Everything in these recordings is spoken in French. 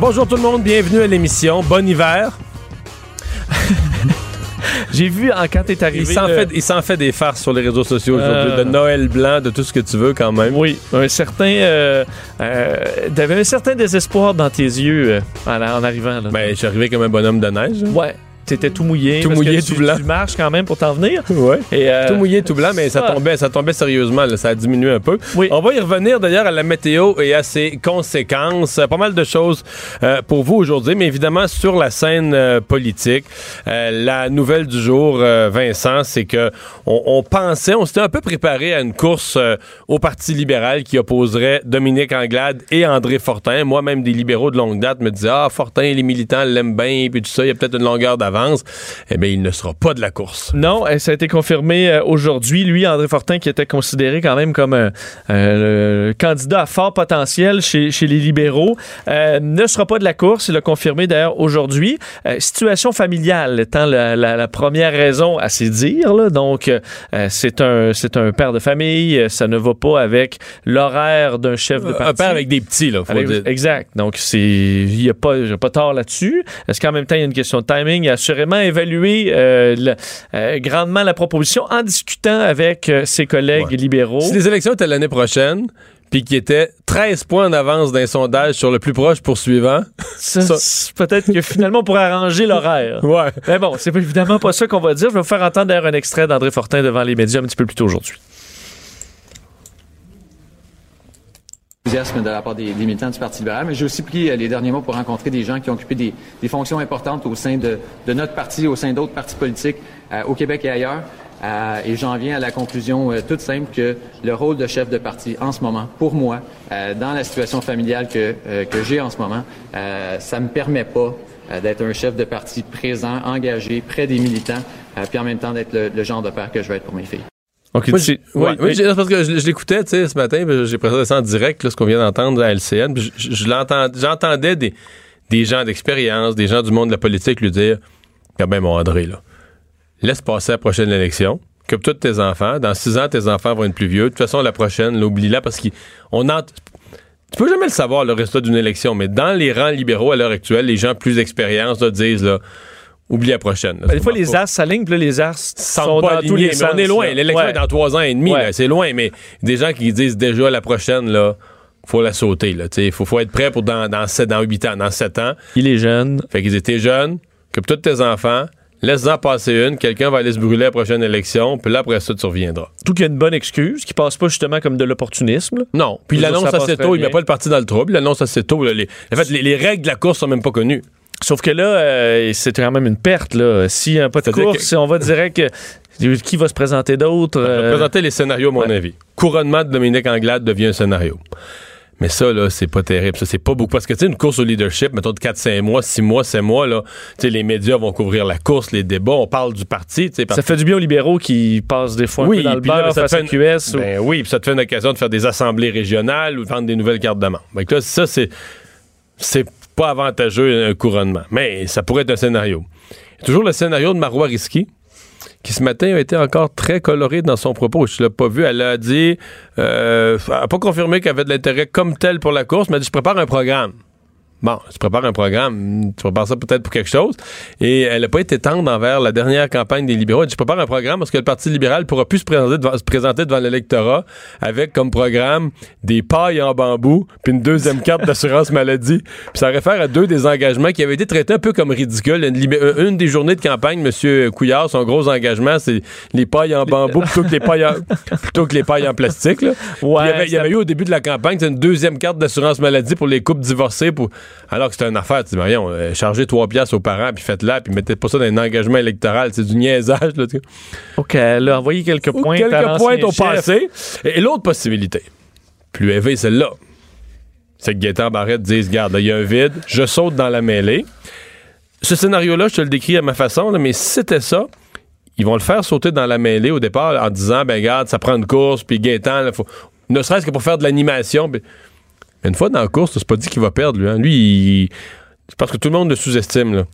Bonjour tout le monde, bienvenue à l'émission. Bon hiver. J'ai vu en, quand t'es arrivé. Il s'en le- fait, il s'en fait des farces sur les réseaux sociaux aujourd'hui, Euh. de Noël blanc, de tout ce que tu veux quand même. Oui, un certain. Euh, euh, T'avais un certain désespoir dans tes yeux euh, en, en arrivant. Là. Ben, je suis arrivé comme un bonhomme de neige. hein. ouais, t'étais tout mouillé. Tout parce que mouillé, tu- tout blanc. Tu marches quand même pour t'en venir. Ouais. Et, euh, Tout mouillé, tout blanc, mais ça ça. tombait, ça tombait sérieusement. là, ça a diminué un peu. Oui. On va y revenir d'ailleurs à la météo et à ses conséquences. Pas mal de choses euh, pour vous aujourd'hui, mais évidemment sur la scène euh, politique. La nouvelle du jour, Vincent, c'est que on, on pensait, on s'était un peu préparé à une course au Parti libéral qui opposerait Dominique Anglade et André Fortin. Moi-même, des libéraux de longue date me disaient Ah, Fortin, les militants l'aiment bien, puis tout ça, il y a peut-être une longueur d'avance. Eh bien, il ne sera pas de la course. Non, euh, ça a été confirmé euh, aujourd'hui. Lui, André Fortin, qui était considéré quand même comme un euh, le candidat à fort potentiel chez, chez les libéraux, euh, ne sera pas de la course. Il l'a confirmé d'ailleurs aujourd'hui. Euh, situation familiale étant la, la- la première raison à s'y dire. là. Donc, euh, c'est un, un père de famille. Euh, Ça ne va pas avec l'horaire d'un chef de parti. Un père avec des petits, là, faut Avec- dire. Exact. Donc, il n'y a pas, j'ai pas tort là-dessus. Est-ce qu'en même temps, il y a une question de timing? Il a assurément évalué euh, le- euh, grandement la proposition en discutant avec euh, ses collègues Ouais. libéraux. Si les élections étaient l'année prochaine, puis qu'il était 13 points en avance d'un sondage sur le plus proche poursuivant. Ça, Peut-être que finalement, on pourrait arranger l'horaire. Ouais. Mais bon, c'est évidemment pas ça qu'on va dire. Je vais vous faire entendre d'ailleurs un extrait d'André Fortin devant les médias un petit peu plus tôt aujourd'hui. Enthousiasme de la part des, militants du Parti libéral, mais j'ai aussi pris euh, les derniers mois pour rencontrer des gens qui ont occupé des, fonctions importantes au sein de, notre parti, au sein d'autres partis politiques euh, au Québec et ailleurs. Euh, et j'en viens à la conclusion euh, toute simple que le rôle de chef de parti en ce moment, pour moi, euh, dans la situation familiale que, que j'ai en ce moment, ça me permet pas d'être un chef de parti présent, engagé, près des militants, puis en même temps d'être le, le genre de père que je veux être pour mes filles. Moi, tu- oui, ouais, c'est parce que je, je l'écoutais, tu sais, ce matin, j'ai présenté ça en direct, là, ce qu'on vient d'entendre à LCN, puis je, j'entendais des, des gens d'expérience, des gens du monde de la politique lui dire, quand même, mon André, là, laisse passer la prochaine élection, occupe-toi de tes enfants, dans six ans, tes enfants vont être plus vieux, de toute façon, la prochaine, là, oublie-la, parce qu'on ent- tu peux jamais le savoir, le résultat d'une élection, mais dans les rangs libéraux à l'heure actuelle, les gens plus d'expérience disent, là, oublie la prochaine. là. Ben, des fois, les as s'alignent, puis là, les as sont pas dans tous les mais sens. on est loin. L'élection Ouais. est dans trois ans et demi. Ouais. C'est loin, mais des gens qui disent déjà la prochaine, là, faut la sauter. Il faut, faut être prêt pour dans, dans, sept- dans 8 ans, dans 7 ans. Il est jeune. Fait qu'ils étaient jeunes, que tous tes enfants, laisse-en passer une, quelqu'un va aller se brûler à la prochaine élection, puis là, après ça, tu reviendras. Tout qu'il y a une bonne excuse, qui passe pas justement comme de l'opportunisme. Non. Puis il l'annonce assez tôt, il met pas le parti dans le trouble, il l'annonce assez tôt. là. Les, en fait, les, les règles de la course sont même pas connues. Sauf que là, euh, c'est quand même une perte. Là. S'il n'y a pas de course, on va dire que qui va se présenter d'autre? Je vais euh, présenter les scénarios, à mon ouais. avis. Couronnement de Dominique Anglade devient un scénario. Mais ça, là, c'est pas terrible. Ça, c'est pas beaucoup. Parce que, tu sais, une course au leadership, mettons de 4-5 mois, 6 mois, 7 mois, là, tu sais, les médias vont couvrir la course, les débats, on parle du parti, tu sais. Ça fait du bien aux libéraux qui passent des fois un peu dans le beurre ça face à QS. une- ou- Ben oui, puis ça te fait une occasion de faire des assemblées régionales ou de vendre des nouvelles cartes de membres. Donc là, ça, c'est, c'est pas avantageux, un couronnement. Mais ça pourrait être un scénario. Toujours le scénario de Marois Risky, qui ce matin a été encore très coloré dans son propos. Je ne l'ai pas vu. Elle a dit, euh, elle n'a pas confirmé qu'elle avait de l'intérêt comme tel pour la course, mais elle a dit, je prépare un programme. Bon, tu prépares un programme, tu prépares ça peut-être pour quelque chose. Et elle n'a pas été tendre envers la dernière campagne des libéraux. Elle dit, je prépare un programme parce que le Parti libéral pourra plus se présenter devant, se présenter devant l'électorat avec comme programme des pailles en bambou puis une deuxième carte d'assurance maladie. Puis ça réfère à deux des engagements qui avaient été traités un peu comme ridicules. Une, euh, une des journées de campagne, M. Couillard, son gros engagement, c'est les pailles en bambou plutôt que les pailles en, plutôt que les pailles en plastique. Là. Puis Ouais, il y avait, y avait eu au début de la campagne c'est une deuxième carte d'assurance maladie pour les couples divorcés. Pour... Alors que c'était une affaire. Tu dis, Marion, euh, chargez trois piastres aux parents, puis faites-la, puis mettez pas ça dans un engagement électoral. C'est du niaisage. Là. OK, elle a envoyé quelques points. quelques pointes au passé. Et, et l'autre possibilité, plus élevée, celle-là, c'est que Gaétan Barrette dise, garde, il y a un vide, je saute dans la mêlée. Ce scénario-là, je te le décris à ma façon, là, mais si c'était ça, ils vont le faire sauter dans la mêlée au départ en disant, ben garde, ça prend une course, puis Gaétan, là, faut, ne serait-ce que pour faire de l'animation. puis- Mais une fois dans la course, c'est pas dit qu'il va perdre, lui. hein. Lui, il- c'est parce que tout le monde le sous-estime, là.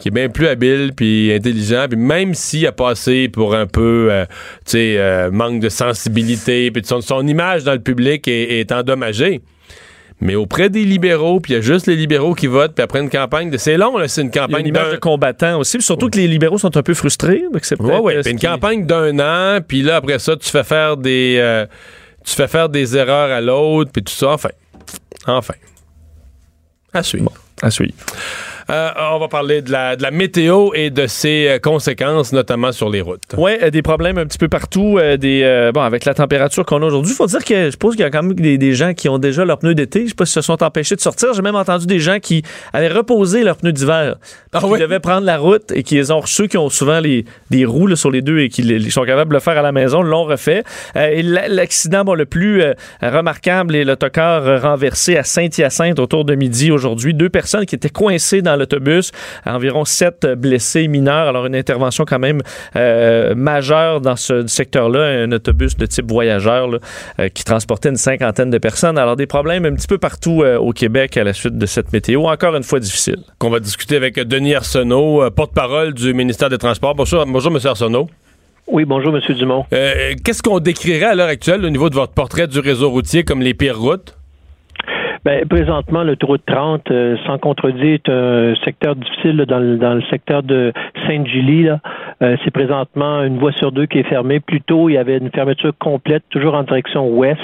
Qui est bien plus habile puis intelligent, puis même s'il a passé pour un peu, euh, tu sais, euh, manque de sensibilité, puis son, son image dans le public est, est endommagée. Mais auprès des libéraux, puis il y a juste les libéraux qui votent, puis après une campagne, de... c'est long, là, c'est une campagne une image de combattant aussi. puis surtout que les libéraux sont un peu frustrés. donc c'est Ouais, une qui- campagne d'un an, puis là, après ça, tu fais faire des. euh, tu fais faire des erreurs à l'autre, puis tout ça. Enfin. Enfin. À suivre. À suivre. Euh, on va parler de la, de la météo et de ses euh, conséquences, notamment sur les routes. Oui, des problèmes un petit peu partout. euh, des, euh, bon, avec la température qu'on a aujourd'hui, il faut dire que je suppose qu'il y a quand même des, des gens qui ont déjà leurs pneus d'été. Je sais pas s'ils se sont empêchés de sortir. J'ai même entendu des gens qui avaient reposé leurs pneus d'hiver. Ah qui devaient prendre la route et qui les ont ceux qui ont souvent les, des roues là, sur les deux et qui les- sont capables de le faire à la maison l'ont refait. Euh, et l'accident bon, le plus euh, remarquable est l'autocar euh, renversé à Saint-Hyacinthe autour de midi aujourd'hui. Deux personnes qui étaient coincées dans l'autobus, environ sept blessés mineurs. Alors une intervention quand même euh, majeure dans ce secteur-là, un autobus de type voyageur là, euh, qui transportait une cinquantaine de personnes. Alors des problèmes un petit peu partout euh, au Québec à la suite de cette météo, encore une fois difficile. Qu'on va discuter avec Denis Arsenault, porte-parole du ministère des Transports. Bonjour, bonjour M. Arsenault. Oui, bonjour, Monsieur Dumont. Euh, Qu'est-ce qu'on décrirait à l'heure actuelle au niveau de votre portrait du réseau routier comme les pires routes? Ben, présentement, l'autoroute 30, euh, sans contredire, est un secteur difficile dans, le, dans le secteur de Sainte-Julie. là. Euh, c'est présentement une voie sur deux qui est fermée. Plus tôt, il y avait une fermeture complète, toujours en direction ouest.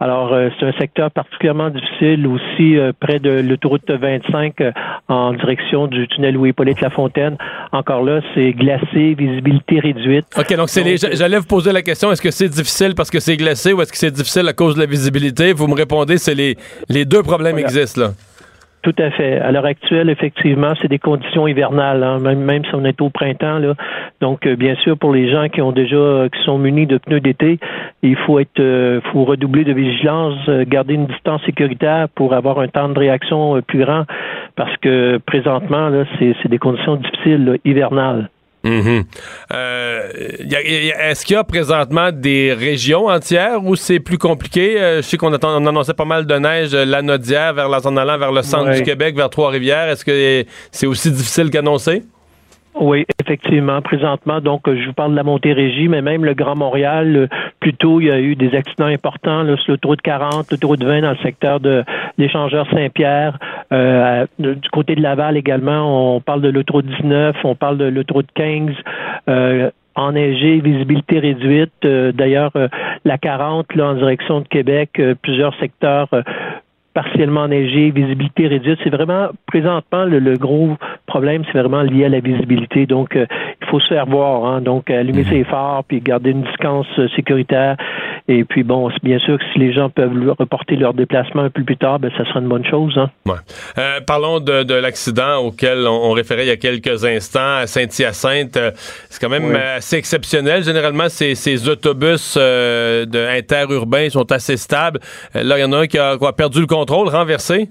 Alors, euh, c'est un secteur particulièrement difficile aussi euh, près de l'autoroute 25 euh, en direction du tunnel Louis-Hippolyte Lafontaine. Encore là, c'est glacé, visibilité réduite. OK, donc c'est les. j'a- J'allais vous poser la question est-ce que c'est difficile parce que c'est glacé ou est-ce que c'est difficile à cause de la visibilité? Vous me répondez, c'est les, les deux problèmes Voilà. existent, là. Tout à fait. À l'heure actuelle, effectivement, c'est des conditions hivernales, hein, même, si on est au printemps. Donc, euh, bien sûr, pour les gens qui ont déjà, euh, qui sont munis de pneus d'été, il faut être, euh, faut redoubler de vigilance, euh, garder une distance sécuritaire pour avoir un temps de réaction plus grand, parce que présentement, c'est, des conditions difficiles, hivernales. Mhm. Euh, Est-ce qu'il y a présentement des régions entières où c'est plus compliqué? Euh, je sais qu'on on annonçait pas mal de neige, euh, la Nodière, vers la, en allant vers le centre Ouais. du Québec, vers Trois-Rivières. Est-ce que c'est aussi difficile qu'annoncé? Oui, effectivement, présentement, donc euh, je vous parle de la Montérégie, mais même le Grand Montréal, euh, plus tôt, il y a eu des accidents importants là, sur l'autoroute 40, l'autoroute 20 dans le secteur de l'échangeur Saint-Pierre. Euh, du côté de Laval également, on parle de l'autoroute 19, on parle de l'autoroute 15. Euh, enneigé, visibilité réduite. Euh, D'ailleurs, euh, la 40, là, en direction de Québec, euh, plusieurs secteurs euh, partiellement enneigés, visibilité réduite. C'est vraiment, présentement, le, le gros problème, c'est vraiment lié à la visibilité. Donc, euh, il faut se faire voir. Hein? Donc, allumer ses phares, puis garder une distance euh, sécuritaire. Et puis, bon, c'est bien sûr que si les gens peuvent reporter leur déplacement un peu plus tard, ben, ça sera une bonne chose. Hein? Ouais. Euh, parlons de, de l'accident auquel on, on référait il y a quelques instants à Saint-Hyacinthe. C'est quand même Oui. assez exceptionnel. Généralement, ces, ces autobus euh, de interurbains sont assez stables. Là, il y en a un qui a, perdu le contrôle, renversé.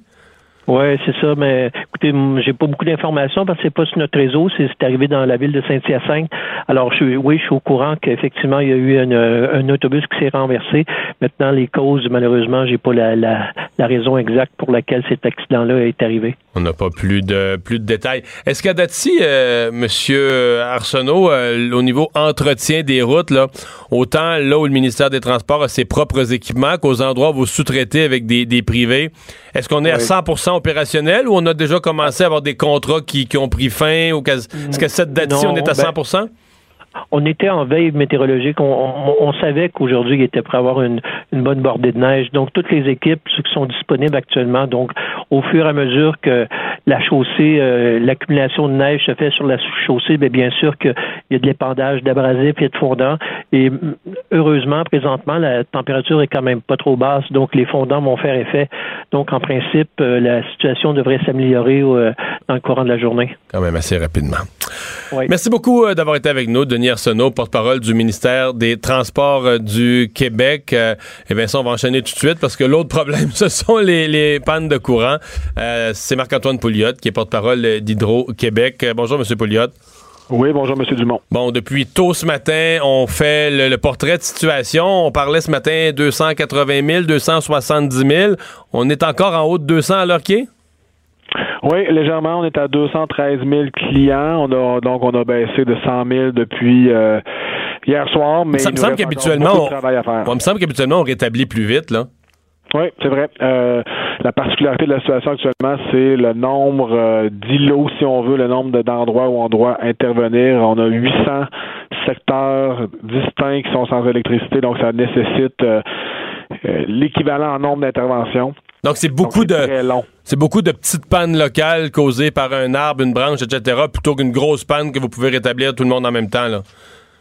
Oui, c'est ça, mais écoutez, j'ai pas beaucoup d'informations parce que c'est pas sur notre réseau, c'est arrivé dans la ville de Saint-Hyacinthe. Alors, je suis, oui, je suis au courant qu'effectivement, il y a eu un, euh, un autobus qui s'est renversé. Maintenant, les causes, malheureusement, j'ai pas la, la, la raison exacte pour laquelle cet accident-là est arrivé. On n'a pas plus de plus de détails. Est-ce qu'à date-ci, euh, Monsieur Arsenault, euh, au niveau entretien des routes, là, autant là où le ministère des Transports a ses propres équipements qu'aux endroits où vous sous-traitez avec des, des privés, est-ce qu'on est à Oui. 100% opérationnel ou on a déjà commencé à avoir des contrats qui, qui ont pris fin ou est-ce qu'à cette date-ci, on est à ben, 100%? On était en veille météorologique. On, on- on savait qu'aujourd'hui, il était prêt à avoir une, une bonne bordée de neige. Donc, toutes les équipes ceux qui sont disponibles actuellement, donc, au fur et à mesure que la chaussée, euh, l'accumulation de neige se fait sur la chaussée, bien, bien sûr qu'il y a de l'épandage d'abrasifs et de fondants. Et heureusement, présentement, la température est quand même pas trop basse, donc les fondants vont faire effet. Donc, en principe, euh, la situation devrait s'améliorer euh, dans le courant de la journée. Quand même assez rapidement. Oui. Merci beaucoup d'avoir été avec nous, Denis Arsenault, porte-parole du ministère des Transports euh, du Québec. Euh, et bien ça, on va enchaîner tout de suite parce que l'autre problème, ce sont les, les pannes de courant. Euh, C'est Marc-Antoine Pouliot, qui est porte-parole d'Hydro-Québec. Euh, bonjour, M. Pouliot. Oui, bonjour, M. Dumont. Bon, depuis tôt ce matin, on fait le, le portrait de situation. On parlait ce matin 280 000, 270 000. On est encore en haut de 200 à l'heure qui est? Oui, légèrement, on est à 213 000 clients. On a donc on a baissé de 100 000 depuis euh, hier soir, mais Ça me semble qu'habituellement, on- me semble qu'habituellement, on rétablit plus vite, là. Oui, c'est vrai. Euh, la particularité de la situation actuellement, c'est le nombre euh, d'îlots, si on veut, le nombre de- d'endroits où on doit intervenir. On a 800 secteurs distincts qui sont sans électricité, donc ça nécessite euh, l'équivalent en nombre d'interventions. Donc, c'est beaucoup de. C'est beaucoup de petites pannes locales causées par un arbre, une branche, etc., plutôt qu'une grosse panne que vous pouvez rétablir tout le monde en même temps. Là.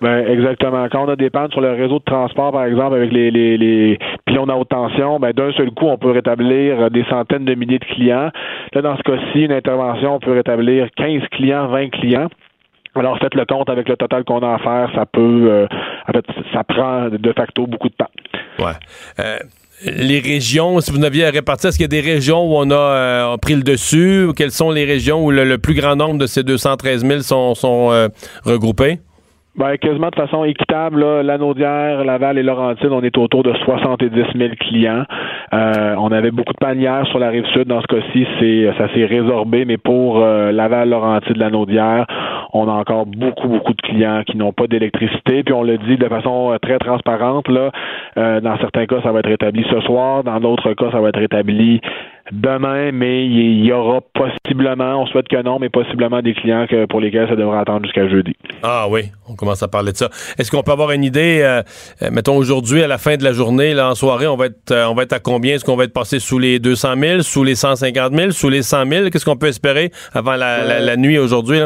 Ben, exactement. Quand on a des pannes sur le réseau de transport, par exemple, avec les, les, les pylônes à haute tension, ben, d'un seul coup, on peut rétablir euh, des centaines de milliers de clients. Là, dans ce cas-ci, une intervention, on peut rétablir 15 clients, 20 clients. Alors, faites le compte avec le total qu'on a à faire, ça peut, euh, en fait, ça prend de facto beaucoup de temps. Ouais. Euh, les régions, si vous aviez à répartir, est-ce qu'il y a des régions où on a, euh, pris le dessus? Quelles sont les régions où le, le plus grand nombre de ces 213 000 sont, sont euh, regroupés? Ben, quasiment de façon équitable, Lanaudière, Laval et Laurentide, on est autour de 70 000 clients. Euh, on avait beaucoup de panières sur la rive sud. Dans ce cas-ci, c'est ça s'est résorbé, mais pour euh, Laval, Laurentide, Lanaudière, on a encore beaucoup, beaucoup de clients qui n'ont pas d'électricité. Puis on le dit de façon euh, très transparente, là, euh, dans certains cas, ça va être rétabli ce soir, dans d'autres cas, ça va être rétabli demain, mais il y aura possiblement, on souhaite que non, mais possiblement des clients que, pour lesquels ça devra attendre jusqu'à jeudi. Ah oui, on commence à parler de ça. Est-ce qu'on peut avoir une idée, euh, euh, mettons aujourd'hui, à la fin de la journée, là, en soirée, on va être, euh, on va être à combien? Est-ce qu'on va être passé sous les 200 000, sous les 150 000, sous les 100 000? Qu'est-ce qu'on peut espérer avant la, la- la nuit aujourd'hui?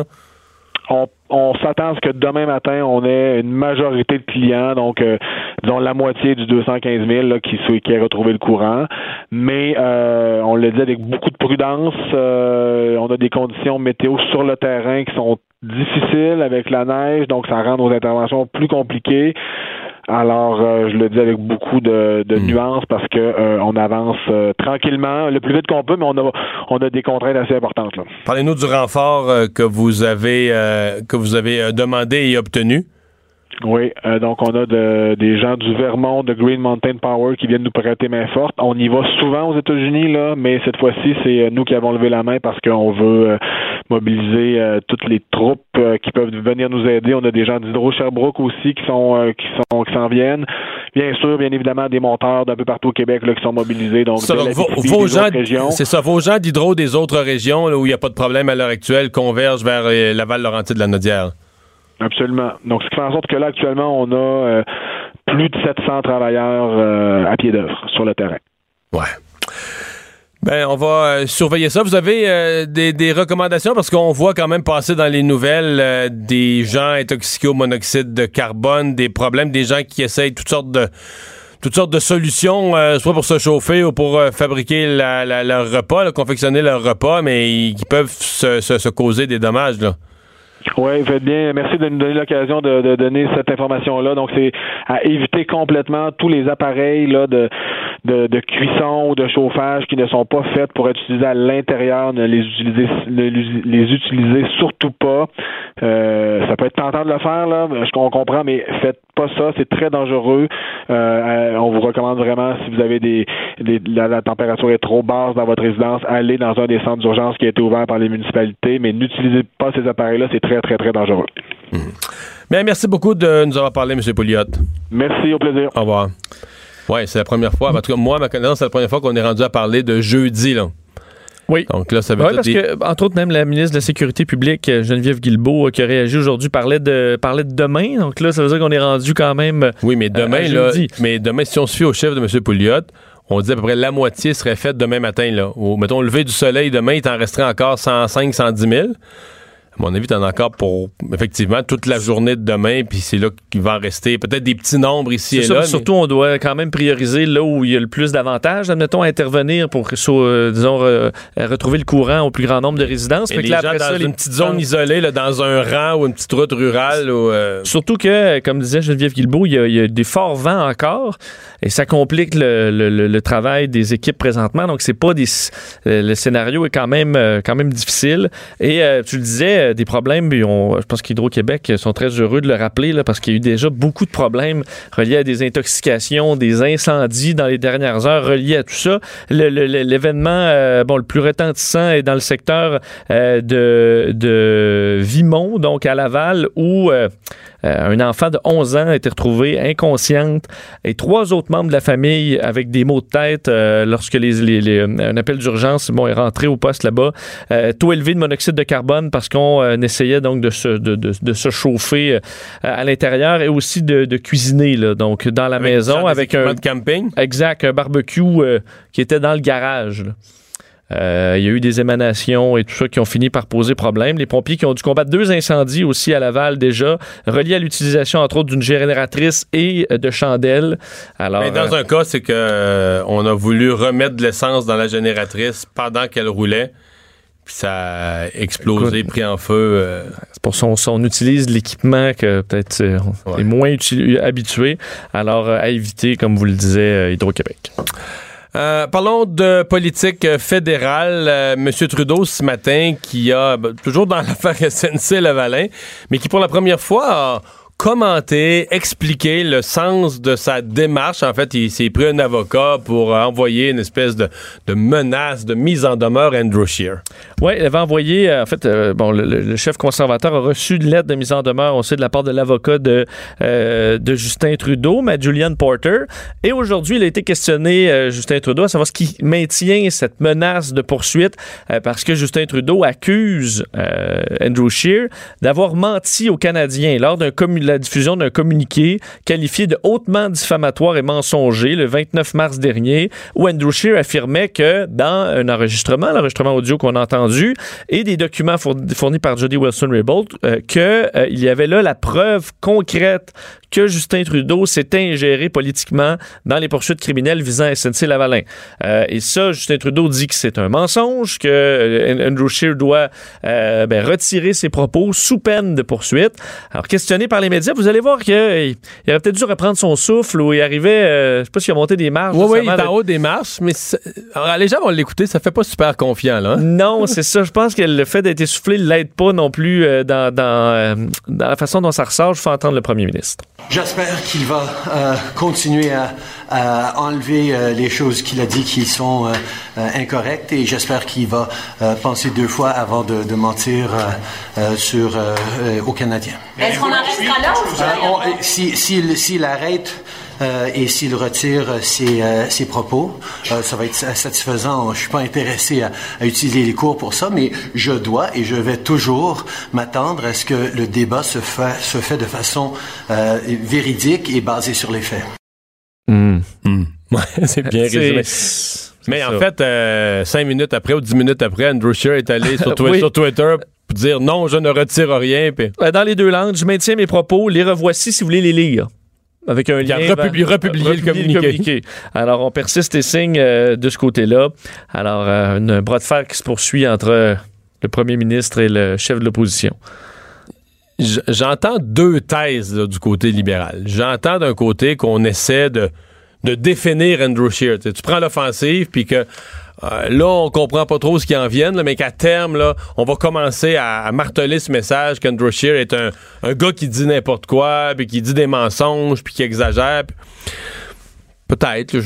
On, on s'attend à ce que demain matin, on ait une majorité de clients, donc euh, la moitié du 215 000 là, qui, qui a retrouvé le courant. Mais euh, on le dit avec beaucoup de prudence. euh, on a des conditions météo sur le terrain qui sont difficiles avec la neige, donc ça rend nos interventions plus compliquées. Alors, euh, je le dis avec beaucoup de, de nuances parce que euh, on avance euh, tranquillement, le plus vite qu'on peut, mais on a on a des contraintes assez importantes. Là. Parlez-nous du renfort euh, que vous avez, euh, que vous avez demandé et obtenu. Oui, euh, donc on a de- des gens du Vermont, de Green Mountain Power qui viennent nous prêter main forte. On y va souvent aux États-Unis, là, mais cette fois-ci, c'est euh, nous qui avons levé la main parce qu'on veut euh, mobiliser euh, toutes les troupes euh, qui peuvent venir nous aider. On a des gens d'Hydro Sherbrooke aussi qui sont euh, qui sont qui s'en viennent. Bien sûr, bien évidemment, des monteurs d'un peu partout au Québec là, qui sont mobilisés. Donc, Ça, vos, vos gens, c'est ça, vos gens d'hydro des autres régions là, où il n'y a pas de problème à l'heure actuelle convergent vers euh, Absolument. Donc, ce qui fait en sorte que là, actuellement, on a euh, plus de 700 travailleurs euh, à pied d'œuvre sur le terrain. Ouais. Ben, on va euh, surveiller ça. Vous avez des, recommandations? Parce qu'on voit quand même passer dans les nouvelles des gens intoxiqués au monoxyde de carbone, des problèmes, des gens qui essayent toutes sortes de toutes sortes de solutions, soit pour se chauffer ou pour fabriquer la- leur repas, confectionner leur repas, mais ils- peuvent se, se- se causer des dommages. Là. Oui, faites bien. Merci de nous donner l'occasion de, de donner cette information-là. Donc, c'est à éviter complètement tous les appareils là, de, de, de cuisson ou de chauffage qui ne sont pas faits pour être utilisés à l'intérieur. Ne les utiliser, ne les utiliser surtout pas. Euh, ça peut être tentant de le faire, là. Je on comprend, mais faites pas ça. C'est très dangereux. Euh, on vous recommande vraiment, si vous avez des, des la, la température est trop basse dans votre résidence, allez dans un des centres d'urgence qui a été ouvert par les municipalités, mais n'utilisez pas ces appareils-là. C'est très, très, très dangereux. Bien, merci beaucoup de nous avoir parlé, M. Pouliot. Merci, au plaisir. Au revoir. Oui, c'est la première fois. En tout cas, moi, à ma connaissance, c'est la première fois qu'on est rendu à parler de jeudi. Là. Oui. Donc là, ça veut Oui, dire parce des- que, entre autres, même la ministre de la Sécurité publique, euh, Geneviève Guilbeault, euh, qui a réagi aujourd'hui, parlait de, parlait de demain. Donc là, ça veut dire qu'on est rendu quand même. euh, Oui, mais demain, à là, jeudi. mais demain, si on se fie au chef de M. Pouliot, on dit à peu près la moitié serait faite demain matin. Là. Au, mettons, lever du soleil demain, il t'en resterait encore 105, 110 000. À mon avis, t'en as encore pour, effectivement, toute la journée de demain, puis c'est là qu'il va en rester peut-être des petits nombres ici et ça, là. surtout, on doit quand même prioriser là où il y a le plus d'avantages, admettons, à intervenir pour, euh, disons, euh, retrouver le courant au plus grand nombre de résidences. les là, gens après dans ça, les une petite zone isolée, là, dans un rang ou une petite route rurale, ou, euh, Surtout que, comme disait Geneviève Guilbeault, il y, a, il y a des forts vents encore et ça complique le, le- le- le travail des équipes présentement. Donc, c'est pas des. Le scénario est quand même, quand même difficile. Et tu le disais, euh, des problèmes, on- je pense qu'Hydro-Québec sont très heureux de le rappeler là, parce qu'il y a eu déjà beaucoup de problèmes reliés à des intoxications, des incendies dans les dernières heures reliés à tout ça. L'événement euh, bon, le plus retentissant est dans le secteur euh, de, de Vimont, donc à Laval, où un enfant de 11 ans a été retrouvé inconsciente et trois autres membres de la famille avec des maux de tête euh, lorsque les, les- les- un appel d'urgence bon, est rentré au poste là-bas. Euh, taux élevé de monoxyde de carbone parce qu'on euh, essayait donc de se, de, de- de se chauffer euh, à l'intérieur et aussi de, de cuisiner là, donc dans la avec maison avec un de camping? Exact, un barbecue euh, qui était dans le garage. là. Euh, il y a eu des émanations et tout ça qui ont fini par poser problème. Les pompiers qui ont dû combattre deux incendies aussi à Laval déjà, reliés à l'utilisation entre autres d'une génératrice et euh, de chandelles. Alors, Mais dans euh, un cas, c'est que euh, on a voulu remettre de l'essence dans la génératrice pendant qu'elle roulait. Puis ça a explosé, Écoute, pris en feu. c'est pour ça qu'on on utilise l'équipement que peut-être on Ouais. est moins habitué. Alors à éviter, comme vous le disait Hydro-Québec. Euh, parlons de politique fédérale. Euh, Monsieur Trudeau, ce matin, qui a, ben, toujours dans l'affaire SNC-Lavalin, mais qui pour la première fois a commenté, expliqué le sens de sa démarche. En fait, il s'est pris un avocat pour envoyer une espèce de, de menace, de mise en demeure à Andrew Scheer. Oui, il avait envoyé, euh, en fait, euh, bon, le, chef conservateur a reçu une lettre de mise en demeure, on sait, de la part de l'avocat de, euh, de Justin Trudeau, mais Julian Porter. Et aujourd'hui, il a été questionné, Justin Trudeau, à savoir ce qui maintient cette menace de poursuite, parce que Justin Trudeau accuse Andrew Scheer d'avoir menti aux Canadiens lors de la diffusion d'un communiqué qualifié de hautement diffamatoire et mensonger le 29 mars dernier, où Andrew Scheer affirmait que dans un enregistrement, l'enregistrement audio qu'on a entendu, et des documents four- fournis par Jody Wilson-Raybould, euh, que euh, y avait là la preuve concrète que Justin Trudeau s'était ingéré politiquement dans les poursuites criminelles visant SNC-Lavalin. Euh, et ça, Justin Trudeau dit que c'est un mensonge, que euh, Andrew Scheer doit euh, ben, retirer ses propos sous peine de poursuite. Alors, questionné par les médias, vous allez voir qu'il il aurait peut-être dû reprendre son souffle ou il arrivait, euh, je sais pas s'il a monté des marches. Oui, oui, il est en haut des marches, mais alors, les gens vont l'écouter, ça fait pas super confiant, là. hein? Non, c'est ça. Je pense que le fait d'être essoufflé ne l'aide pas non plus dans, dans, dans la façon dont ça ressort. Je fais entendre le premier ministre. J'espère qu'il va euh, continuer à, à enlever euh, les choses qu'il a dit qui sont euh, incorrectes et j'espère qu'il va penser deux fois avant de, de mentir sur, aux Canadiens. Est-ce qu'on en restera là ou on- si- S'il s'il arrête euh, et s'il retire euh, ses, euh, ses propos, euh, ça va être sa- satisfaisant. Je suis pas intéressé à, à utiliser les cours pour ça, mais je dois et je vais toujours m'attendre à ce que le débat se fait, se fait de façon euh, véridique et basée sur les faits. Ouais, c'est bien résumé. Mais en ça. fait, euh, cinq minutes après ou dix minutes après, Andrew Scheer est allé sur, Twi- Oui. sur Twitter pour dire non, je ne retire rien. Puis Euh, Dans les deux langues, je maintiens mes propos. Les revoici si vous voulez les lire. Avec un Il a lien. republié- republié le communiqué. Alors, on persiste et signe euh, de ce côté-là. Alors, euh, une bras de fer qui se poursuit entre le premier ministre et le chef de l'opposition. j'entends deux thèses là, du côté libéral. J'entends d'un côté qu'on essaie de, de définir Andrew Scheer. Tu sais, tu prends l'offensive, puis que euh, là, on comprend pas trop ce qui en vient, là, mais qu'à terme, là, on va commencer à, marteler ce message qu'Andrew Scheer est un, gars qui dit n'importe quoi, puis qui dit des mensonges, puis qui exagère. Peut-être.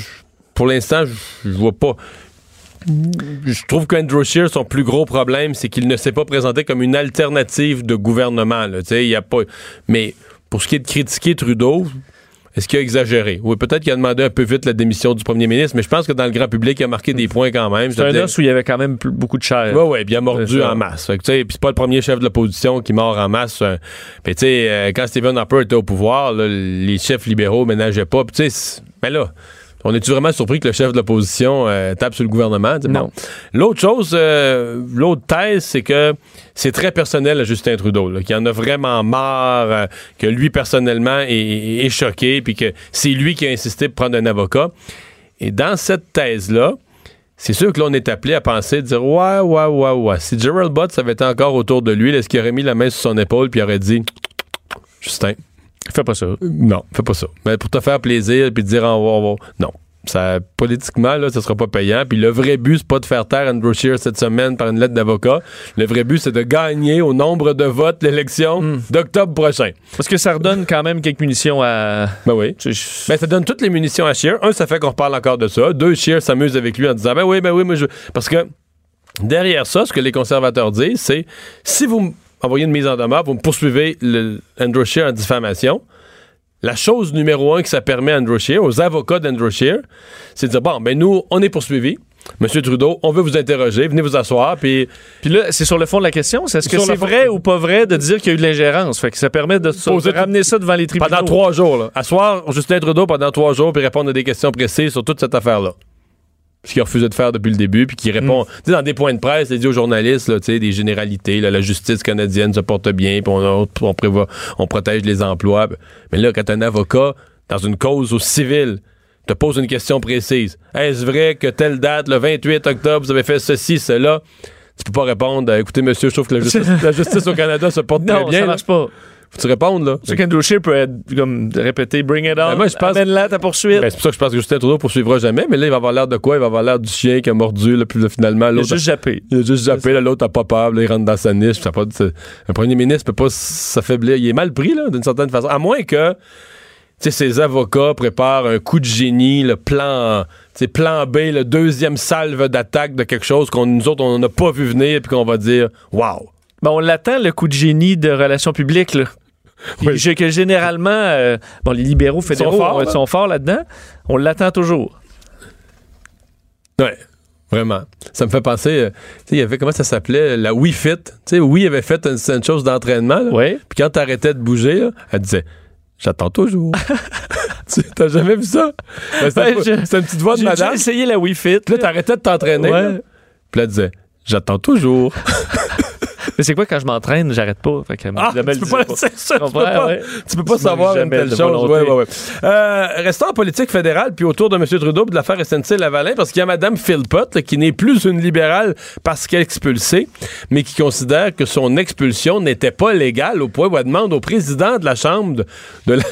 Pour l'instant, je vois pas. Je trouve qu'Andrew Scheer, son plus gros problème, c'est qu'il ne s'est pas présenté comme une alternative de gouvernement. Y a pas... Mais pour ce qui est de critiquer Trudeau, est-ce qu'il a exagéré? Oui, peut-être qu'il a demandé un peu vite la démission du premier ministre, mais je pense que dans le grand public, il a marqué des points quand même. C'est un os où il y avait quand même beaucoup de chair. Oui, oui, bien mordu en masse. Fait que, tu sais, Puis c'est pas le premier chef de l'opposition qui mord en masse. Puis tu sais, euh, quand Stephen Harper était au pouvoir, là, les chefs libéraux ménageaient pas. Puis tu sais, ben là, On est-tu vraiment surpris que le chef de l'opposition euh, tape sur le gouvernement? Bon. Non. L'autre chose, euh, l'autre thèse, c'est que c'est très personnel à Justin Trudeau, qu'il en a vraiment marre, euh, que lui, personnellement, est, est choqué, puis que c'est lui qui a insisté pour prendre un avocat. Et dans cette thèse-là, c'est sûr que là, on est appelé à penser, dire Ouais, ouais, ouais, ouais. Si Gerald Butts avait été encore autour de lui, est-ce qu'il aurait mis la main sur son épaule puis il aurait dit Justin, Fais pas ça. non, fais pas ça. Mais pour te faire plaisir puis te dire au revoir. Non. Ça, politiquement, là, ça sera pas payant. Puis le vrai but, c'est pas de faire taire Andrew Scheer cette semaine par une lettre d'avocat. Le vrai but, c'est de gagner au nombre de votes l'élection Hmm. d'octobre prochain. Parce que ça redonne quand même quelques munitions à. Ben oui. Je- Ben, ça donne toutes les munitions à Scheer. Un, ça fait qu'on reparle encore de ça. Deux, Scheer s'amuse avec lui en disant Ben oui, ben oui, moi je. Parce que derrière ça, ce que les conservateurs disent, c'est si vous envoyez une mise en demeure, vous me poursuivez le, Andrew Scheer en diffamation. La chose numéro un que ça permet à Andrew Scheer, aux avocats d'Andrew Scheer, c'est de dire bon, ben nous, on est poursuivis. Monsieur Trudeau, on veut vous interroger, venez vous asseoir, puis Puis là, c'est sur le fond de la question. C'est est-ce que c'est vrai ou pas vrai de dire qu'il y a eu de l'ingérence? Fait que ça permet de ramener ça devant les tribunaux. pendant trois jours, là, asseoir Justin Trudeau pendant trois jours, puis répondre à des questions précises sur toute cette affaire-là. Ce qu'il a refusé de faire depuis le début, puis qui répond, sais, dans des points de presse, il dit aux journalistes, là, tu sais, des généralités, là, la justice canadienne se porte bien, puis on, on prévoit, on protège les emplois. Mais là, quand un avocat, dans une cause au civil, te pose une question précise, est-ce vrai que telle date, le 28 octobre, vous avez fait ceci, cela? Tu peux pas répondre, écoutez, monsieur, je trouve que la justice, la justice au Canada se porte très Non, bien. ça là. marche pas. Que tu répondes, là. C'est qu'Andrew Scheer peut être comme répéter Bring it on. Ben, moi, je pense- Amène-la ta poursuite. Ben, c'est pour ça que je pense que Justin Trudeau poursuivra jamais, mais là, il va avoir l'air de quoi? Il va avoir l'air du chien qui a mordu, là, puis là, finalement, Il a l'autre. juste jappé. Il a juste jappé, là, l'autre a pas peur, là, il rentre dans sa niche. ça pas- un premier ministre peut pas s'affaiblir. Il est mal pris, là, d'une certaine façon. À moins que, tu sais, ses avocats préparent un coup de génie, le plan, plan B, le deuxième salve d'attaque de quelque chose qu'on, nous autres, on n'a pas vu venir, puis qu'on va dire, wow. Ben, on l'attend, le coup de génie de relations publiques. Là. Oui. J'ai que généralement, euh, bon, les libéraux fédéraux forts, euh, là. sont forts là-dedans. On l'attend toujours. Ouais. Vraiment. Ça me fait penser, euh, il y avait, comment ça s'appelait, la Wii Fit? Tu sais, Wii avait fait une, une chose d'entraînement, là. Oui. Puis quand t'arrêtais de bouger, là, elle disait J'attends toujours. tu t'as jamais vu ça? Ben, C'était Ben, je- c'était une petite voix de J'ai madame. essayé la Wii Fit. Puis là, t'arrêtais de t'entraîner. Ouais. là. Puis là, elle disait J'attends toujours. Mais c'est quoi quand je m'entraîne, j'arrête pas. Fait Ah, me tu peux pas, ça, tu peux pas, Ouais. tu peux pas Tu m'as savoir une telle chose. Ouais, ouais. Euh, restons en politique fédérale, puis autour de M. Trudeau, de l'affaire SNC-Lavalin, parce qu'il y a Mme Philpott, là, qui n'est plus une libérale parce qu'elle est expulsée, mais qui considère que son expulsion n'était pas légale au point où elle demande au président de la Chambre de, de la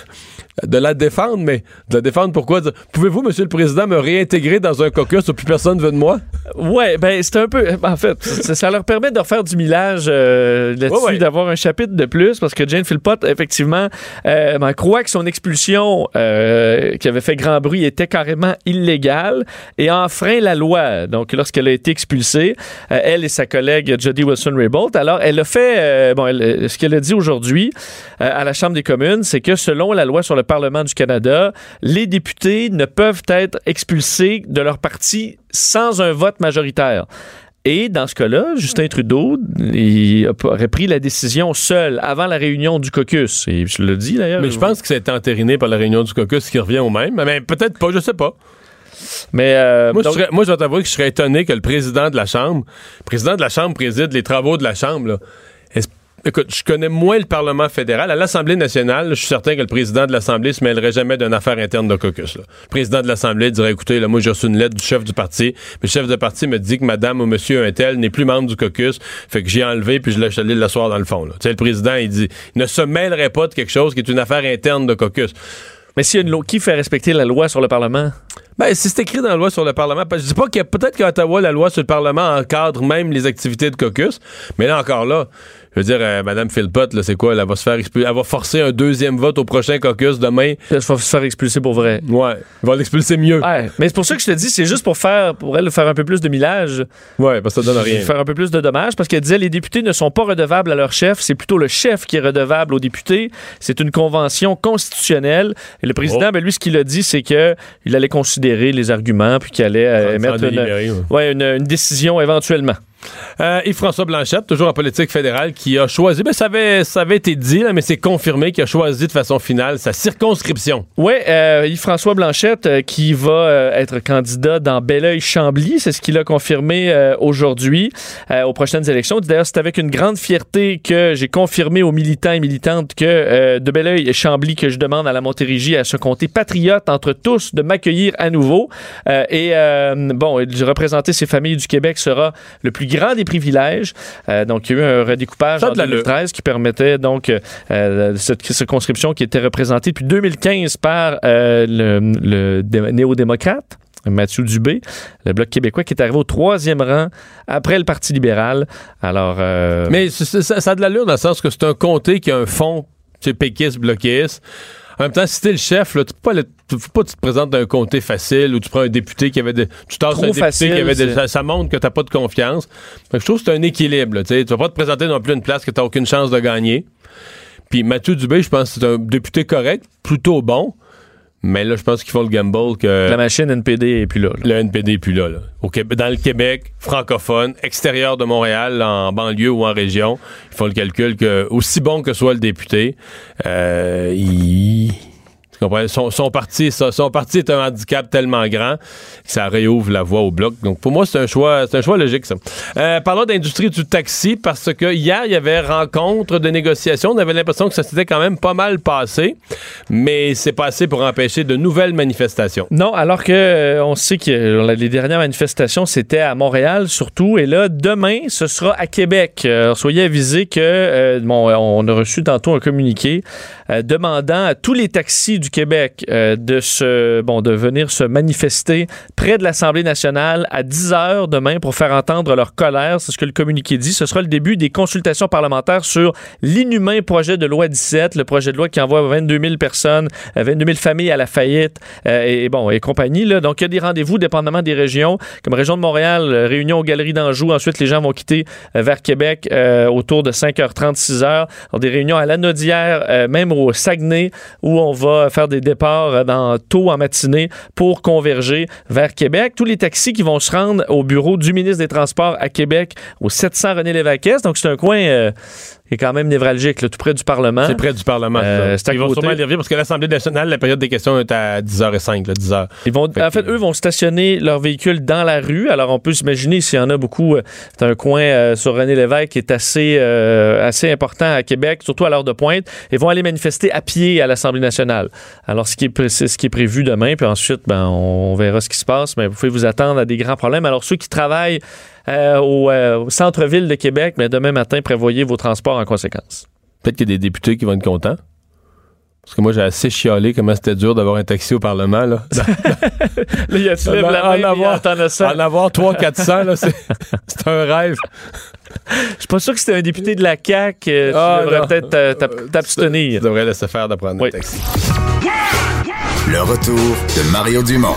de la défendre, mais de la défendre pourquoi? Pouvez-vous, Monsieur le Président, me réintégrer dans un caucus où plus personne veut de moi? Ouais, ben c'est un peu. En fait, ça, ça leur permet de refaire du millage euh, là-dessus, Ouais, ouais. d'avoir un chapitre de plus, parce que Jane Philpott, effectivement, euh, ben, croit que son expulsion, euh, qui avait fait grand bruit, était carrément illégale et enfreint la loi. Donc, lorsqu'elle a été expulsée, euh, elle et sa collègue Jody Wilson-Raybould, alors elle a fait. bon, elle- ce qu'elle a dit aujourd'hui à la Chambre des communes, c'est que selon la loi sur le Parlement du Canada, les députés ne peuvent être expulsés de leur parti sans un vote majoritaire. Et dans ce cas-là, Justin Trudeau il a- aurait pris la décision seul avant la réunion du caucus. Et je le dis d'ailleurs. Mais je pense que ça a été entériné par la réunion du caucus, ce qui revient au même. Mais peut-être pas, je sais pas. Mais euh, Moi, je serais- moi, je vais t'avouer que je serais étonné que le président de la Chambre, le président de la Chambre préside les travaux de la Chambre. là. Écoute, je connais moins le Parlement fédéral. À l'Assemblée nationale, je suis certain que le président de l'Assemblée se mêlerait jamais d'une affaire interne de caucus. là. Le président de l'Assemblée dirait, écoutez, là, moi, j'ai reçu une lettre du chef du parti, le chef de parti me dit que madame ou monsieur un tel n'est plus membre du caucus, fait que j'ai enlevé puis je l'ai allé l'asseoir dans le fond. là. Tu sais, le président, il dit, il ne se mêlerait pas de quelque chose qui est une affaire interne de caucus. mais s'il y a une loi, qui fait respecter la loi sur le Parlement? Ben, si c'est écrit dans la loi sur le Parlement, parce que je dis pas que peut-être qu'à Ottawa, la loi sur le Parlement encadre même les activités de caucus, mais là encore là, je veux dire, euh, Madame Philpott, c'est quoi? Elle va se faire expulser, elle va forcer un deuxième vote au prochain caucus demain. Il va se faire expulser pour vrai. Ouais, il va l'expulser mieux. Ouais, mais c'est pour ça que je te dis, c'est juste pour faire, pour elle, faire un peu plus de millage. Ouais, parce que ça donne rien. Faire un peu plus de dommages parce qu'elle disait les députés ne sont pas redevables à leur chef, c'est plutôt le chef qui est redevable aux députés. C'est une convention constitutionnelle. Et le président, Oh. ben, lui, ce qu'il a dit, c'est que il allait considérer les arguments puis qu'il allait euh, émettre une, délibérer, ouais. ouais, une, une décision éventuellement. Euh, Yves-François Blanchette, toujours en politique fédérale, qui a choisi, ben, ça, avait, été dit, mais c'est confirmé qu'il a choisi de façon finale sa circonscription. Oui, euh, Yves-François Blanchette euh, qui va euh, être candidat dans Belleuil-Chambly, c'est ce qu'il a confirmé euh, aujourd'hui aux prochaines élections. D'ailleurs, c'est avec une grande fierté que j'ai confirmé aux militants et militantes que de Belleuil et Chambly que je demande à la Montérégie à se compter patriote entre tous de m'accueillir à nouveau. Et bon, de représenter ces familles du Québec sera le plus grand des privilèges. Euh, donc, il y a eu un redécoupage en de l'allure. 2013 qui permettait donc euh, cette circonscription qui était représentée depuis 2015 par euh, le, le dé- néo-démocrate. Mathieu Dubé, le Bloc québécois, qui est arrivé au troisième rang après le Parti libéral. Alors, euh, Mais ça, ça a de l'allure dans le sens que c'est un comté qui a un fond, péquiste, bloquiste. En même temps, si t'es le chef, là, tu peux pas, le- tu- faut pas que tu te présentes dans un comté facile ou tu prends un député qui avait des, tu tasses Trop un député facile, qui avait des, ça, ça montre que t'as pas de confiance. Fait que je trouve que c'est un équilibre, là. Tu vas pas te présenter non plus une place que t'as aucune chance de gagner. Puis Mathieu Dubé, je pense que c'est un député correct, plutôt bon. Mais là, je pense qu'ils font le gamble que la machine NPD est plus là. là. le NPD est plus là. là. Au Québec, dans le Québec, francophone, extérieur de Montréal, en banlieue ou en région, ils font le calcul que, aussi bon que soit le député, euh, il... tu? Son, parti, son, parti est un handicap tellement grand que ça réouvre la voie au bloc. Donc pour moi, c'est un choix, c'est un choix logique, ça. Euh, parlons d'industrie du taxi parce que hier, il y avait rencontre de négociation. On avait l'impression que ça s'était quand même pas mal passé, mais c'est passé pour empêcher de nouvelles manifestations. Non, alors que euh, on sait que euh, les dernières manifestations, c'était à Montréal surtout. Et là, demain, ce sera à Québec. Alors, soyez avisés que, bon, on a reçu tantôt un communiqué demandant à tous les taxis du Québec euh, de, se, bon, de venir se manifester près de l'Assemblée nationale à 10 heures demain pour faire entendre leur colère. C'est ce que le communiqué dit. Ce sera le début des consultations parlementaires sur l'inhumain projet de loi 17, le projet de loi qui envoie 22 000 personnes, euh, 22 000 familles à la faillite euh, et, bon et compagnie. Là. Donc, il y a des rendez-vous dépendamment des régions. Comme région de Montréal, euh, réunion aux Galeries d'Anjou. Ensuite, les gens vont quitter euh, vers Québec euh, autour de 5h30, 6h. Alors, des réunions à euh, même au Saguenay, où on va faire des départs euh, dans, tôt en matinée pour converger vers Québec. Tous les taxis qui vont se rendre au bureau du ministre des Transports à Québec, au 700 René Lévesque. Donc, c'est un coin euh, est quand même névralgique, là, tout près du Parlement. C'est près du Parlement. Euh, c'est Ils vont sûrement les parce que l'Assemblée nationale, la période des questions est à 10h05, là, 10h. Ils vont, Fait en fait, que- eux vont stationner leur véhicule dans la rue. Alors, on peut s'imaginer s'il y en a beaucoup. euh, C'est un coin euh, sur René Lévesque qui est assez, euh, assez important à Québec, surtout à l'heure de pointe. Ils vont aller manifester à pied à l'Assemblée nationale. Alors, ce qui est, pré- c'est ce qui est prévu demain. Puis ensuite, ben, on verra ce qui se passe. Mais vous pouvez vous attendre à des grands problèmes. Alors, ceux qui travaillent euh, au, euh, au centre-ville de Québec, mais demain matin, prévoyez vos transports en conséquence. Peut-être qu'il y a des députés qui vont être contents. Parce que moi, j'ai assez chialé comment c'était dur d'avoir un taxi au Parlement. Là. Là, y a tu En- lèves la en main, puis avoir- ça. en avoir 300-400, là, c'est un rêve. Je suis pas sûr que c'était un député de la CAQ. euh, Ah, tu devrais non. peut-être t'ab- t'abstenir. Tu devrais laisser faire d'apprendre Oui. un taxi. Le retour de Mario Dumont.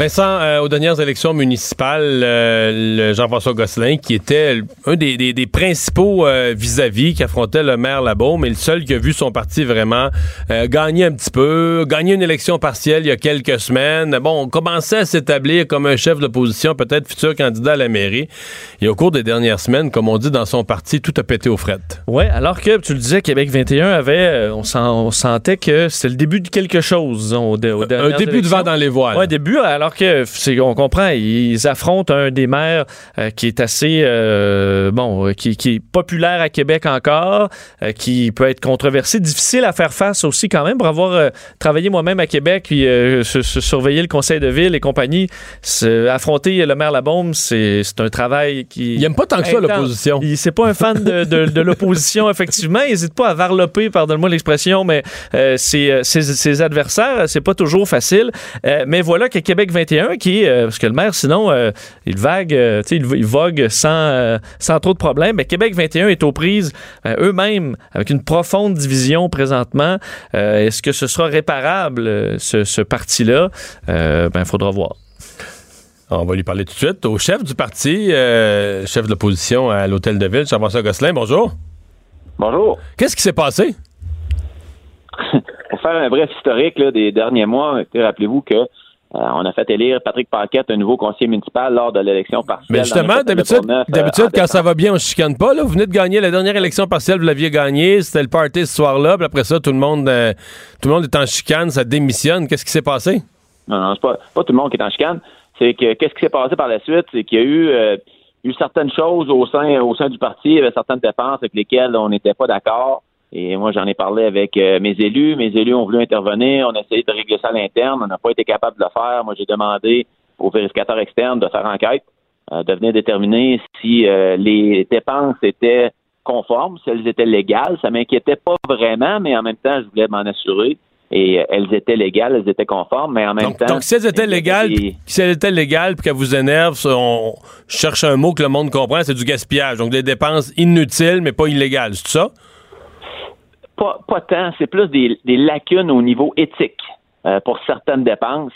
Vincent, euh, aux dernières élections municipales, euh, le Jean-François Gosselin, qui était un des, des- des principaux euh, vis-à-vis qui affrontait le maire Labaume, mais le seul qui a vu son parti vraiment gagner un petit peu, gagner une élection partielle il y a quelques semaines. Bon, on commençait à s'établir comme un chef d'opposition, peut-être futur candidat à la mairie. Et au cours des dernières semaines, comme on dit dans son parti, tout a pété aux frettes. Oui, alors que tu le disais, Québec 21 avait, on, sent- on sentait que c'était le début de quelque chose. au- aux Un début de vent dans les voiles. Ouais, début, alors que c'est, on comprend, ils affrontent un des maires euh, qui est assez euh, bon, euh, qui, qui est populaire à Québec encore, euh, qui peut être controversé, difficile à faire face aussi quand même pour avoir travaillé moi-même à Québec puis se- se surveiller le conseil de ville et compagnie. Affronter le maire Labaume, c'est, un travail qui Il aime pas tant que ça l'opposition. Il- C'est pas un fan de, de- de l'opposition, effectivement. Il n'hésite pas à varloper, pardonne-moi l'expression, mais ses, ses- ses adversaires, c'est pas toujours facile. Mais voilà que Québec 21, qui est, euh, parce que le maire, sinon, euh, il vague, euh, tu sais, il, il vogue sans, euh, sans trop de problèmes. Mais Québec 21 est aux prises euh, eux-mêmes avec une profonde division présentement. Euh, Est-ce que ce sera réparable, ce, ce parti-là? Euh, ben, il faudra voir. On va lui parler tout de suite au chef du parti, euh, chef de l'opposition à l'Hôtel de Ville, Jean-François Gosselin. Bonjour. Bonjour. Qu'est-ce qui s'est passé? Pour faire un bref historique là, des derniers mois, rappelez-vous que euh, on a fait élire Patrick Paquette, un nouveau conseiller municipal, lors de l'élection partielle. Mais justement, d'habitude, euh, d'habitude quand ça va bien, on ne chicane pas. Là. Vous venez de gagner la dernière élection partielle, vous l'aviez gagnée. C'était le party ce soir-là. Puis après ça, tout le monde, euh, tout le monde est en chicane, ça démissionne. Qu'est-ce qui s'est passé? Non, non, c'est pas, pas tout le monde qui est en chicane. C'est que qu'est-ce qui s'est passé par la suite? C'est qu'il y a eu, eu certaines choses au sein, au sein du parti. Il y avait certaines dépenses avec lesquelles on n'était pas d'accord. Et moi, j'en ai parlé avec euh, mes élus. Mes élus ont voulu intervenir. On a essayé de régler ça à l'interne. On n'a pas été capable de le faire. Moi, j'ai demandé aux vérificateurs externes de faire enquête, euh, de venir déterminer si euh, les dépenses étaient conformes, si elles étaient légales. Ça m'inquiétait pas vraiment, mais en même temps, je voulais m'en assurer. Et elles étaient légales, elles étaient conformes, mais en même temps. Donc, si elles étaient légales, si elles étaient légales, puis qu'elles vous énervent, on cherche un mot que le monde comprend, c'est du gaspillage. Donc, des dépenses inutiles, mais pas illégales. C'est ça? Pas, tant, c'est plus des, lacunes au niveau éthique euh, pour certaines dépenses.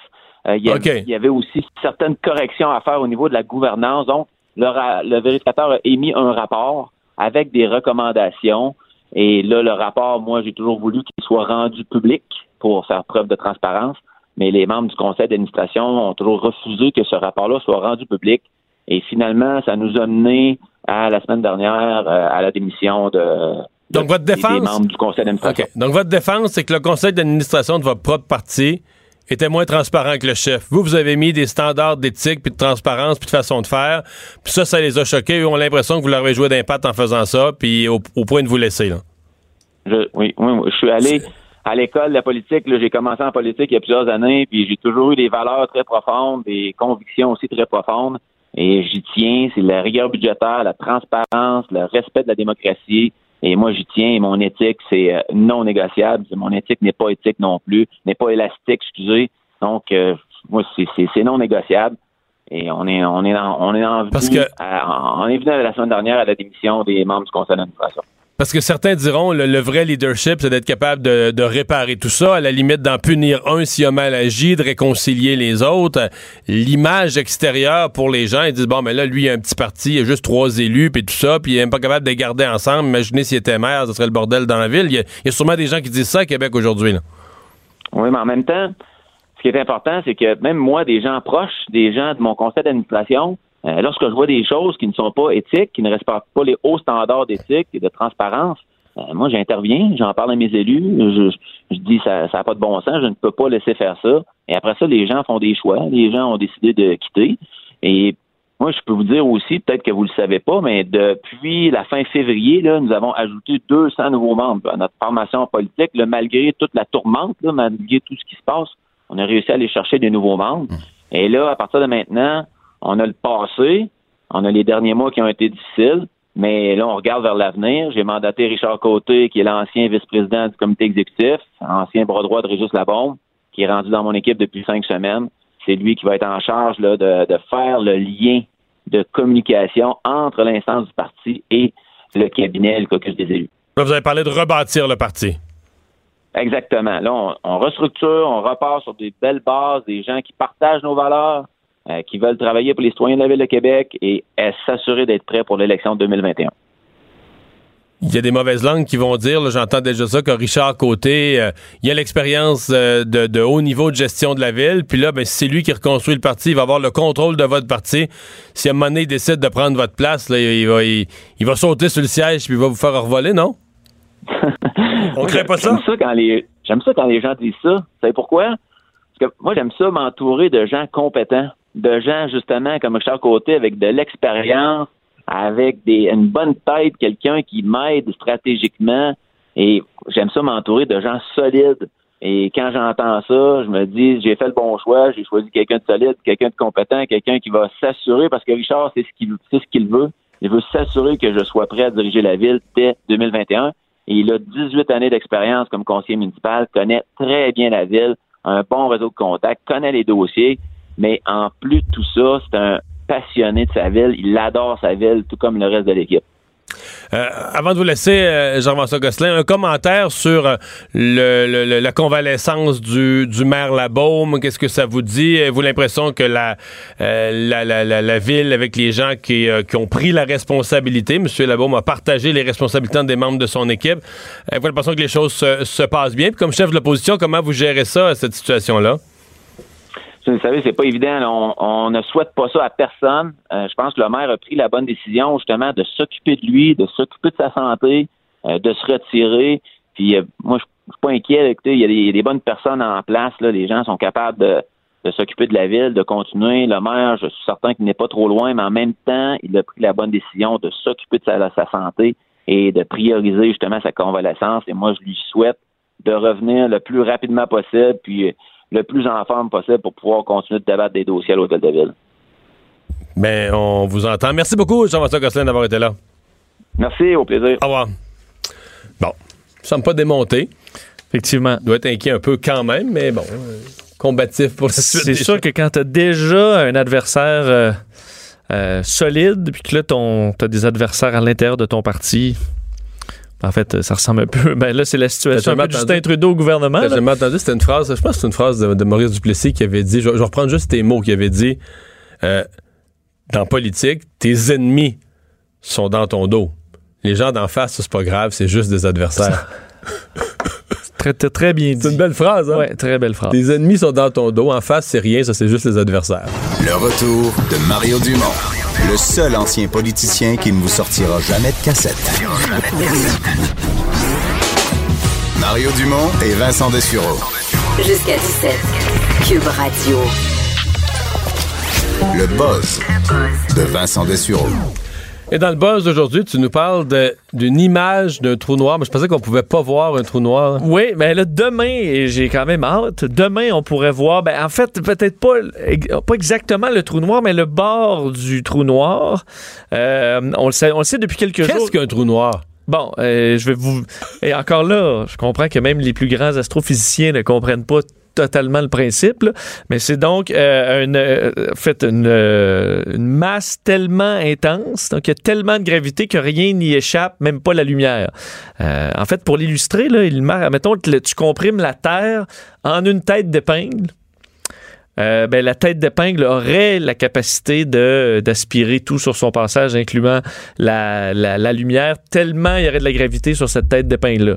Euh, il, y avait, aussi certaines corrections à faire au niveau de la gouvernance. Donc, le, vérificateur a émis un rapport avec des recommandations. Et là, le rapport, moi, j'ai toujours voulu qu'il soit rendu public pour faire preuve de transparence. Mais les membres du conseil d'administration ont toujours refusé que ce rapport-là soit rendu public. Et finalement, ça nous a mené à la semaine dernière euh, à la démission de, donc, votre défense. du conseil d'administration. Donc, votre défense, c'est que le conseil d'administration de votre propre parti était moins transparent que le chef. Vous, vous avez mis des standards d'éthique, puis de transparence, puis de façon de faire. Puis ça, ça les a choqués. Ils ont l'impression que vous leur avez joué d'impact en faisant ça, puis au, point de vous laisser. Là. Je, oui, oui, je suis allé à l'école de la politique. J'ai commencé en politique il y a plusieurs années, puis j'ai toujours eu des valeurs très profondes, des convictions aussi très profondes. Et j'y tiens. C'est la rigueur budgétaire, la transparence, le respect de la démocratie. Et moi, j'y tiens. Et mon éthique, c'est euh, non négociable. Mon éthique n'est pas éthique non plus, n'est pas élastique, excusez. Donc, euh, moi, c'est non négociable. Et on est, on est, en, on est en Parce que... on est venu la semaine dernière à la démission des membres du conseil d'administration. Parce que certains diront le, vrai leadership, c'est d'être capable de, réparer tout ça, à la limite d'en punir un s'il a mal agi, de réconcilier les autres. L'image extérieure pour les gens, ils disent bon, mais là, lui, il a un petit parti, il a juste trois élus, puis tout ça, puis il est pas capable de les garder ensemble. Imaginez s'il était maire, ce serait le bordel dans la ville. Il y a, sûrement des gens qui disent ça à Québec aujourd'hui. Oui, mais en même temps, ce qui est important, c'est que même moi, des gens proches, des gens de mon conseil d'administration, euh, lorsque je vois des choses qui ne sont pas éthiques, qui ne respectent pas les hauts standards d'éthique et de transparence, euh, moi, j'interviens, j'en parle à mes élus, je, dis ça n'a pas de bon sens, je ne peux pas laisser faire ça. Et après ça, les gens font des choix, les gens ont décidé de quitter. Et moi, je peux vous dire aussi, peut-être que vous ne le savez pas, mais depuis la fin février, là, nous avons ajouté 200 nouveaux membres à notre formation politique. malgré toute la tourmente, malgré tout ce qui se passe, on a réussi à aller chercher des nouveaux membres. Mmh. Et là, à partir de maintenant, on a le passé, on a les derniers mois qui ont été difficiles, mais là, on regarde vers l'avenir. J'ai mandaté Richard Côté, qui est l'ancien vice-président du comité exécutif, ancien bras droit de Régis Labombe, qui est rendu dans mon équipe depuis cinq semaines. C'est lui qui va être en charge là, de, de faire le lien de communication entre l'instance du parti et le cabinet, le caucus des élus. Là, vous avez parlé de rebâtir le parti. Exactement. Là, on, on restructure, on repart sur des belles bases, des gens qui partagent nos valeurs, euh, qui veulent travailler pour les citoyens de la Ville de Québec et s'assurer d'être prêts pour l'élection 2021. Il y a des mauvaises langues qui vont dire, j'entends déjà ça, que Richard Côté, euh, il a l'expérience euh, de, haut niveau de gestion de la ville, puis là, ben, c'est lui qui reconstruit le parti, il va avoir le contrôle de votre parti. Si à un moment donné, il décide de prendre votre place, il, va, il, va sauter sur le siège puis il va vous faire revoler, non? On crée pas ça? J'aime ça, quand les, j'aime ça quand les gens disent ça. Vous savez pourquoi? Parce que moi, j'aime ça m'entourer de gens compétents de gens, justement, comme Richard Côté, avec de l'expérience, avec des, une bonne tête, quelqu'un qui m'aide stratégiquement. Et j'aime ça m'entourer de gens solides. Et quand j'entends ça, je me dis, j'ai fait le bon choix, j'ai choisi quelqu'un de solide, quelqu'un de compétent, quelqu'un qui va s'assurer, parce que Richard, c'est ce qu'il c'est ce qu'il veut. Il veut s'assurer que je sois prêt à diriger la ville dès 2021. Et il a 18 années d'expérience comme conseiller municipal, connaît très bien la ville, un bon réseau de contacts, connaît les dossiers. Mais en plus de tout ça, c'est un passionné de sa ville. Il adore sa ville, tout comme le reste de l'équipe. Euh, avant de vous laisser, euh, Jean-François Gosselin, un commentaire sur euh, le, le- la convalescence du, du maire Labaume. Qu'est-ce que ça vous dit? Avez-vous l'impression que la, euh, la, la, la ville, avec les gens qui, euh, qui ont pris la responsabilité, M. Labaume a partagé les responsabilités des membres de son équipe, avez-vous l'impression que les choses se, se passent bien? Puis comme chef de l'opposition, comment vous gérez ça, cette situation-là? Vous savez, c'est pas évident. On, on ne souhaite pas ça à personne. Euh, je pense que le maire a pris la bonne décision, justement, de s'occuper de lui, de s'occuper de sa santé, euh, de se retirer. Puis euh, moi, je suis pas inquiet. Écoutez, il y, a des, il y a des bonnes personnes en place. Là. Les gens sont capables de, de s'occuper de la ville, de continuer. Le maire, je suis certain qu'il n'est pas trop loin, mais en même temps, il a pris la bonne décision de s'occuper de sa, de sa santé et de prioriser justement sa convalescence. Et moi, je lui souhaite de revenir le plus rapidement possible, puis le plus en forme possible pour pouvoir continuer de débattre des dossiers à l'Hôtel de Ville. Ben, on vous entend. Merci beaucoup, Jean-François Gosselin, d'avoir été là. Merci, au plaisir. Au revoir. Bon, ne sommes pas démontés. Effectivement. doit être inquiet un peu quand même, mais bon, euh, combatif pour la suite. C'est sûr que quand tu as déjà un adversaire euh, euh, solide, puis que là, tu as des adversaires à l'intérieur de ton parti, en fait, ça ressemble un peu. Ben là, c'est la situation un peu de Justin? Trudeau au gouvernement. Là. jamais entendu, c'était une phrase, je pense que c'est une phrase de, de Maurice Duplessis qui avait dit, je, je vais reprendre juste tes mots, qui avait dit, euh, dans politique, tes ennemis sont dans ton dos. Les gens d'en face, ça, c'est pas grave, c'est juste des adversaires. Très, très, très bien dit. c'est une belle phrase, hein? Ouais, très belle phrase. Tes ennemis sont dans ton dos, en face, c'est rien, ça, c'est juste les adversaires. Le retour de Mario Dumont, le seul ancien politicien qui ne vous sortira jamais de cassette. Mario Dumont et Vincent Dessureau. Jusqu'à 17. Cube Radio. Le buzz de Vincent Dessureau. Et dans le buzz d'aujourd'hui, tu nous parles d'une image d'un trou noir, mais je pensais qu'on pouvait pas voir un trou noir. Oui, mais là, demain, et j'ai quand même hâte, demain, on pourrait voir, ben, en fait, peut-être pas, pas exactement le trou noir, mais le bord du trou noir. Euh, on, le sait, on le sait depuis quelques jours. Qu'est-ce qu'un trou noir? Bon, euh, je vais vous. Et encore là, je comprends que même les plus grands astrophysiciens ne comprennent pas totalement le principe, mais c'est donc euh, une, euh, euh, une masse tellement intense, donc il y a tellement de gravité que rien n'y échappe, même pas la lumière. En fait, pour l'illustrer, là, il mettons tu comprimes la Terre en une tête d'épingle. Euh, ben, la tête d'épingle aurait la capacité de, d'aspirer tout sur son passage, incluant la, la, la lumière, tellement il y aurait de la gravité sur cette tête d'épingle-là.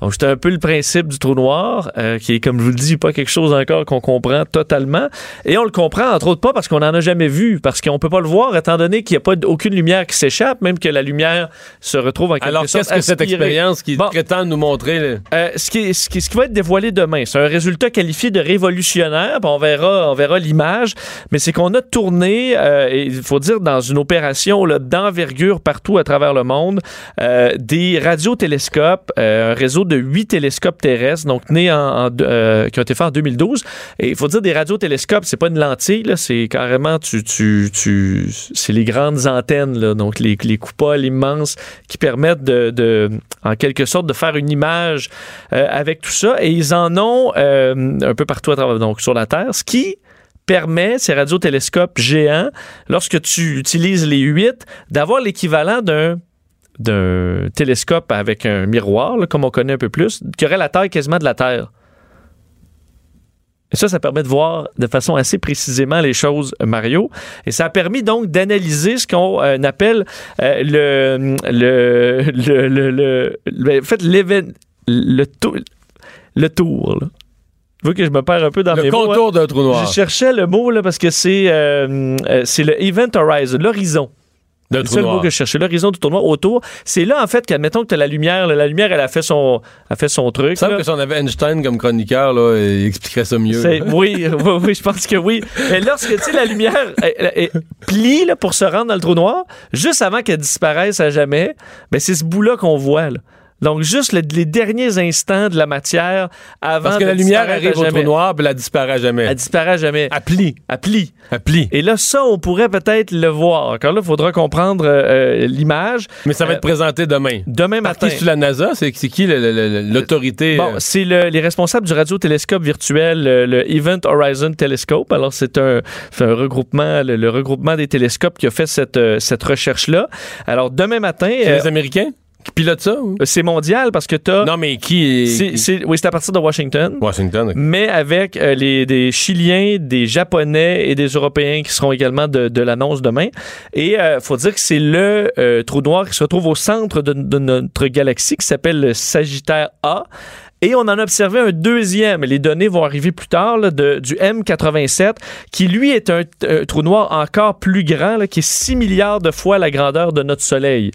Donc, c'est un peu le principe du trou noir, euh, qui est, comme je vous le dis, pas quelque chose encore qu'on comprend totalement. Et on le comprend, entre autres, pas parce qu'on n'en a jamais vu, parce qu'on peut pas le voir, étant donné qu'il n'y a pas aucune lumière qui s'échappe, même que la lumière se retrouve en quelque Alors, sorte qu'est-ce que cette expérience qui Bon. prétend nous montrer? Euh, ce, qui, ce, qui, ce qui va être dévoilé demain, c'est un résultat qualifié de révolutionnaire. On on verra l'image, mais c'est qu'on a tourné, euh, il faut dire dans une opération d'envergure partout à travers le monde, euh, des radiotélescopes, euh, un réseau de huit télescopes terrestres, donc nés qui ont été faits en 2012. Et il faut dire des radiotélescopes, c'est pas une lentille, c'est carrément tu, tu, tu, c'est les grandes antennes, là, donc les, les coupoles immenses qui permettent de, de, en quelque sorte, de faire une image avec tout ça. Et ils en ont un peu partout donc sur la Terre, ce qui permet, ces radiotélescopes géants, lorsque tu utilises les huit, d'avoir l'équivalent d'un d'un télescope avec un miroir, comme on connaît un peu plus, qui aurait la taille quasiment de la Terre. Et ça, ça permet de voir de façon assez précisément les choses, Mario. Et ça a permis donc d'analyser ce qu'on euh, appelle euh, le, le, le, le, le- le- en fait, le, le tour, là. Tu vois que je me perds un peu dans Le mes mots, hein? contour d'un trou noir. Je cherchais le mot là, parce que c'est euh, euh, c'est le Event Horizon, l'horizon. C'est le mot que je cherchais, l'horizon du tournoi autour. C'est là, en fait, qu'admettons que tu as la lumière. là, la lumière, elle a fait son, a fait son Il truc. me semble là. que si on avait Einstein comme chroniqueur, là, il expliquerait ça mieux. Oui, oui, oui, je pense que oui. Mais lorsque tu sais, la lumière elle- elle- elle plie là, pour se rendre dans le trou noir, juste avant qu'elle disparaisse à jamais, ben c'est ce bout-là qu'on voit. là. Donc, juste le- les derniers instants de la matière avant Parce que la lumière arrive au trou noir, puis elle disparaît jamais. Elle disparaît jamais. Elle plie. Elle plie. Elle plie. Et là, ça, on pourrait peut-être le voir. Encore là, il faudra comprendre euh, euh, l'image. Mais ça va Euh, être présenté demain. Demain Par matin. qui sur la NASA? C'est qui l'autorité? Bon, euh, c'est le- les responsables du radiotélescope virtuel, le, le Event Horizon Telescope. Alors, c'est un, regroupement, le, regroupement des télescopes qui a fait cette, euh, cette recherche-là. Alors, demain matin, c'est euh, les Américains? Qui pilotent ça? ou? c'est mondial parce que tu as. Non, mais qui? c'est, c'est- oui, c'est à partir de Washington. Washington. ok. Mais avec euh, les, des Chiliens, des Japonais et des Européens qui seront également de, de l'annonce demain. Et il faut dire que c'est le euh, trou noir qui se retrouve au centre de, de notre galaxie qui s'appelle le Sagittaire A. Et on en a observé un deuxième. Les données vont arriver plus tard là, de, du M87, qui lui est un, un trou noir encore plus grand, là, qui est 6 milliards de fois la grandeur de notre Soleil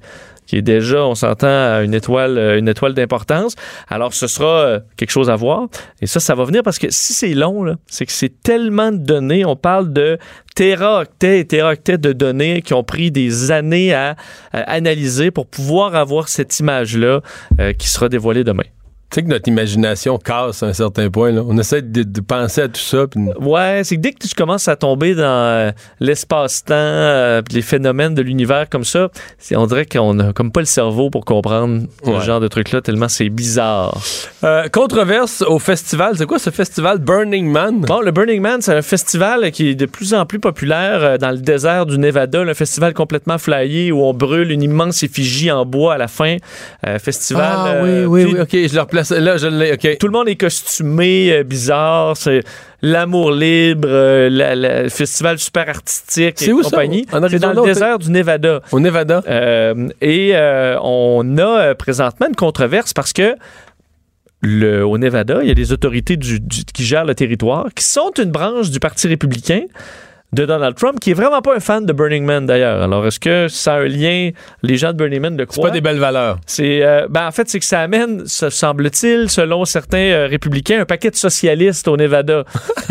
qui est déjà, on s'entend, une étoile, euh, une étoile d'importance. Alors, ce sera euh, quelque chose à voir. Et ça, ça va venir parce que si c'est long, c'est que c'est tellement de données. On parle de téraoctets et téraoctets de données qui ont pris des années à, à analyser pour pouvoir avoir cette image-là euh, qui sera dévoilée demain. Tu sais que notre imagination casse à un certain point. Là. On essaie de, de penser à tout ça. puis- Ouais, c'est que dès que tu commences à tomber dans euh, l'espace-temps, euh, les phénomènes de l'univers comme ça, on dirait qu'on a comme pas le cerveau pour comprendre Ouais. ce genre de truc-là, tellement c'est bizarre. Euh, controverse au festival. C'est quoi ce festival? Burning Man? Bon, le Burning Man, c'est un festival qui est de plus en plus populaire euh, dans le désert du Nevada, un festival complètement flyé où on brûle une immense effigie en bois à la fin. Euh, festival. Ah oui, oui, oui. OK, je le replace. Là, je l'ai. OK. Tout le monde est costumé, euh, bizarre, c'est l'amour libre, euh, la- la- le festival super artistique C'est et où ça? compagnie. En C'est dans Arizona, le désert du Nevada. Au Nevada. Euh, et euh, on a euh, présentement une controverse parce que le, au Nevada, il y a des autorités du- du- qui gèrent le territoire, qui sont une branche du Parti républicain de Donald Trump, qui est vraiment pas un fan de Burning Man d'ailleurs. Alors, est-ce que ça a un lien, les gens de Burning Man le C'est croient? pas des belles valeurs. C'est, euh, ben, en fait, c'est que ça amène, se semble-t-il, selon certains euh, républicains, un paquet de socialistes au Nevada.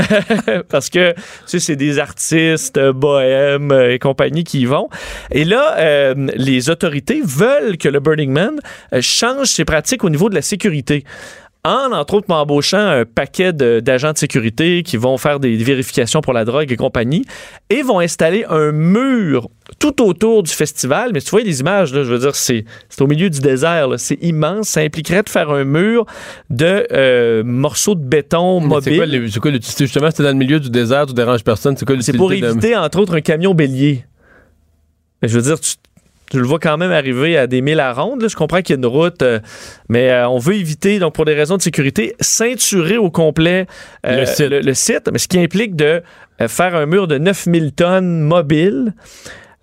Parce que, tu sais, c'est des artistes, euh, bohèmes et compagnie qui y vont. Et là, euh, les autorités veulent que le Burning Man change ses pratiques au niveau de la sécurité en, entre autres, embauchant un paquet d'agents de, sécurité qui vont faire des vérifications pour la drogue et compagnie, et vont installer un mur tout autour du festival. Mais tu vois les images, là, je veux dire, c'est c'est au milieu du désert, c'est immense. Ça impliquerait de faire un mur de euh, morceaux de béton C'est mobile. c'est quoi l'utilité? Justement, c'était dans le milieu du désert, tu déranges personne. C'est quoi C'est l'utilité? pour de- éviter, entre autres, un camion bélier. Mais je veux dire, tu, tu le vois quand même arriver à des milles à ronde. là. Je comprends qu'il y a une route, euh, mais euh, on veut éviter, donc pour des raisons de sécurité, ceinturer au complet euh, Le site. le site, mais ce qui implique de faire un mur de 9000 tonnes mobile.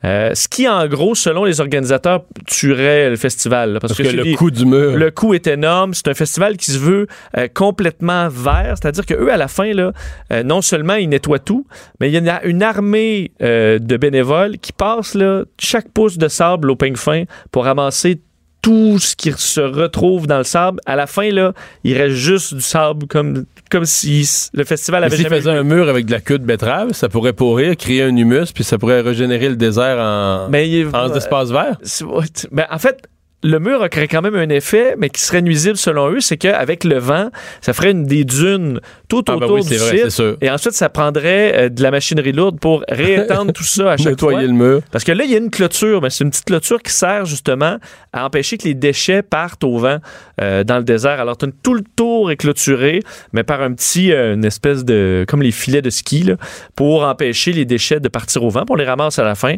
Euh, ce qui, en gros, selon les organisateurs, tuerait le festival. là, parce, Parce que le coût du mur. le coût est énorme. C'est un festival qui se veut euh, complètement vert, c'est-à-dire que eux, à la fin, là, euh, non seulement ils nettoient tout, mais il y a une armée de bénévoles qui passent là, chaque pouce de sable au peigne fin pour ramasser tout ce qui se retrouve dans le sable. À la fin, là, il reste juste du sable comme, comme si le festival Mais avait s'ils jamais faisaient un mur avec de la queue de betterave, ça pourrait pourrir, créer un humus, puis ça pourrait régénérer le désert en, Mais il- en espace vert? T- ben, en fait, le mur aurait quand même un effet, mais qui serait nuisible selon eux, c'est qu'avec le vent, ça ferait une, des dunes tout Ah ben autour oui, du vrai, site. sûr. Et ensuite, ça prendrait euh, de la machinerie lourde pour réétendre tout ça à chaque Nettoyer fois. le mur. Parce que là, il y a une clôture, mais c'est une petite clôture qui sert justement à empêcher que les déchets partent au vent euh, dans le désert. Alors, tout le tour est clôturé, mais par un petit, euh, une espèce de, comme les filets de ski, là, pour empêcher les déchets de partir au vent, pour les ramasser à la fin.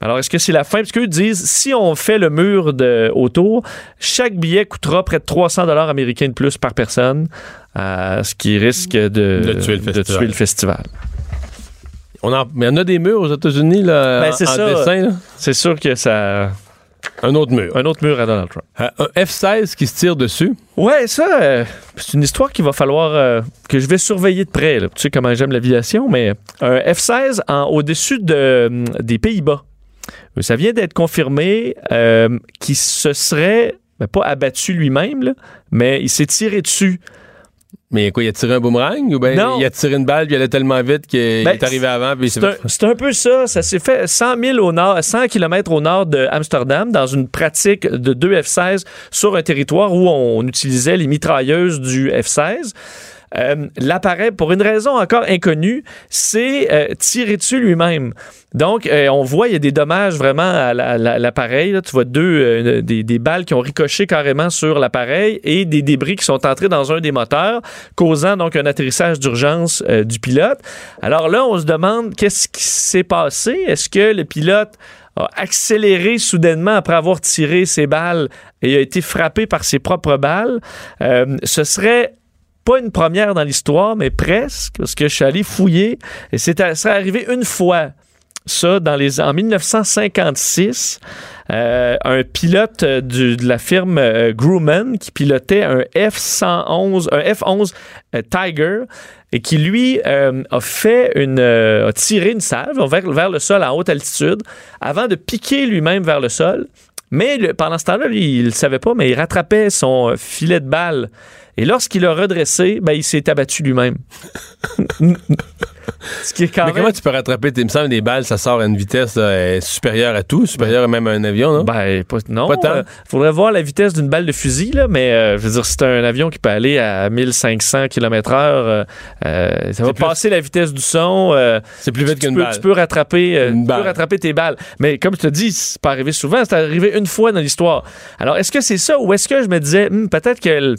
Alors, est-ce que c'est la fin? Parce qu'eux disent, si on fait le mur de, autour, chaque billet coûtera près de 300 dollars américains de plus par personne, ce qui risque de, De tuer le festival. tuer le festival. On en, mais en a des murs aux États-Unis, là, Ben, en, ça. dessin. là. C'est sûr que ça... Un autre mur. Un autre mur à Donald Trump. Euh, un F-16 qui se tire dessus. Ouais, ça, euh, c'est une histoire qu'il va falloir euh, que je vais surveiller de près. là. Tu sais comment j'aime l'aviation, mais un F-16 en- au-dessus de, des Pays-Bas. Ça vient d'être confirmé euh, qu'il se serait ben, pas abattu lui-même, là, mais il s'est tiré dessus Mais quoi, il a tiré un boomerang ou bien Non. il a tiré une balle puis il allait tellement vite qu'il Ben, est arrivé avant C'est un, un peu ça. Ça s'est fait 100 000 au nord, 100 km au nord de Amsterdam, dans une pratique de deux F-16 sur un territoire où on utilisait les mitrailleuses du F-16. Euh, L'appareil, pour une raison encore inconnue, c'est euh, tiré dessus lui-même. Donc, euh, on voit, il y a des dommages vraiment à la- la- l'appareil. Tu vois deux, euh, des, des balles qui ont ricoché carrément sur l'appareil et des débris qui sont entrés dans un des moteurs, causant donc un atterrissage d'urgence euh, du pilote. Alors là, on se demande qu'est-ce qui s'est passé? Est-ce que le pilote a accéléré soudainement après avoir tiré ses balles et a été frappé par ses propres balles? Ce serait pas une première dans l'histoire, mais presque, parce que je suis allé fouiller et c'est arrivé une fois. Ça, dans les, en 1956, euh, un pilote euh, de la firme euh, Grumman qui pilotait un F-111, un F-11 euh, Tiger et qui, lui, a fait une, a tiré une salve vers le sol à haute altitude avant de piquer lui-même vers le sol. Mais pendant ce temps-là, il ne savait pas, mais il rattrapait son euh, filet de balle. Et lorsqu'il l'a redressé, ben, il s'est abattu lui-même. Ce qui est quand Mais même... comment tu peux rattraper, tes- il me semble, des balles, ça sort à une vitesse là, euh, supérieure à tout, supérieure même à un avion, non? Ben, pas, non. Pas tant. euh, faudrait voir la vitesse d'une balle de fusil, là, mais euh, je veux dire, c'est un avion qui peut aller à 1500 km/h. euh, ça va plus- passer la vitesse du son. c'est plus vite qu'une balle. tu peux rattraper, Une tu peux rattraper tes balles. Mais comme je te dis, c'est pas arrivé souvent, c'est arrivé une fois dans l'histoire. Alors, est-ce que c'est ça ou est-ce que je me disais, Hmm, peut-être que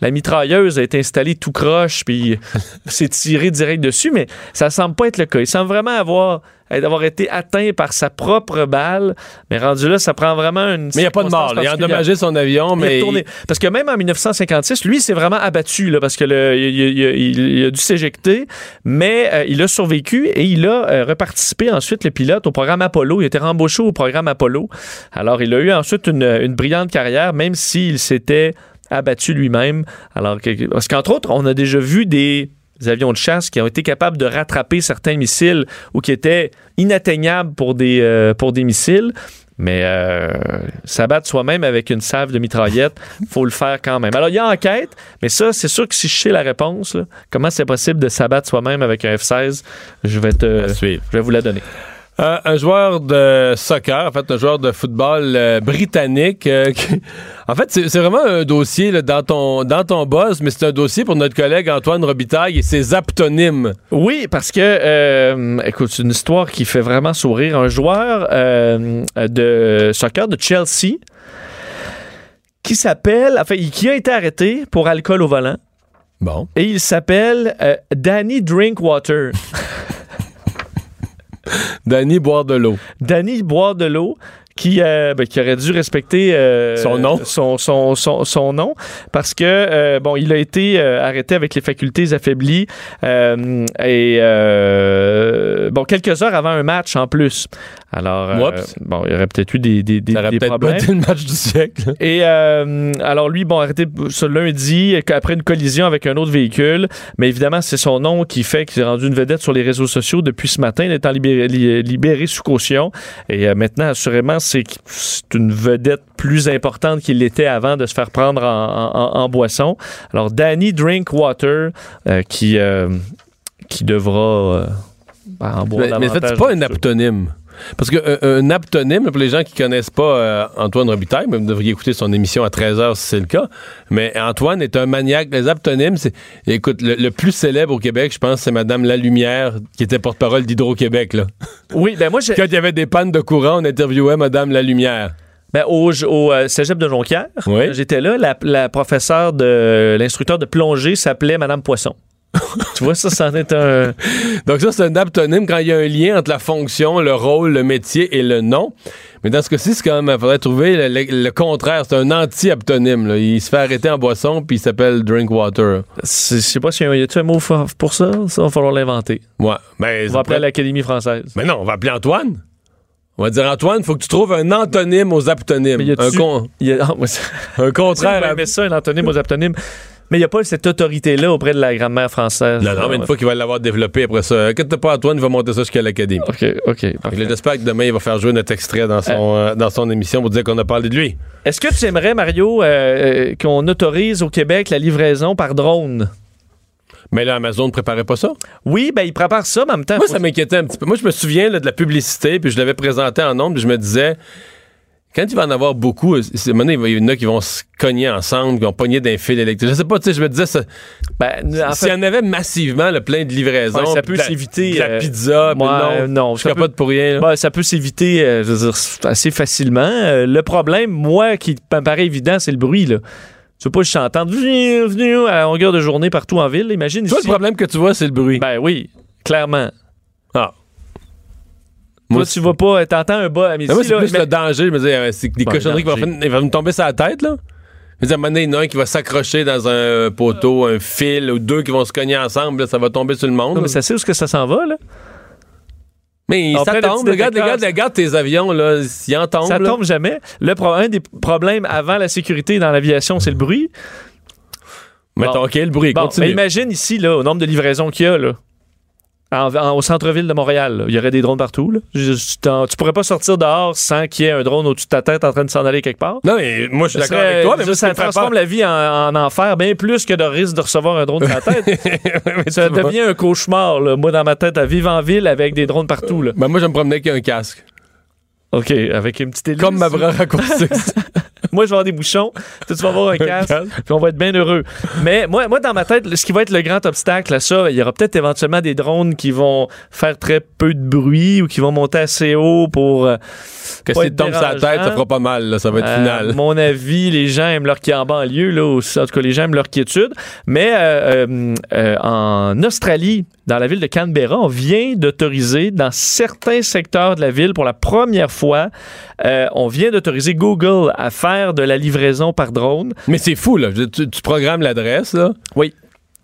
la mitrailleuse a été installée tout croche puis s'est tiré direct dessus, mais ça semble pas être le cas. Il semble vraiment avoir d'avoir été atteint par sa propre balle, mais rendu là, ça prend vraiment une. Mais il n'y a pas de mort. là. Il a endommagé son avion, il mais. Parce que même en 1956, lui, s'est vraiment abattu, là, parce que le- il, a dû s'éjecter, mais euh, il a survécu et il a euh, reparticipé ensuite, le pilote, au programme Apollo. Il a été rembauché au programme Apollo. Alors, il a eu ensuite une, une brillante carrière, même s'il s'était abattu lui-même. Alors, que- parce qu'entre autres, on a déjà vu des avions de chasse qui ont été capables de rattraper certains missiles ou qui étaient inatteignables pour des, euh, pour des missiles. Mais euh, s'abattre soi-même avec une salve de mitraillette, faut le faire quand même. Alors, il y a enquête, mais ça, c'est sûr que si je sais la réponse, là, comment c'est possible de s'abattre soi-même avec un F-16, je vais, te, je vais vous la donner. Euh, un joueur de soccer, en fait, un joueur de football euh, britannique. euh, qui- en fait, c'est vraiment un dossier là, dans ton dans ton boss, mais c'est un dossier pour notre collègue Antoine Robitaille et ses aptonymes. Oui, parce que, écoute, c'est une histoire qui fait vraiment sourire. Un joueur de soccer de Chelsea qui s'appelle, enfin, qui a été arrêté pour alcool au volant. Bon. Et il s'appelle Danny Drinkwater. Danny boire de l'eau. Danny boire de l'eau. Qui, euh, ben, qui aurait dû respecter euh, Son nom. son, son, son, son nom parce que euh, bon il a été euh, arrêté avec les facultés affaiblies euh, et euh, bon quelques heures avant un match en plus alors euh, bon il y aurait peut-être eu des, des, des, Ça aurait des peut-être pas problèmes été le match du siècle. et euh, alors lui, bon, arrêté ce lundi après une collision avec un autre véhicule. Mais évidemment, c'est son nom qui fait qu'il est rendu une vedette sur les réseaux sociaux depuis ce matin, il étant libéré, li- libéré sous caution. Et euh, maintenant, assurément, c'est une vedette plus importante qu'il l'était avant de se faire prendre en, en- en boisson. Alors, Danny Drinkwater, qui, qui devra euh, en boire Mais, mais en fait, davantage c'est pas un aptonyme. Parce que euh, un aptonyme, pour les gens qui connaissent pas euh, Antoine Robitaille, mais vous devriez écouter son émission à 13h si c'est le cas, mais Antoine est un maniaque. Les aptonymes, c'est... Écoute, le, le plus célèbre au Québec, je pense, c'est Madame Lalumière, qui était porte-parole d'Hydro-Québec. Là. Oui, ben moi, j'ai... Quand il y avait des pannes de courant, on interviewait Madame Lalumière. Ben, au au euh, cégep de Jonquière, Oui. j'étais là. La, la professeure de l'instructeur de plongée s'appelait Madame Poisson. Tu vois, ça, c'en est un. Donc ça, c'est un aptonyme quand il y a un lien entre la fonction, le rôle, le métier et le nom. Mais dans ce cas-ci, c'est quand même, il faudrait trouver le, le- le contraire. C'est un anti-aptonyme. là. Il se fait arrêter en boisson, puis il s'appelle Drinkwater. Je sais pas s'il y a, un mot pour ça? Ça, va falloir l'inventer. Ouais. Ben, On va appeler l'Académie française. Mais non, on va appeler Antoine. On va dire Antoine, faut que tu trouves un antonyme aux aptonymes. Mais y a-tu- un, con- Il y a- ah, ça- un contraire. à- mais ça, un antonyme aux aptonymes. Mais il n'y a pas cette autorité-là auprès de la grammaire française. Non, non, mais une fois qu'il va l'avoir développé après ça, inquiète pas, Antoine, il va monter ça jusqu'à l'Académie. OK, OK. J'espère que demain, il va faire jouer notre extrait dans son, euh, dans son émission pour dire qu'on a parlé de lui. Est-ce que tu aimerais, Mario, euh, euh, qu'on autorise au Québec la livraison par drone? Mais là, Amazon ne préparait pas ça? Oui, ben, ils préparent ça, mais en même temps. Moi, ça m'inquiétait un petit peu. Moi, je me souviens là, de la publicité, puis je l'avais présenté en nombre, puis je me disais, quand il va en avoir beaucoup, c'est- un moment donné, il y en a qui vont se cogner ensemble, qui vont pogner d'un fil électrique. Je sais pas, tu sais, je me disais, ça, Ben, en s'il y en avait massivement, le plein de livraisons, Ouais, ça peut la- s'éviter, de la euh, pizza, moi, non, euh, non, je capote pour rien. ben, ça peut s'éviter euh, je veux dire, assez facilement. Euh, le problème, moi, qui me paraît évident, c'est le bruit. Là. Tu veux pas que je t'entende à longueur de journée partout en ville. Imagine Toi, ici. le problème que tu vois, c'est le bruit. Ben oui, clairement. ah. Toi, Moi, tu vas pas, t'entends un bas à midi. Mais moi, c'est là, plus mais- le danger. Je me dis, euh, c'est des Ben, cochonneries qui vont, danger. fin- ils vont me tomber sur la tête, là. Je dire, à un moment donné, il y en a un qui va s'accrocher dans un poteau, un fil, ou deux qui vont se cogner ensemble, là, ça va tomber sur le monde. Non, mais ça sait où est-ce que ça s'en va, là? Mais En ça tombe. Regarde, regarde, regarde tes avions, là. S'ils en tombent, Ça là. tombe jamais. Le pro- un des problèmes avant la sécurité dans l'aviation, c'est le bruit. Mettons, Bon. OK, le bruit, Bon, continue. mais imagine ici, là, au nombre de livraisons qu'il y a, là. En- en- au centre-ville de Montréal, là. il y aurait des drones partout. Là. Je- tu pourrais pas sortir dehors sans qu'il y ait un drone au-dessus de ta tête en train de s'en aller quelque part? Non, mais moi, je suis d'accord avec toi, mais moi, ça transforme la vie en, en enfer bien plus que de risque de recevoir un drone sur la tête. Ça devient un cauchemar, là. moi, dans ma tête, à vivre en ville avec des drones partout. Là. Ben, moi, je me promenais avec un casque. OK, avec une petite hélice. Comme ma bras raccourcie. Moi, je vais avoir des bouchons. Toi, tu vas avoir un casque. Puis on va être bien heureux. Mais moi, moi, dans ma tête, ce qui va être le grand obstacle à ça, il y aura peut-être éventuellement des drones qui vont faire très peu de bruit ou qui vont monter assez haut pour. euh, Que être tombe sur la tête, ça fera pas mal, là, ça va être Euh, final. À mon avis, les gens aiment leur qui en banlieue, là, aussi. en tout cas, les gens aiment leur quiétude. Mais euh, en Australie, dans la ville de Canberra, on vient d'autoriser dans certains secteurs de la ville, pour la première fois, on vient d'autoriser Google à faire de la livraison par drone. Mais c'est fou, là. Tu, tu programmes l'adresse, là. Oui.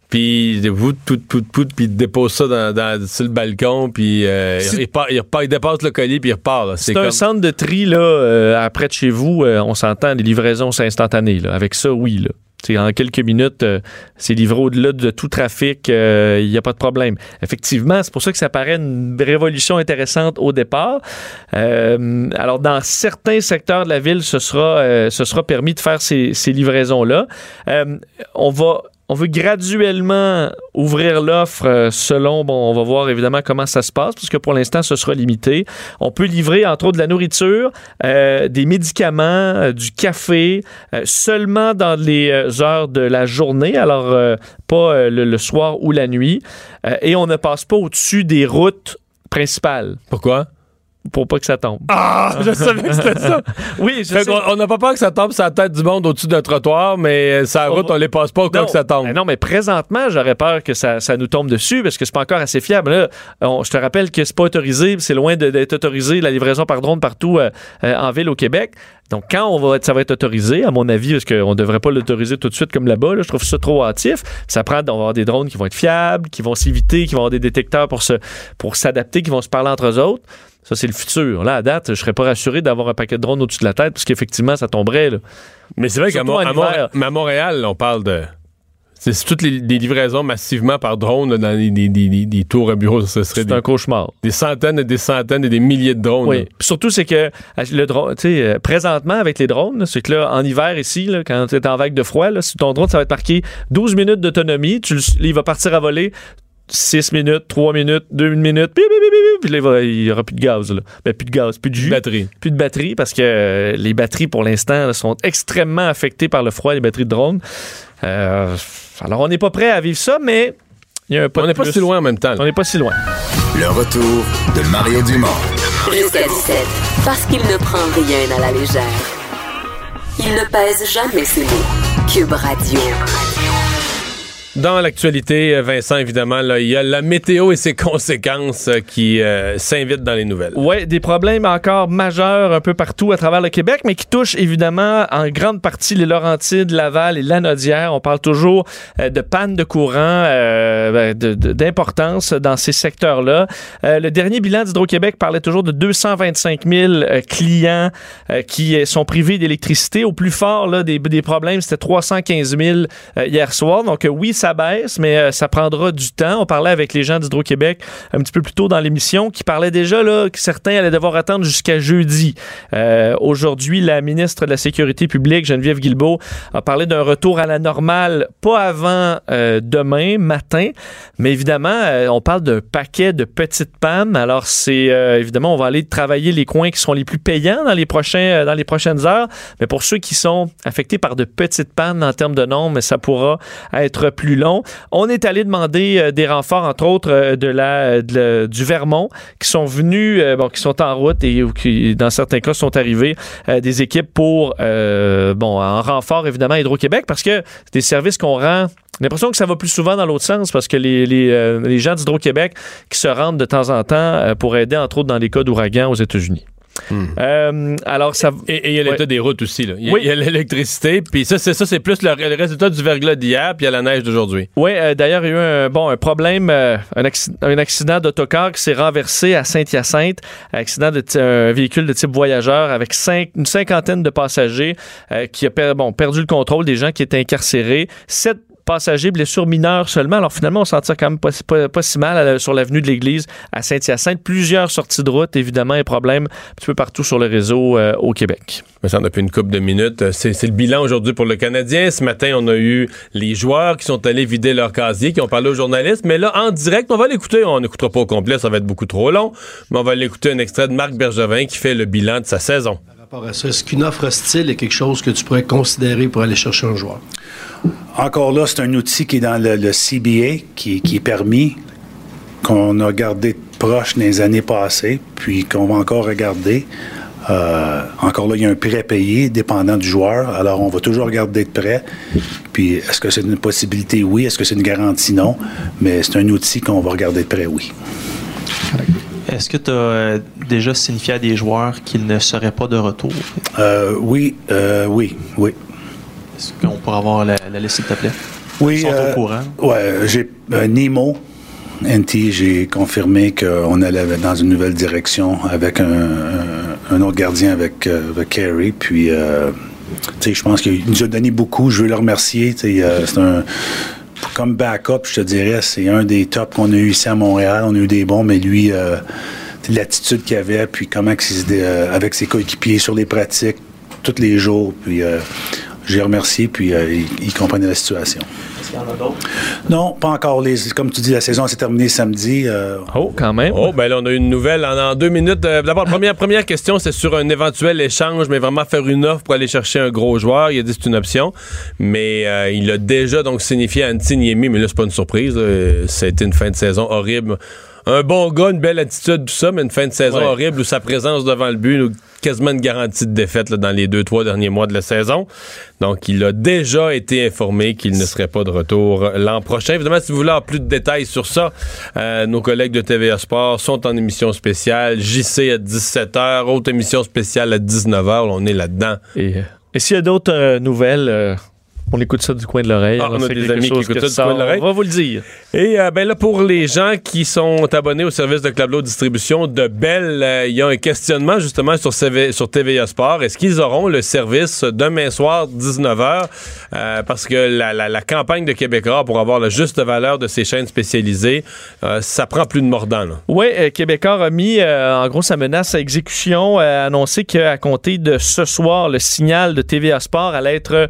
Puis, vous, tout, tout, tout, puis il dépose ça dans, dans- sur le balcon, puis euh, il, repart- il repart- il dépasse le colis, puis il repart. là. C'est C'est un centre de tri là, euh, après de chez vous, euh, on s'entend, les livraisons, c'est instantané. Là. Avec ça, oui. Là. T'sais, en quelques minutes, euh, c'est livré au-delà de tout trafic, il n'y a pas de problème. Effectivement, c'est pour ça que ça paraît une révolution intéressante au départ. Euh, alors, dans certains secteurs de la ville, ce sera, euh, ce sera permis de faire ces, ces livraisons-là. Euh, on va on veut graduellement ouvrir l'offre euh, selon, bon, on va voir évidemment comment ça se passe, parce que pour l'instant, ce sera limité. On peut livrer, entre autres, de la nourriture, euh, des médicaments, euh, du café, seulement dans les heures de la journée, alors pas le, soir ou la nuit. Et on ne passe pas au-dessus des routes principales Pourquoi? Pour pas que ça tombe. Ah! Je savais que c'était ça. Oui, je sais. on n'a pas peur que ça tombe sur la tête du monde au-dessus d'un trottoir, mais sa route, on les passe pas au cas que ça tombe. Ben non, mais présentement, j'aurais peur que ça, ça nous tombe dessus parce que c'est pas encore assez fiable. Là, on- je te rappelle que c'est pas autorisé, c'est loin d'être autorisé la livraison par drone partout euh, euh, en ville au Québec. Donc, quand on va être- ça va être autorisé, à mon avis, parce qu'on ne devrait pas l'autoriser tout de suite comme là-bas, là, je trouve ça trop hâtif. Ça prend, on va avoir des drones qui vont être fiables, qui vont s'éviter, qui vont avoir des détecteurs pour se, pour s'adapter, qui vont se parler entre eux autres. Ça, c'est le futur. Là, à date, je serais pas rassuré d'avoir un paquet de drones au-dessus de la tête parce qu'effectivement, ça tomberait. là. Mais c'est vrai qu'à Mo- Montréal, on parle de. C'est toutes les, des livraisons massivement par drone là, dans des, des- des- des- des tours à bureau. Ce serait des, un cauchemar. des centaines et des centaines et des milliers de drones. Oui. surtout, c'est que euh, le drone, tu sais, euh, présentement avec les drones, c'est que là, en hiver ici, là, quand tu es en vague de froid, là, sur ton drone, ça va être marqué 12 minutes d'autonomie. Il va partir à voler 6 minutes, 3 minutes, 2 minutes, bip, bip, bip, bip, puis là, il n'y aura plus de gaz. Là. Ben, plus de gaz, plus de jus. Batterie. Plus de batterie parce que euh, les batteries, pour l'instant, sont extrêmement affectées par le froid, les batteries de drone. Euh, alors, on n'est pas prêt à vivre ça, mais il y a un pas On n'est pas si loin en même temps. là. On n'est pas si loin. Le retour de Mario Dumont. Jusqu'à 17. Parce qu'il ne prend rien à la légère. Il ne pèse jamais ses mots. Cube Radio. Dans l'actualité, Vincent, évidemment, il y a la météo et ses conséquences euh, qui euh, s'invitent dans les nouvelles. Oui, des problèmes encore majeurs un peu partout à travers le Québec, mais qui touchent évidemment en grande partie les Laurentides, Laval et Lanaudière. On parle toujours euh, de panne de courant, ben, d'importance dans ces secteurs-là. Le dernier bilan d'Hydro-Québec parlait toujours de 225 000 euh, clients qui sont privés d'électricité. Au plus fort des, des problèmes, c'était 315 000 euh, hier soir. Donc oui, ça baisse, mais euh, ça prendra du temps. On parlait avec les gens d'Hydro-Québec un petit peu plus tôt dans l'émission qui parlaient déjà là, que certains allaient devoir attendre jusqu'à jeudi. Euh, Aujourd'hui, la ministre de la Sécurité publique, Geneviève Guilbeault, a parlé d'un retour à la normale, pas avant euh, demain matin, mais évidemment, on parle d'un paquet de petites pannes. Alors, c'est évidemment, on va aller travailler les coins qui seront les plus payants dans les, prochains, dans les prochaines heures, mais pour ceux qui sont affectés par de petites pannes en termes de nombre, ça pourra être plus On est allé demander euh, des renforts, entre autres, euh, du Vermont, qui sont venus, euh, bon, qui sont en route et qui, dans certains cas, sont arrivés des équipes pour, bon, en renfort, évidemment, à Hydro-Québec, parce que c'est des services qu'on rend. L'impression que ça va plus souvent dans l'autre sens parce que les, gens d'Hydro-Québec qui se rendent de temps en temps pour aider, entre autres, dans les cas d'ouragan aux États-Unis. Euh, alors, ça. Et et il y a l'état Ouais. des routes aussi. Là. Il y a- Oui. il y a l'électricité, puis ça, c'est ça, c'est plus le, le résultat du verglas d'hier, puis il y a la neige d'aujourd'hui. Oui, euh, d'ailleurs, il y a eu un, bon, un problème, euh, un, acci- un accident d'autocar qui s'est renversé à Saint-Hyacinthe. Accident de un véhicule de type voyageur avec cinq- une cinquantaine de passagers euh, qui a per- bon, perdu le contrôle des gens qui étaient incarcérés. Sept passagers, blessures mineures seulement. Alors finalement, on s'en tire quand même pas, si mal sur l'avenue de l'Église à Saint-Hyacinthe. Plusieurs sorties de route, évidemment, et problèmes un petit peu partout sur le réseau euh, au Québec. Ça, depuis une couple de minutes. Euh, c'est le bilan aujourd'hui pour le Canadien. Ce matin, on a eu les joueurs qui sont allés vider leur casier, qui ont parlé aux journalistes. Mais là, en direct, on va l'écouter. On n'écoutera pas au complet, ça va être beaucoup trop long. Mais on va l'écouter un extrait de Marc Bergevin qui fait le bilan de sa saison. Par rapport à ça, est-ce qu'une offre style est quelque chose que tu pourrais considérer pour aller chercher un joueur? Encore là, c'est un outil qui est dans le, le CBA, qui, qui est permis, qu'on a gardé proche dans les années passées, puis qu'on va encore regarder. Euh, encore là, il y a un prêt payé dépendant du joueur. Alors, on va toujours regarder de près. Puis, est-ce que c'est une possibilité? Oui. Est-ce que c'est une garantie? Non. Mais c'est un outil qu'on va regarder de près, oui. Est-ce que tu as déjà signifié à des joueurs qu'ils ne seraient pas de retour? Euh, oui, euh, oui, oui. Est-ce qu'on pourrait avoir la, la liste, s'il te plaît? Oui, Ils sont euh, au courant. Ouais, j'ai euh, Nemo, NT, j'ai confirmé qu'on allait dans une nouvelle direction avec un, autre gardien avec, euh, avec Carey. Puis, euh, tu sais, je pense qu'il nous a donné beaucoup. Je veux le remercier. Tu sais, euh, c'est un comme backup, je te dirais, c'est un des tops qu'on a eu ici à Montréal. On a eu des bons, mais lui, euh, l'attitude qu'il avait, puis comment euh, avec ses coéquipiers sur les pratiques tous les jours. Puis, euh, j'ai remercié, puis euh, il comprenait la situation. Est-ce qu'il y en a d'autres? Non, pas encore. Les, comme tu dis, la saison s'est terminée samedi. euh, Oh, quand même. Oh, ben là, on a une nouvelle en, en deux minutes. Euh, D'abord, première, première question, c'est sur un éventuel échange, mais vraiment faire une offre pour aller chercher un gros joueur. Il a dit que c'est une option, mais euh, il a déjà donc signifié à Antti Niemi, mais là, c'est pas une surprise. là. Ça a été une fin de saison horrible. Un bon gars, une belle attitude, tout ça, mais une fin de saison Ouais. horrible où sa présence devant le but, nous, quasiment une garantie de défaite là, dans les deux, trois derniers mois de la saison. Donc, il a déjà été informé qu'il ne serait pas de retour l'an prochain. Évidemment, si vous voulez avoir plus de détails sur ça, euh, nos collègues de TVA Sport sont en émission spéciale. JC à 17h, autre émission spéciale à 19h. On est là-dedans. Et, euh, et s'il y a d'autres euh, nouvelles, euh, on écoute ça du coin de l'oreille. Ah, on a des amis qui écoutent ça du coin de l'oreille. On va vous le dire. Et euh, ben là, pour les gens qui sont abonnés au service de Club Distribution de Bell, euh, il y a un questionnement justement sur, CV sur TVA Sport. Est-ce qu'ils auront le service demain soir, 19h? Euh, parce que la, la- la campagne de Québécois pour avoir la juste valeur de ces chaînes spécialisées, euh, ça prend plus de mordant. Oui, euh, Québécois a mis euh, en gros sa menace à exécution, a annoncé qu'à compter de ce soir, le signal de TVA Sport allait être, euh,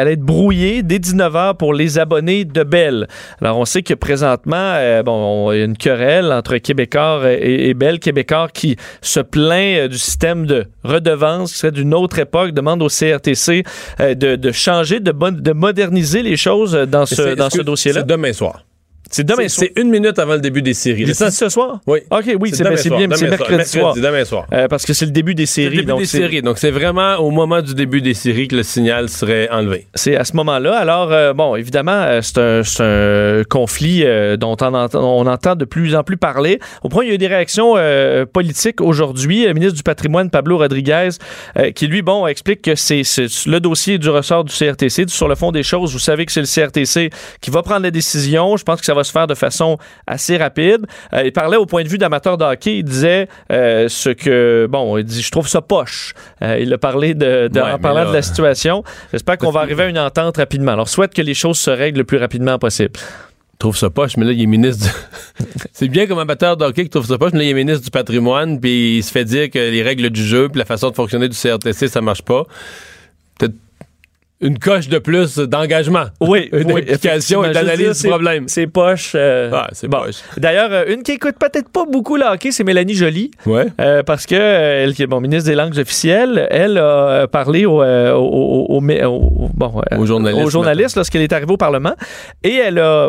allait être brouillé dès 19h pour les abonnés de Bell. Alors, on sait que présentement, euh, bon, il y a une querelle entre Québécois et, et Bell. Québécois qui se plaint euh, du système de redevance qui serait d'une autre époque, demande au CRTC euh, de, de changer, de, moderniser les choses dans ce, dans dossier-là. C'est demain soir? C'est demain C'est- soir. C'est une minute avant le début des séries. Il est Ça, dit ce soir? Oui. OK, oui, c'est c'est soir, bien, c'est mercredi soir. demain soir. Euh, parce que c'est le début des C'est séries. le début donc des c'est- séries. Donc, c'est vraiment au moment du début des séries que le signal serait enlevé. C'est à ce moment-là. Alors, euh, bon, évidemment, euh, c'est un, c'est un conflit dont on entend, on entend de plus en plus parler. Au point, il y a eu des réactions politiques aujourd'hui. Le ministre du patrimoine, Pablo Rodriguez, qui, lui, bon, explique que c'est c'est le dossier du ressort du CRTC. Sur le fond des choses, vous savez que c'est le CRTC qui va prendre la décision. Je pense que ça va va se faire de façon assez rapide. Euh, il parlait au point de vue d'amateur de hockey. Il disait euh, ce que, bon, il dit, je trouve ça poche. Euh, il a parlé de, de- Ouais, en parlant là- de la situation. J'espère qu'on va arriver à une entente rapidement. Alors, souhaite que les choses se règlent le plus rapidement possible. trouve ça poche, mais là, il est ministre du... C'est bien comme amateur de hockey qui trouve ça poche, mais là, il est ministre du patrimoine, puis il se fait dire que les règles du jeu, puis la façon de fonctionner du CRTC, ça marche pas. Peut-être une coche de plus d'engagement. Oui, Une oui, implication et d'analyse c'est- du problème. C'est poche. euh, Ah, c'est bon. poche. D'ailleurs, euh, une qui écoute peut-être pas beaucoup le hockey, c'est Mélanie Joly. Ouais. Euh, parce que elle qui est bon, ministre des langues officielles, elle a parlé au, euh, au- bon, Aux journalistes, lorsqu'elle est arrivée au Parlement. Et elle a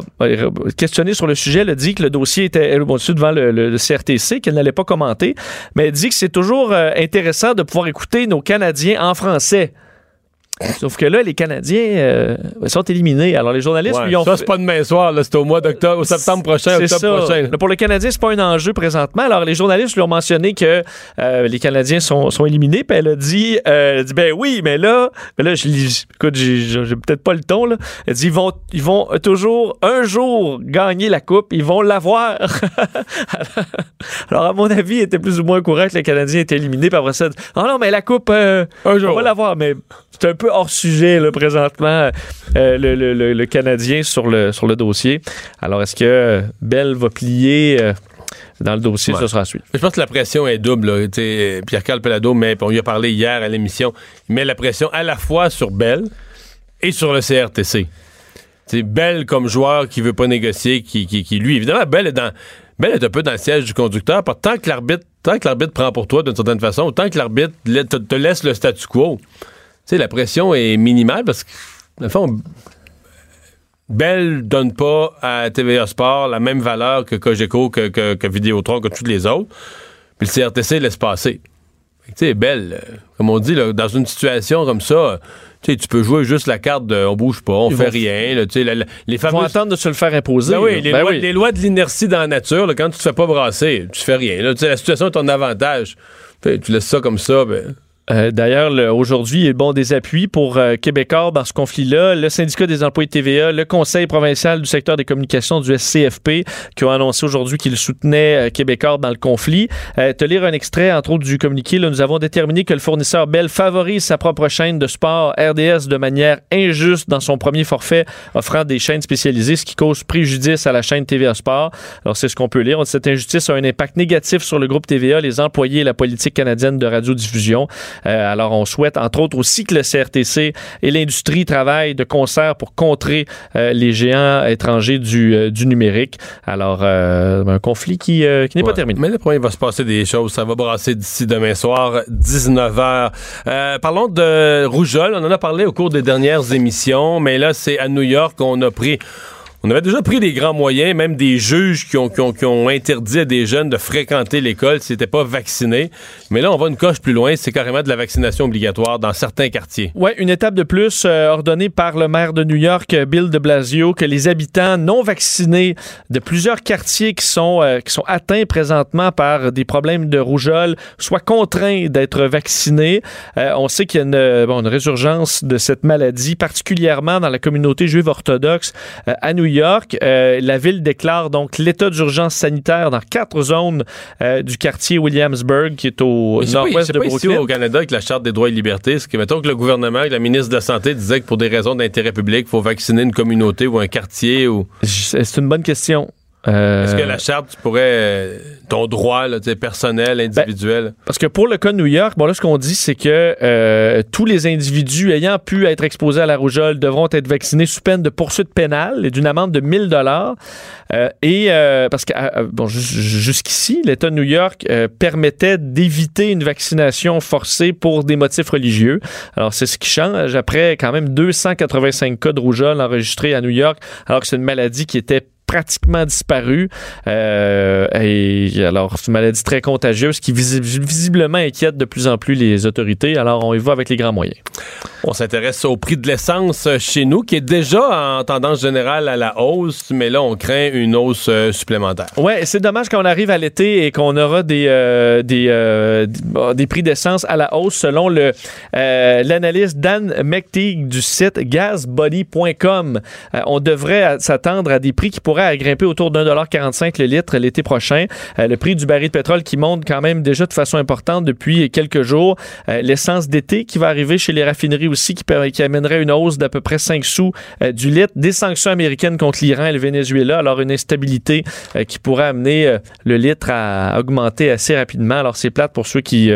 questionné sur le sujet. Elle a dit que le dossier était bon, devant le, le- le CRTC, qu'elle n'allait pas commenter. Mais elle dit que c'est toujours intéressant de pouvoir écouter nos Canadiens en français. Sauf que là, les Canadiens euh, sont éliminés. Alors, les journalistes Ouais, lui ont ça, c'est pas demain soir, c'est au mois d'octobre, au septembre prochain, octobre ça. prochain. Là, pour le Canadien, c'est pas un enjeu présentement. Alors, les journalistes lui ont mentionné que euh, les Canadiens sont, sont éliminés. Puis elle a dit, euh, elle a dit ben oui, mais là, mais là, je écoute, j'ai peut-être pas le ton là. Elle dit ils vont, ils vont toujours un jour gagner la coupe, ils vont l'avoir. Alors, à mon avis, il était plus ou moins courant que les Canadiens étaient éliminés. Puis après ça, oh non, mais la coupe, on va l'avoir. Mais c'est un peu hors sujet là, présentement euh, le, le- le- le Canadien sur le, sur le dossier. Alors, est-ce que euh, Bell va plier euh, dans le dossier? Ouais. Ce sera à suivre. Je pense que la pression est double. sais, Pierre-Carl Pelado, mais on lui a parlé hier à l'émission, il met la pression à la fois sur Bell et sur le CRTC. C'est Bell comme joueur qui veut pas négocier, qui, qui, qui, lui, évidemment, Bell est dans. Bell est un peu dans le siège du conducteur. Tant que l'arbitre, tant que l'arbitre prend pour toi d'une certaine façon, tant que l'arbitre la- te, te laisse le statu quo, sais, la pression est minimale parce que, dans le fond, Bell donne pas à TVA Sport la même valeur que Cogeco, que, que, que Vidéotron, que tous les autres. Puis le CRTC laisse passer. Tu sais, Bell, euh, comme on dit, là, dans une situation comme ça, tu peux jouer juste la carte de on bouge pas, on Ils fait rien. là, la- la- les Ils vont attendre de se le faire imposer. ben oui, les, Ben lois, oui. les lois de l'inertie dans la nature, là, quand tu te fais pas brasser, tu fais rien. là. La situation est ton avantage. Tu laisses ça comme ça, ben. Euh, D'ailleurs, le- aujourd'hui, il est bon des appuis pour euh, Québécois dans ce conflit-là. Le syndicat des employés de TVA, le Conseil provincial du secteur des communications du SCFP, qui ont annoncé aujourd'hui qu'ils soutenaient euh, Québécois dans le conflit. Euh, te lire un extrait, entre autres, du communiqué. Là, nous avons déterminé que le fournisseur Bell favorise sa propre chaîne de sport RDS de manière injuste dans son premier forfait, offrant des chaînes spécialisées, ce qui cause préjudice à la chaîne TVA Sport. Alors, c'est ce qu'on peut lire. Cette injustice a un impact négatif sur le groupe TVA, les employés et la politique canadienne de radiodiffusion. Euh, alors, on souhaite, entre autres, aussi que le CRTC et l'industrie travaillent de concert pour contrer euh, les géants étrangers du, euh, du numérique. Alors, euh, un conflit qui, euh, qui n'est pas terminé. Mais le premier, il va se passer des choses. Ça va brasser d'ici demain soir, 19h. Euh, parlons de Rougeole. On en a parlé au cours des dernières émissions, mais là, c'est à New York qu'on a pris. On avait déjà pris des grands moyens, même des juges qui ont, interdit à des jeunes de fréquenter l'école s'ils n'étaient pas vaccinés. Mais là, on va une coche plus loin. C'est carrément de la vaccination obligatoire dans certains quartiers. Oui, une étape de plus euh, ordonnée par le maire de New York, Bill de Blasio, que les habitants non vaccinés de plusieurs quartiers qui sont, euh, atteints présentement par des problèmes de rougeole soient contraints d'être vaccinés. Euh, on sait qu'il y a une, une résurgence de cette maladie, particulièrement dans la communauté juive orthodoxe à New York. Euh, la ville déclare donc l'état d'urgence sanitaire dans quatre zones euh, du quartier Williamsburg, qui est au nord-ouest de pas ici Brooklyn. au Canada avec la Charte des droits et libertés. C'est que, mettons que le gouvernement, la ministre de la Santé disait que pour des raisons d'intérêt public, il faut vacciner une communauté ou un quartier ou. C'est une bonne question. Euh, Est-ce que la charte, tu pourrais. euh, ton droit là, personnel, Ben, individuel? Parce que pour le cas de New York, bon là, ce qu'on dit, c'est que euh, tous les individus ayant pu être exposés à la rougeole devront être vaccinés sous peine de poursuite pénale et d'une amende de 1000 dollars. et euh, parce que euh, bon, jus- jusqu'ici, l'État de New York euh, permettait d'éviter une vaccination forcée pour des motifs religieux. Alors c'est ce qui change après quand même 285 cas de rougeole enregistrés à New York, alors que c'est une maladie qui était pratiquement disparu. Euh, et alors, c'est une maladie très contagieuse qui visi- visiblement inquiète de plus en plus les autorités. Alors, on y va avec les grands moyens. On s'intéresse au prix de l'essence chez nous, qui est déjà en tendance générale à la hausse, mais là, on craint une hausse euh, supplémentaire. Ouais, c'est dommage qu'on arrive à l'été et qu'on aura des, euh, des, euh, des prix d'essence à la hausse selon l'analyste Dan McTeague du site gasbody.com. On devrait s'attendre à des prix qui pourraient grimper autour d'un dollar 45 le litre l'été prochain. Le prix du baril de pétrole qui monte quand même déjà de façon importante depuis quelques jours. L'essence d'été qui va arriver chez les raffineries aussi qui, amènerait une hausse d'à peu près 5 sous euh, du litre. Des sanctions américaines contre l'Iran et le Venezuela. Alors une instabilité euh, qui pourrait amener euh, le litre à augmenter assez rapidement. Alors c'est plate pour ceux qui,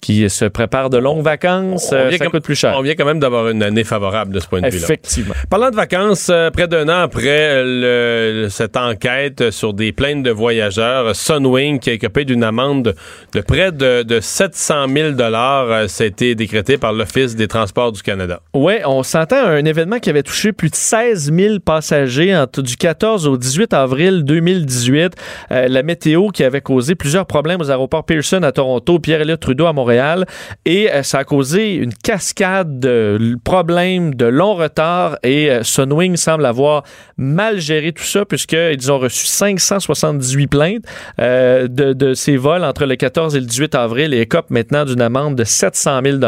qui se préparent de longues vacances. On vient ça comme- coûte plus cher. On vient quand même d'avoir une année favorable de ce point de vue-là. Effectivement. Parlant de vacances, près d'un an après le- cette enquête sur des plaintes de voyageurs, Sunwing, qui a été payé d'une amende de près de, de 700 000 euh, ça a été décrété par l'Office des transports du Canada. Oui, on s'entend à un événement qui avait touché plus de 16 000 passagers entre, du 14 au 18 avril 2018. Euh, la météo qui avait causé plusieurs problèmes aux aéroports Pearson à Toronto, Pierre-Éliott Trudeau à Montréal. Et euh, ça a causé une cascade de problèmes, de longs retards. Et euh, Sunwing semble avoir mal géré tout ça puisqu'ils ont reçu 578 plaintes de, ces vols entre le 14 et le 18 avril et écopent maintenant d'une amende de 700 000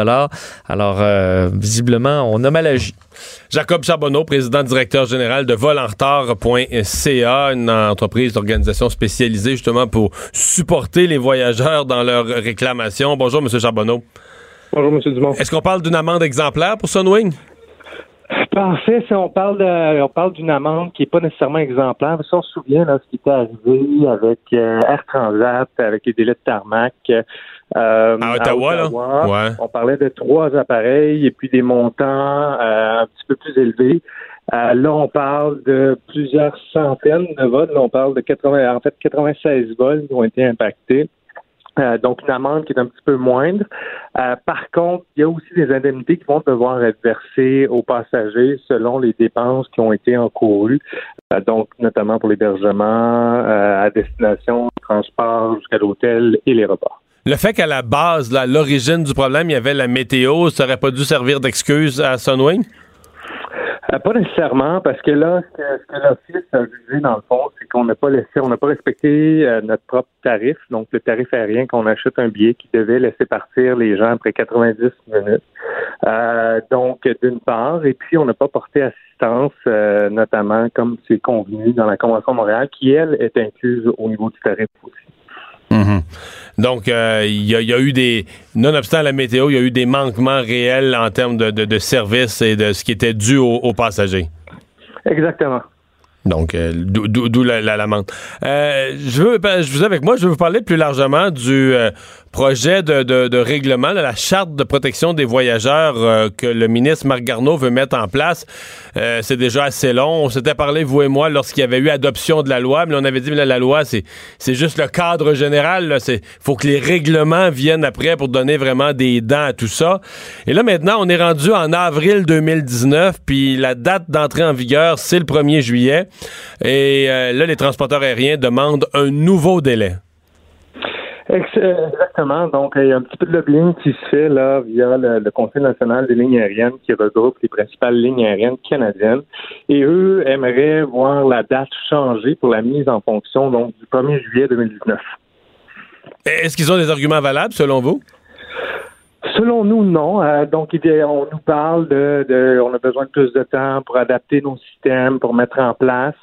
Alors, visiblement, on a mal agi. Jacob Charbonneau, président directeur général de volenretard.ca, une entreprise d'organisation spécialisée justement pour supporter les voyageurs dans leurs réclamations. Bonjour, M. Charbonneau. Bonjour, M. Dumont. Est-ce qu'on parle d'une amende exemplaire pour Sunwing? En fait, si on parle de- on parle d'une amende qui n'est pas nécessairement exemplaire, si on se souvient là, ce qui était arrivé avec euh, Air Transat, avec les délais de tarmac. euh, À Ottawa, là? Ouais. On parlait de trois appareils et puis des montants euh, un petit peu plus élevés. Euh, là, on parle de plusieurs centaines de vols. Là, on parle de 80, en fait, 96 vols qui ont été impactés. Euh, donc, une amende qui est un petit peu moindre. Euh, par contre, il y a aussi des indemnités qui vont devoir être versées aux passagers selon les dépenses qui ont été encourues, Euh, donc notamment pour l'hébergement euh, à destination, le transport jusqu'à l'hôtel et les repas. Le fait qu'à la base, là, à l'origine du problème, il y avait la météo, ça aurait pas dû servir d'excuse à Sunwing? Euh, pas nécessairement, parce que là, ce que, que l'Office a jugé, dans le fond, c'est qu'on n'a pas laissé, on n'a pas respecté euh, notre propre tarif, donc le tarif aérien qu'on achète un billet qui devait laisser partir les gens après 90 minutes. Euh, donc, d'une part, et puis on n'a pas porté assistance, notamment comme c'est convenu dans la Convention Montréal, qui, elle, est incluse au niveau du tarif aussi. Donc, euh, il y, a- eu des, nonobstant la météo, il y a eu des manquements réels en termes de, de, services et de ce qui était dû aux passagers. Exactement. Donc, euh, d'où la, la-. Euh, je veux, ben, je vous avec moi, je veux vous parler plus largement du euh, projet de, de- de règlement, de la charte de protection des voyageurs euh, que le ministre Marc Garneau veut mettre en place. Euh, c'est déjà assez long. On s'était parlé, vous et moi, lorsqu'il y avait eu adoption de la loi, mais on avait dit, mais la loi, c'est, c'est juste le cadre général. Il faut que les règlements viennent après pour donner vraiment des dents à tout ça. Et là, maintenant, on est rendu en avril 2019, puis la date d'entrée en vigueur, c'est le 1er juillet. Et euh, là, les transporteurs aériens demandent un nouveau délai. Euh, Exactement. Donc, il y a un petit peu de lobbying qui se fait là via le, le Conseil national des lignes aériennes qui regroupe les principales lignes aériennes canadiennes. Et eux aimeraient voir la date changer pour la mise en fonction donc du 1er juillet 2019. Est-ce qu'ils ont des arguments valables, selon vous? Selon nous, non. Euh, donc, on nous parle de, de- on a besoin de plus de temps pour adapter nos systèmes, pour mettre en place.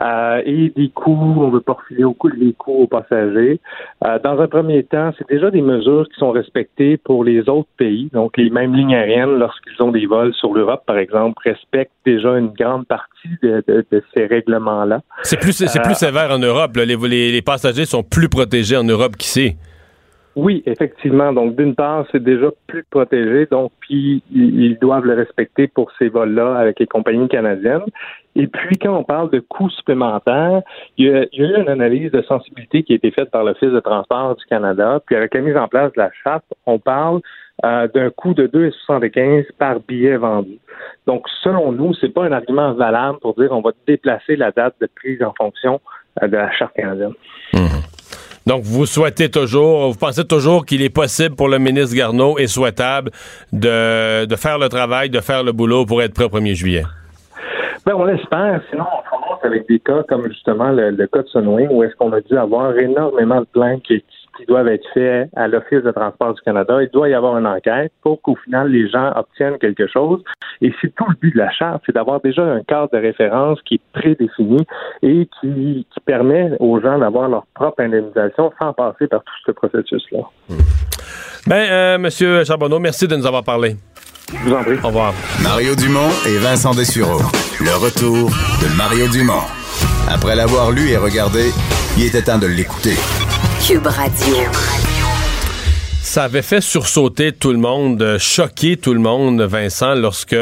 euh, et des coûts, on veut pas refiler au coût les coûts aux passagers. Euh, dans un premier temps, c'est déjà des mesures qui sont respectées pour les autres pays. Donc, les mêmes lignes aériennes, lorsqu'ils ont des vols sur l'Europe, par exemple, respectent déjà une grande partie de, de- de ces règlements-là. C'est plus, c'est Euh, plus sévère en Europe. là. Les, les- les passagers sont plus protégés en Europe qu'ici. Oui, effectivement. Donc, d'une part, c'est déjà plus protégé, donc puis ils, doivent le respecter pour ces vols-là avec les compagnies canadiennes. Et puis, quand on parle de coûts supplémentaires, il y, a, eu une analyse de sensibilité qui a été faite par l'Office de transport du Canada. Puis, avec la mise en place de la charte, on parle euh, d'un coût de 2,75 par billet vendu. Donc, selon nous, c'est pas un argument valable pour dire on va déplacer la date de prise en fonction euh, de la charte canadienne. Donc, vous souhaitez toujours, vous pensez toujours qu'il est possible pour le ministre Garneau et souhaitable de, de faire le travail, de faire le boulot pour être prêt au 1er juillet? Ben, on l'espère. Sinon, on commence avec des cas comme justement le, cas de Sunwing, où est-ce qu'on a dû avoir énormément de plaintes qui, qui doivent être faits à l'Office de transport du Canada. Il doit y avoir une enquête pour qu'au final, les gens obtiennent quelque chose. Et c'est tout le but de la charte, c'est d'avoir déjà un cadre de référence qui est prédéfini et qui, qui permet aux gens d'avoir leur propre indemnisation sans passer par tout ce processus-là. Ben, euh, Monsieur Charbonneau, merci de nous avoir parlé. Je vous en prie. Au revoir. Mario Dumont et Vincent Dessureau. Le retour de Mario Dumont. Après l'avoir lu et regardé, il était temps de l'écouter. Cube Radio. Ça avait fait sursauter tout le monde, euh, choquer tout le monde, Vincent, lorsque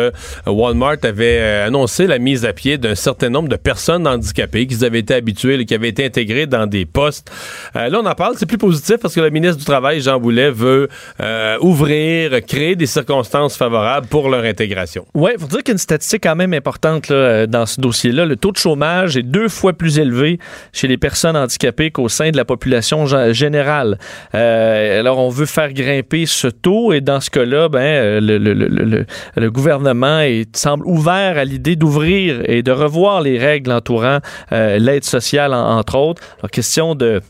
Walmart avait euh, annoncé la mise à pied d'un certain nombre de personnes handicapées qui avaient été habituées, qui avaient été intégrées dans des postes. Euh, là, on en parle, c'est plus positif parce que le ministre du Travail, Jean Boulet, veut euh, ouvrir, créer des circonstances favorables pour leur intégration. Oui, il faut dire qu'il statistique quand même importante dans ce dossier-là. Le taux de chômage est deux fois plus élevé chez les personnes handicapées qu'au sein de la population générale. Euh, alors, on veut faire grimper ce taux et dans ce cas-là, ben, euh, le, gouvernement semble ouvert à l'idée d'ouvrir et de revoir les règles entourant euh, l'aide sociale, en- entre autres. Alors, question de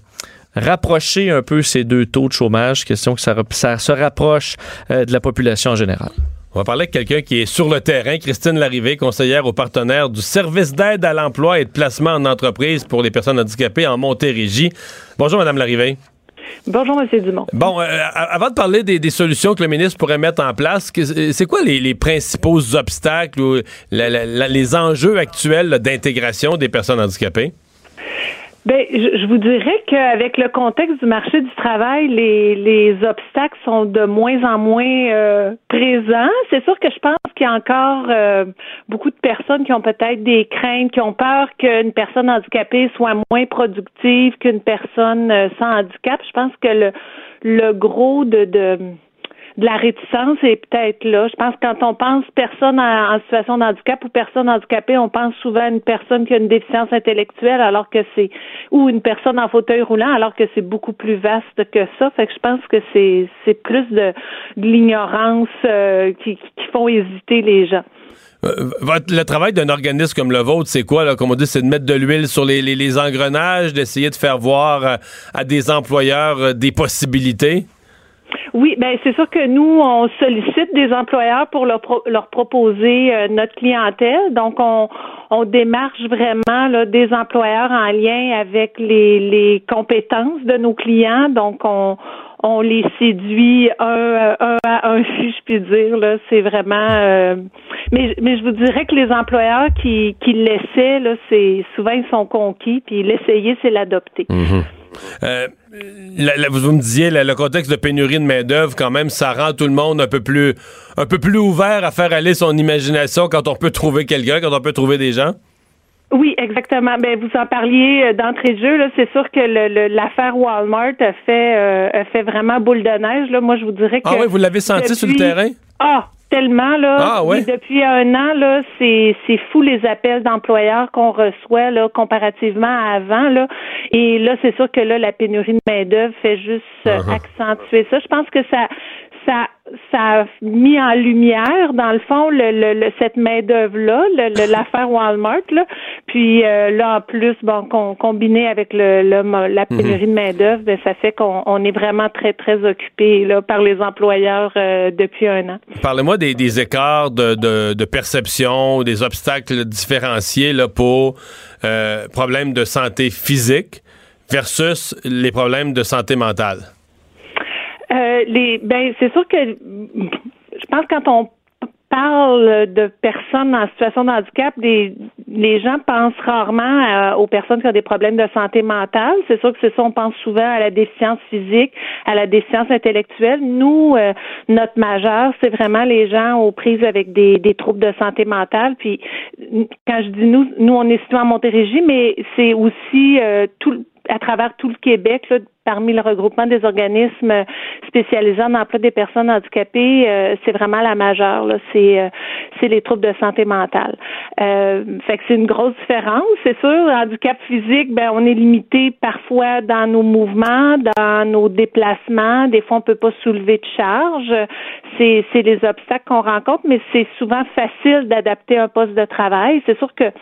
rapprocher un peu ces deux taux de chômage, question que ça se rapproche euh, de la population en général. On va parler avec quelqu'un qui est sur le terrain, Christine Larrivée, conseillère aux partenaires du service d'aide à l'emploi et de placement en entreprise pour les personnes handicapées en Montérégie. Bonjour, Madame Larrivée. Bonjour, M. Dumont. Bon, euh, avant de parler des, solutions que le ministre pourrait mettre en place, c'est quoi les, principaux obstacles ou les enjeux actuels d'intégration des personnes handicapées? Je, je vous dirais qu'avec le contexte du marché du travail, les, les obstacles sont de moins en moins euh, présents. C'est sûr que je pense qu'il y a encore euh, beaucoup de personnes qui ont peut-être des craintes, qui ont peur qu'une personne handicapée soit moins productive qu'une personne euh, sans handicap. Je pense que le, le gros de, de de la réticence est peut-être là. Je pense que quand on pense personne en, situation de handicap ou personne handicapée, on pense souvent à une personne qui a une déficience intellectuelle alors que c'est ou une personne en fauteuil roulant alors que c'est beaucoup plus vaste que ça. Fait que je pense que c'est c'est plus de, l'ignorance euh, qui, qui font hésiter les gens. Euh, le travail d'un organisme comme le vôtre, c'est quoi, là, comme on dit, c'est de mettre de l'huile sur les, les- engrenages, d'essayer de faire voir euh, à des employeurs des possibilités? Oui, ben c'est sûr que nous, on sollicite des employeurs pour leur, leur proposer euh, notre clientèle. Donc, on, on démarche vraiment là, des employeurs en lien avec les, les compétences de nos clients. Donc, on, on les séduit un, à un, si je puis dire. C'est vraiment. euh, mais, mais je vous dirais que les employeurs qui, qui l'essaient, là, c'est souvent ils sont conquis. Puis l'essayer, c'est l'adopter. Euh, la- la- vous me disiez, le contexte de pénurie de main-d'œuvre, quand même, ça rend tout le monde un peu plus ouvert à faire aller son imagination quand on peut trouver quelqu'un, quand on peut trouver des gens? Oui, exactement. Ben, vous en parliez euh, d'entrée de jeu. Là, c'est sûr que le- l'affaire Walmart a fait euh, a fait vraiment boule de neige. Là, moi, je vous dirais que. Ah oui, vous l'avez senti sur le terrain? Ah, tellement là. Ah, ouais? Oui, Depuis un an là, c'est c'est fou les appels d'employeurs qu'on reçoit là comparativement à avant là. Et là, c'est sûr que là, la pénurie de main d'œuvre fait juste euh, Uh-huh. accentuer ça. Je pense que ça ça ça a mis en lumière, dans le fond, le, le, le- cette main-d'œuvre-là, l'affaire Walmart. Là. Puis euh, là, en plus, bon, com- combiné avec le, le- la pénurie de main-d'œuvre, ben, ça fait qu'on on est vraiment très, très occupé là, par les employeurs euh, depuis un an. Parlez-moi des, des écarts de, de- de perception, des obstacles différenciés là, pour euh, problèmes de santé physique versus les problèmes de santé mentale. Euh, les, ben, c'est sûr que je pense quand on parle de personnes en situation de handicap, les gens pensent rarement euh, aux personnes qui ont des problèmes de santé mentale. C'est sûr que c'est ça, on pense souvent à la déficience physique, à la déficience intellectuelle. Nous, euh, notre majeur, c'est vraiment les gens aux prises avec des, troubles de santé mentale. Puis, quand je dis nous, nous, on est situé en Montérégie, mais c'est aussi euh, tout à travers tout le Québec, là, parmi le regroupement des organismes spécialisés en emploi des personnes handicapées, euh, c'est vraiment la majeure. Là, c'est, euh, c'est les troubles de santé mentale. Euh, fait que c'est une grosse différence. C'est sûr, handicap physique, ben on est limité parfois dans nos mouvements, dans nos déplacements. Des fois, on peut pas soulever de charge. C'est, c'est les obstacles qu'on rencontre, mais c'est souvent facile d'adapter un poste de travail. C'est sûr que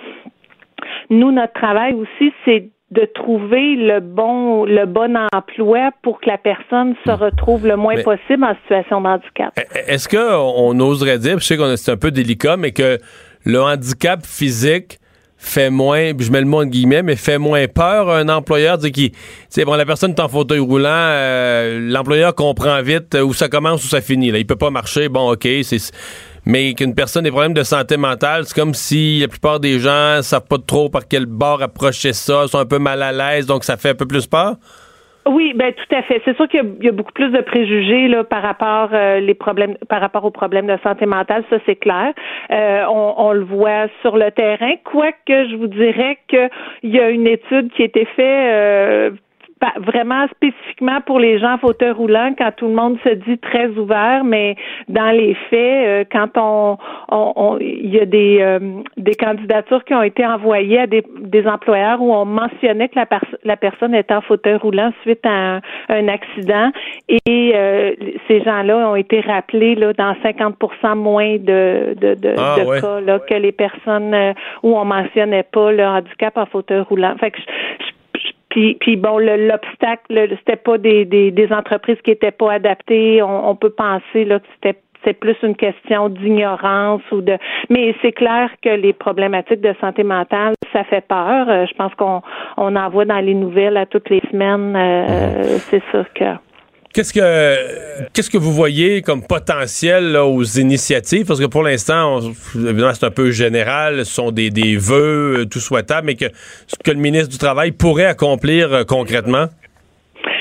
nous, notre travail aussi, c'est de trouver le bon le bon emploi pour que la personne se retrouve le moins Mais- possible en situation de handicap. Est-ce qu'on oserait dire, je sais que c'est un peu délicat, mais que le handicap physique fait moins, je mets le mot en guillemets, mais fait moins peur à un employeur, dire qui, sais, bon, la personne est en fauteuil roulant, euh, l'employeur comprend vite où ça commence, où ça finit, là. Il peut pas marcher, bon, ok, c'est, mais qu'une personne ait des problèmes de santé mentale, c'est comme si la plupart des gens savent pas trop par quel bord approcher ça, sont un peu mal à l'aise, donc ça fait un peu plus peur? Oui, ben tout à fait. C'est sûr qu'il y a- beaucoup plus de préjugés là par rapport euh, les problèmes par rapport aux problèmes de santé mentale, ça c'est clair. Euh, on, on le voit sur le terrain. Quoique je vous dirais qu'il y a une étude qui a été faite euh, vraiment spécifiquement pour les gens fauteuil roulant quand tout le monde se dit très ouvert, mais dans les faits, euh, quand on on- on- il y a des euh, des candidatures qui ont été envoyées à des, des employeurs où on mentionnait que la, pers- la personne était en fauteuil roulant suite à un, un accident et euh, ces gens-là ont été rappelés là dans 50% moins de de, de, Ah, de ouais. cas là, que les personnes euh, où on mentionnait pas le handicap en fauteuil roulant. Fait que puis, puis bon, le- l'obstacle, le- c'était pas des, des, des entreprises qui étaient pas adaptées. On, on peut penser là que c'était c'est plus une question d'ignorance ou de mais c'est clair que les problématiques de santé mentale ça fait peur. Euh, je pense qu'on on en voit dans les nouvelles à toutes les semaines. Euh, c'est sûr que Qu'est-ce que qu'est-ce que vous voyez comme potentiel aux initiatives? Parce que pour l'instant, évidemment, c'est un peu général, ce sont des, des vœux, euh, tout souhaitable, mais que que le ministre du Travail pourrait accomplir euh, concrètement?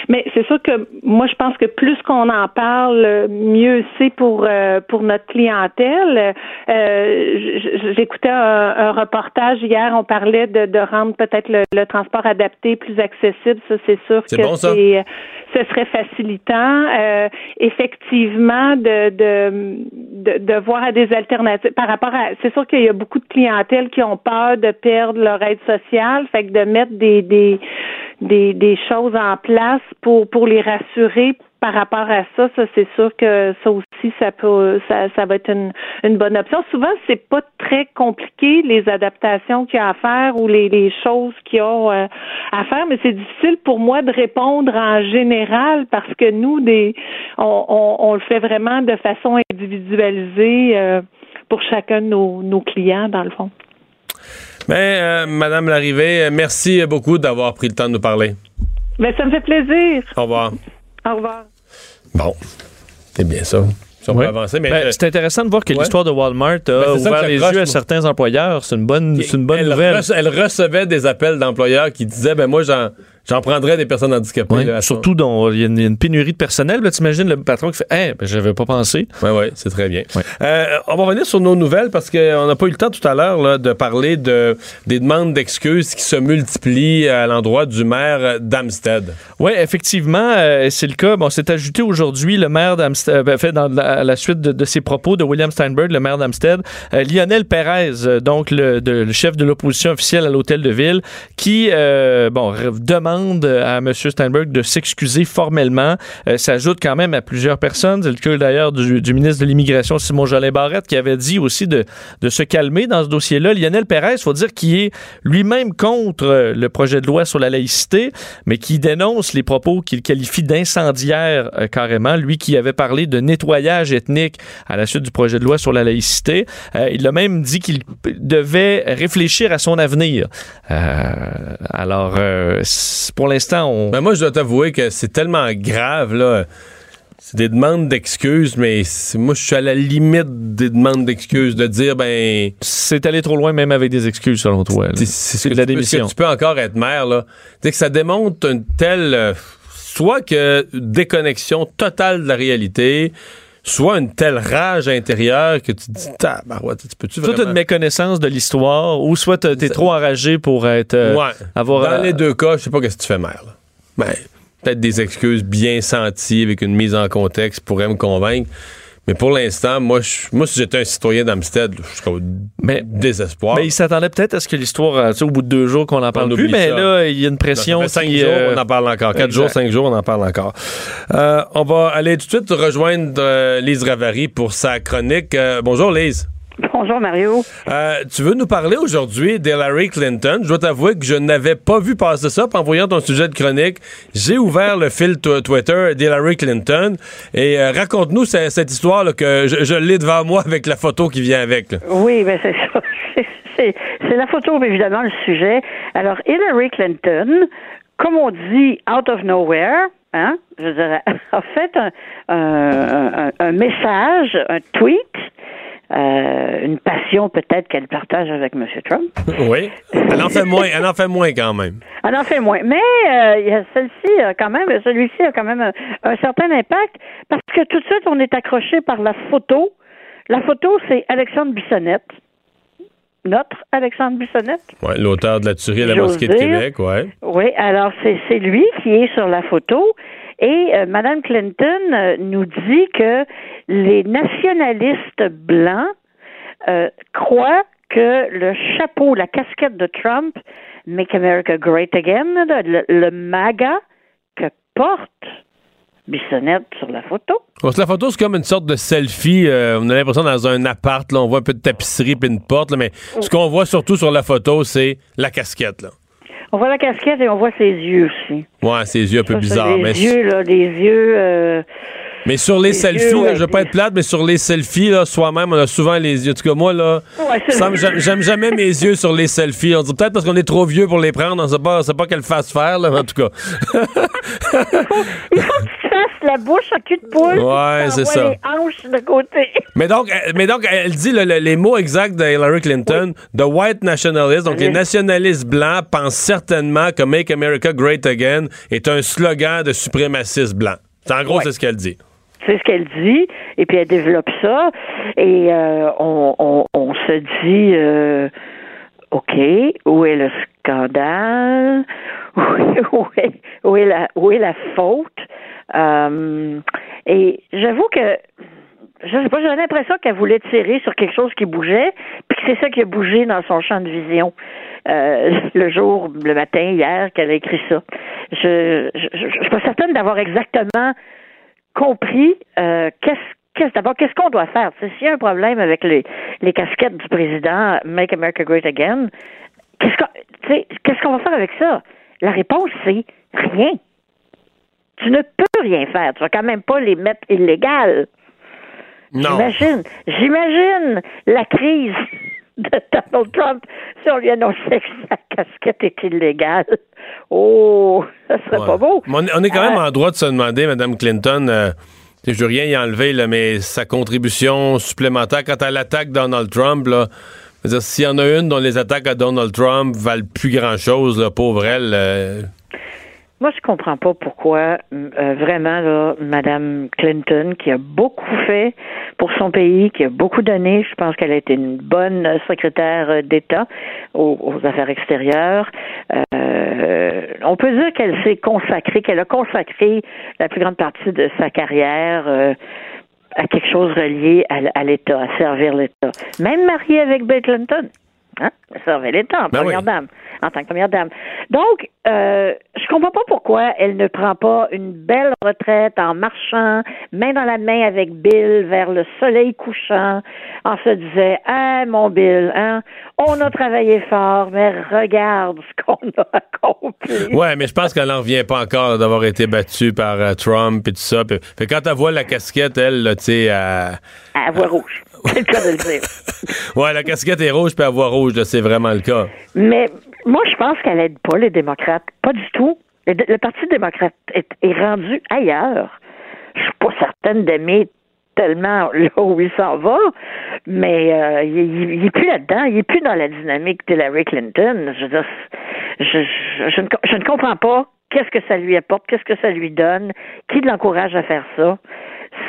Mais c'est sûr que moi, je pense que plus qu'on en parle, mieux c'est pour euh, pour notre clientèle. Euh, J'écoutais un, un reportage hier, on parlait de, de rendre peut-être le, le transport adapté plus accessible. Ça, c'est sûr que bon, c'est- ce serait facilitant. Euh, effectivement, de, de, de, de voir à des alternatives par rapport à. C'est sûr qu'il y a beaucoup de clientèles qui ont peur de perdre leur aide sociale, fait que de mettre des des des, choses en place pour pour les rassurer par rapport à ça, ça c'est sûr que ça aussi ça peut ça, ça va être une, bonne option. Souvent c'est pas très compliqué les adaptations qu'il y a à faire ou les, choses qu'il y a euh, à faire, mais c'est difficile pour moi de répondre en général parce que nous des on, on, le fait vraiment de façon individualisée euh, pour chacun de nos clients dans le fond. Mais, euh, Madame Larrivée, merci beaucoup d'avoir pris le temps de nous parler. Mais ça me fait plaisir. Au revoir. Au revoir. Bon, c'est bien ça. Si on peut Ouais. avancer, mais Ben, euh, c'est intéressant de voir que Ouais. l'histoire de Walmart a Ben, ouvert les yeux à certains employeurs. C'est une bonne, c'est une bonne elle, nouvelle. elle recevait des appels d'employeurs qui disaient ben moi j'en j'en prendrais des personnes handicapées. Ouais, là, surtout dans il y, a une- il y a une pénurie de personnel. Là, t'imagines le patron qui fait Eh, ben, j'avais pas pensé. Oui, oui, c'est très bien. Euh, on va revenir sur nos nouvelles parce qu'on n'a pas eu le temps tout à l'heure de parler de, des demandes d'excuses qui se multiplient à l'endroit du maire d'Amstead. Oui, effectivement, euh, c'est le cas. Bon, c'est ajouté aujourd'hui le maire d'Amstead, euh, ben, fait dans la, à la suite de, de ses propos de William Steinberg, le maire d'Amstead, Lionel Pérez, donc le, de- le chef de l'opposition officielle à l'hôtel de ville, qui bon re- demande à M. Steinberg de s'excuser formellement. Euh, S'ajoute quand même à plusieurs personnes. C'est le cas d'ailleurs du, ministre de l'immigration Simon Jolin Barrette qui avait dit aussi de, se calmer dans ce dossier-là. Lionel Pérez, faut dire qu'il est lui-même contre euh, le projet de loi sur la laïcité, mais qui dénonce les propos qu'il qualifie d'incendiaires euh, carrément. Lui qui avait parlé de nettoyage ethnique à la suite du projet de loi sur la laïcité. Euh, il a même dit qu'il devait réfléchir à son avenir. Alors, pour l'instant, on... Ben moi, je dois t'avouer que c'est tellement grave, là. C'est des demandes d'excuses, mais moi, je suis à la limite des demandes d'excuses, de dire, ben. C'est allé trop loin, même avec des excuses, selon toi. C'est de la peux- que démission. tu peux encore être maire, là. C'est que ça démontre une telle. euh, soit que déconnexion totale de la réalité, soit une telle rage intérieure que tu te dis, tabarouette, tu peux-tu Soit une méconnaissance de l'histoire, ou soit t'es trop enragé pour être... euh, ouais. avoir, Dans euh, les deux cas, je sais pas qu'est-ce que tu fais, maire, là. Ben, peut-être des excuses bien senties avec une mise en contexte pourrait me convaincre. Mais pour l'instant, moi, je- moi, si j'étais un citoyen d'Amstead, je serais au désespoir. Mais il s'attendait peut-être à ce que l'histoire, euh, tu sais, au bout de deux jours qu'on en parle On plus, mais ça. là, il y a une pression. Ça fait cinq qui, jours, euh, on en parle encore. Quatre exact. jours, cinq jours, on en parle encore. Euh, on va aller tout de suite rejoindre euh, Lise Ravary pour sa chronique. Euh, bonjour, Lise. Bonjour Mario. Euh, tu veux nous parler aujourd'hui d'Hillary Clinton? Je dois t'avouer que je n'avais pas vu passer ça. En voyant ton sujet de chronique, j'ai ouvert le fil Twitter d'Hillary Clinton. Et euh, raconte-nous ce- cette histoire là, que je, je l'ai devant moi avec la photo qui vient avec. là. Oui, ben c'est ça. C'est- la photo, mais évidemment, le sujet. Alors, Hillary Clinton, comme on dit, out of nowhere, hein, je dirais, a fait un, un, un- un message, un tweet, euh, une passion peut-être qu'elle partage avec M. Trump. oui. Elle en fait moins. Elle en fait moins quand même. Elle en fait moins. Mais euh, celle-ci a quand même, celui-ci a quand même un, un certain impact parce que tout de suite on est accroché par la photo. La photo, c'est Alexandre Bissonnette. Notre Alexandre Bissonnette. Ouais, L'auteur de la tuerie à la mosquée de. Québec, ouais. Oui, alors c'est lui qui est sur la photo et euh, Madame Clinton euh, nous dit que les nationalistes blancs euh, croient que le chapeau, la casquette de Trump, Make America Great Again, le, le MAGA que porte Bissonnette sur la photo. Bon, c'est la photo, c'est comme une sorte de selfie. euh, on a l'impression dans un appart, là, on voit un peu de tapisserie puis une porte, là, mais ce qu'on voit surtout sur la photo, c'est la casquette. Là. On voit la casquette et on voit ses yeux aussi. Ouais, ses yeux un peu bizarres. Des Mais, yeux, là, des yeux. euh, mais sur les les selfies, yeux, là, ouais. je veux pas être plate, mais sur les selfies, là, soi-même, on a souvent les yeux. En tout cas, moi, là, Ouais, j'aime jamais mes yeux sur les selfies. On dit peut-être parce qu'on est trop vieux pour les prendre, on sait pas, on sait pas quelle face faire, là, mais en tout cas. Il faut que tu fasses la bouche en cul de poule. Ouais, c'est ça. les hanches de côté. Mais donc, euh, mais donc elle dit le- le- les mots exacts de Hillary Clinton, the white nationalists, donc les nationalistes blancs pensent certainement que Make America Great Again est un slogan de suprémacistes blancs. En gros, Ouais. c'est ce qu'elle dit. C'est ce qu'elle dit, et puis elle développe ça, et euh, on, on, se dit, euh, OK, où est le scandale? Où est, la, où est la faute? Euh, et j'avoue que je sais pas, j'ai l'impression qu'elle voulait tirer sur quelque chose qui bougeait, puis que c'est ça qui a bougé dans son champ de vision le jour, le matin, hier, qu'elle a écrit ça. Je je, je, je suis pas certaine d'avoir exactement compris euh, qu'est-ce qu'est-ce d'abord qu'est-ce qu'on doit faire? S'il y a un problème avec les, les casquettes du président Make America Great Again, qu'est-ce qu'on qu'est-ce qu'on va faire avec ça? La réponse, c'est rien. Tu ne peux rien faire. Tu vas quand même pas les mettre illégales. Non. J'imagine, j'imagine la crise de Donald Trump si on lui annonçait que sa casquette est illégale. Oh, ça serait Ouais. pas beau. Mais on, est- quand même Euh, en droit de se demander, Mme Clinton, euh, je veux rien y enlever, là, mais sa contribution supplémentaire quand elle attaque Donald Trump, là, s'il y en a une dont les attaques à Donald Trump valent plus grand-chose, pauvre elle, euh, Moi, je comprends pas pourquoi euh, vraiment là, Madame Clinton, qui a beaucoup fait pour son pays, qui a beaucoup donné, je pense qu'elle a été une bonne secrétaire euh, d'État aux, affaires extérieures. Euh, on peut dire qu'elle s'est consacrée, qu'elle a consacré la plus grande partie de sa carrière. à quelque chose relié à, à l'État, à servir l'État. Même mariée avec Bill Clinton. Hein? Servait l'État en Ben première oui. dame, en tant que première dame. Donc, euh, je comprends pas pourquoi elle ne prend pas une belle retraite en marchant, main dans la main avec Bill vers le soleil couchant, en se disant, ah, mon Bill, hein, on a travaillé fort, mais regarde ce qu'on a accompli. Ouais, mais je pense qu'elle n'en revient pas encore d'avoir été battue par euh, Trump et tout ça. Puis- quand elle voit la casquette, elle, tu sais, elle- À voix rouge. C'est le cas de le dire. ouais, la casquette est rouge puis elle voit rouge, là, c'est vraiment le cas. Mais moi, je pense qu'elle aide pas les démocrates. Pas du tout. Le, le Parti démocrate est, est rendu ailleurs. Je suis pas certaine d'aimer tellement là où il s'en va, mais euh, il, il- il est plus là-dedans. Il est plus dans la dynamique d'Hillary Clinton. Je veux dire, je, je- je ne, je ne comprends pas qu'est-ce que ça lui apporte, qu'est-ce que ça lui donne, qui l'encourage à faire ça.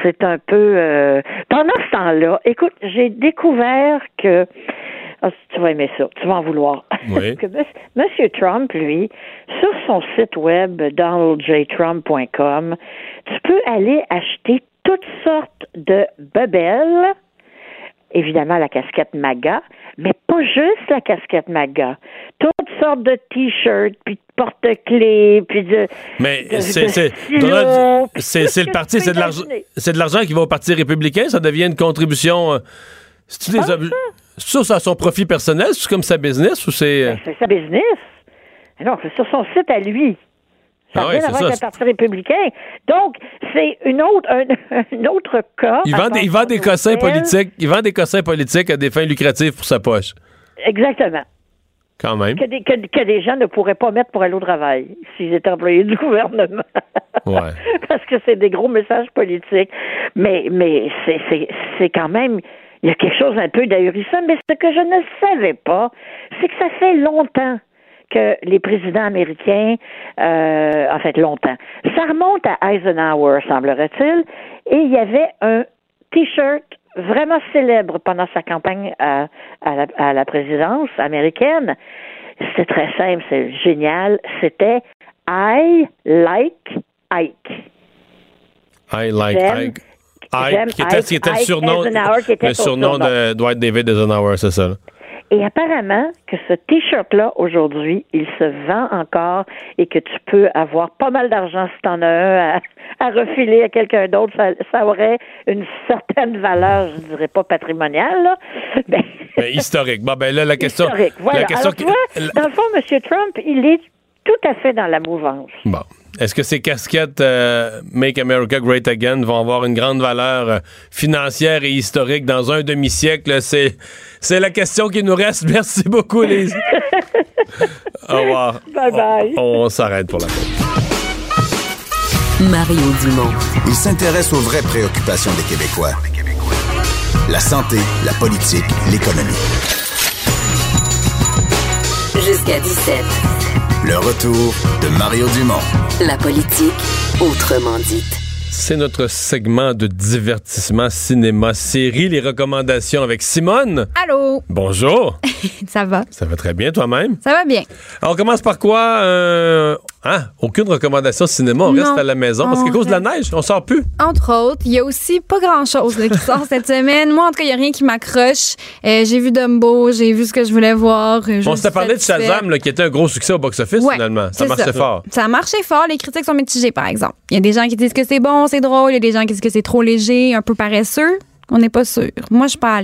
C'est un peu... euh, Pendant ce temps-là, écoute, j'ai découvert que... Ah, tu vas aimer ça, tu vas en vouloir. Oui. que. Monsieur Trump, lui, sur son site web donaldjtrump.com, tu peux aller acheter toutes sortes de bebelles, évidemment la casquette MAGA, mais pas juste la casquette MAGA. Toutes sortes de t-shirts, puis de porte-clés, puis de. Mais c'est le parti, c'est de l'argent qui va au parti républicain, ça devient une contribution euh, c'est-tu des ob- c'est ça à son profit personnel, c'est comme sa business ou c'est euh, C'est sa business. Non, c'est sur son site à lui. Ça Ah n'a ouais, rien à c'est voir ça. avec le Parti républicain. Donc, c'est une autre, un, un autre cas. il vend des, il vend des cossins politiques, il vend des cossins politiques à des fins lucratives pour sa poche. Exactement. Quand même. Que des, que, que des gens ne pourraient pas mettre pour aller au travail s'ils étaient employés du gouvernement. Ouais. Parce que c'est des gros messages politiques. Mais, mais c'est quand même. Il y a quelque chose un peu d'ahurissant. Mais ce que je ne savais pas, c'est que ça fait longtemps que les présidents américains, euh, en fait longtemps, ça remonte à Eisenhower, semblerait-il, et il y avait un T-shirt vraiment célèbre pendant sa campagne à, à, la, à la présidence américaine. C'était très simple, c'est génial. C'était I like Ike. I like Ike. Ike, qui était, Ike- qui était le Ike surnom, qui était le surnom surnom. de Dwight David Eisenhower, c'est ça. là. Et apparemment que ce T-shirt-là, aujourd'hui, il se vend encore et que tu peux avoir pas mal d'argent si t'en as un à, à refiler à quelqu'un d'autre. Ça, ça aurait une certaine valeur, je dirais pas patrimoniale, là. mais Mais historique. Bon, ben là, la question. historique. Voilà. La question Alors, tu vois, dans le fond, M. Trump, il est tout à fait dans la mouvance. Bon. Est-ce que ces casquettes euh, Make America Great Again vont avoir une grande valeur euh, financière et historique dans un demi-siècle? C'est, c'est la question qui nous reste. Merci beaucoup, Lise. Au revoir. Bye bye. On, on s'arrête pour la fin. Mario Dumont. Il s'intéresse aux vraies préoccupations des Québécois. La santé, la politique, l'économie. Jusqu'à 17. Le retour de Mario Dumont. La politique, autrement dite. C'est notre segment de divertissement, cinéma, série, les recommandations avec Simone. Allô? Bonjour. Ça va? Ça va très bien, toi-même? Ça va bien. Alors, on commence par quoi? Euh, hein? Aucune recommandation cinéma. On Non. reste à la maison. Parce qu'à cause de la neige, on sort plus. Entre autres, il y a aussi pas grand-chose qui sort cette semaine. Moi, en tout cas, il n'y a rien qui m'accroche. Euh, j'ai vu Dumbo, j'ai vu ce que je voulais voir. euh, je On s'était suis parlé de. Shazam, là, qui était un gros succès au box-office, Ouais, finalement. Ça marchait fort. Ça a marché fort. Les critiques sont mitigées, par exemple. Il y a des gens qui disent que c'est bon, c'est drôle. Il y a des gens qui disent que c'est trop léger, un peu paresseux. On n'est pas sûr. Moi, je suis pas.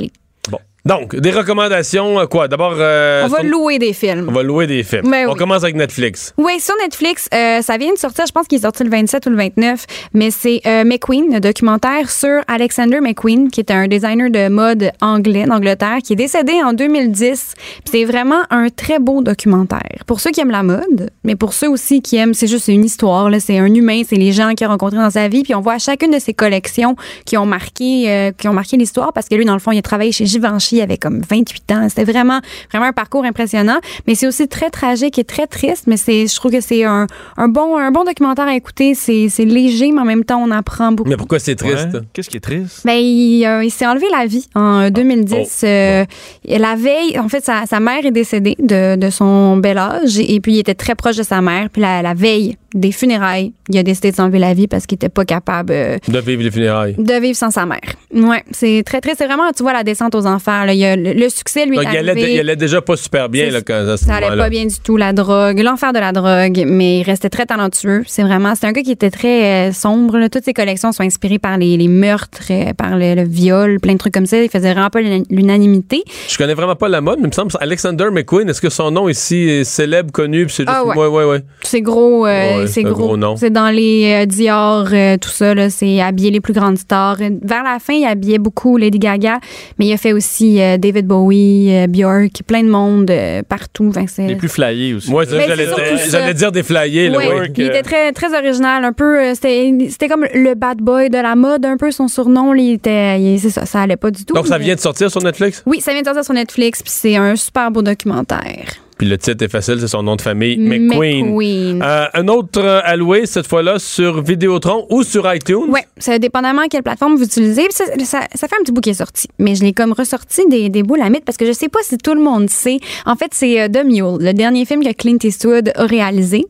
Donc, des recommandations, euh, quoi? D'abord... euh, On va louer des films. On va louer des films. Ben on oui. commence avec Netflix. Oui, sur Netflix, euh, ça vient de sortir, je pense qu'il est sorti le 27 ou le 29, mais c'est euh, McQueen, le documentaire sur Alexander McQueen, qui est un designer de mode anglais d'Angleterre, qui est décédé en 2010. Puis C'est vraiment un très beau documentaire. Pour ceux qui aiment la mode, mais pour ceux aussi qui aiment, c'est juste une histoire, là, c'est un humain, c'est les gens qu'il a rencontrés dans sa vie, puis on voit chacune de ses collections qui ont marqué, qui ont marqué l'histoire, parce que lui, dans le fond, il a travaillé chez Givenchy, il avait comme 28 ans. C'était vraiment, vraiment un parcours impressionnant, mais c'est aussi très tragique et très triste, mais c'est, je trouve que c'est un, un bon, un bon documentaire à écouter. C'est, c'est léger, mais en même temps, on apprend beaucoup. Mais pourquoi c'est triste? Ouais. Qu'est-ce qui est triste? Ben, il, euh, il s'est enlevé la vie en euh, 2010. euh, La veille, en fait, sa, sa mère est décédée de, de son bel âge et, et puis il était très proche de sa mère. Puis la, la veille des funérailles, il a décidé de s'enlever la vie parce qu'il était pas capable euh, De vivre les funérailles. de vivre sans sa mère. Ouais, c'est très très, c'est vraiment, tu vois, la descente aux enfers. Là. Il y a le, le succès lui Donc, est il allait, arrivé. il allait déjà pas super bien C'est- là, quand, à ce Ça allait pas bien du tout, la drogue, l'enfer de la drogue, mais il restait très talentueux. C'est vraiment, c'est un gars qui était très euh, sombre. là. Toutes ses collections sont inspirées par les, les meurtres, euh, par le, le viol, plein de trucs comme ça. Il faisait vraiment pas l'una- l'unanimité. Je connais vraiment pas la mode, mais il me semble Alexander McQueen, est-ce que son nom ici est célèbre, connu, c'est juste Ah ouais. ouais, ouais, ouais. C'est gros, euh, Ouais, c'est gros. gros nom. C'est dans les euh, Dior, tout ça. C'est habillé les plus grandes stars. Vers la fin, il habillait beaucoup Lady Gaga, mais il a fait aussi euh, David Bowie, euh, Björk, plein de monde euh, partout. Enfin, c'est- Les plus flyés aussi. Moi, j'allais dire, ça. j'allais dire des flyers. Là, Ouais, ouais. Il était très, très original, un peu. C'était c'était comme le bad boy de la mode, un peu son surnom. là, il était, il- c'est ça, ça allait pas du tout. Donc, ça vient de sortir sur Netflix? Oui, ça vient de sortir sur Netflix, puis c'est un super beau documentaire. Puis le titre est facile, c'est son nom de famille, McQueen. McQueen. Euh, un autre euh, alloué, cette fois-là, sur Vidéotron ou sur iTunes? Oui, c'est dépendamment quelle plateforme vous utilisez. Ça, ça- ça fait un petit bout qui est sorti. Mais je l'ai comme ressorti des, des boules à mythe parce que je sais pas si tout le monde sait. En fait, c'est euh, The Mule, le dernier film que Clint Eastwood a réalisé.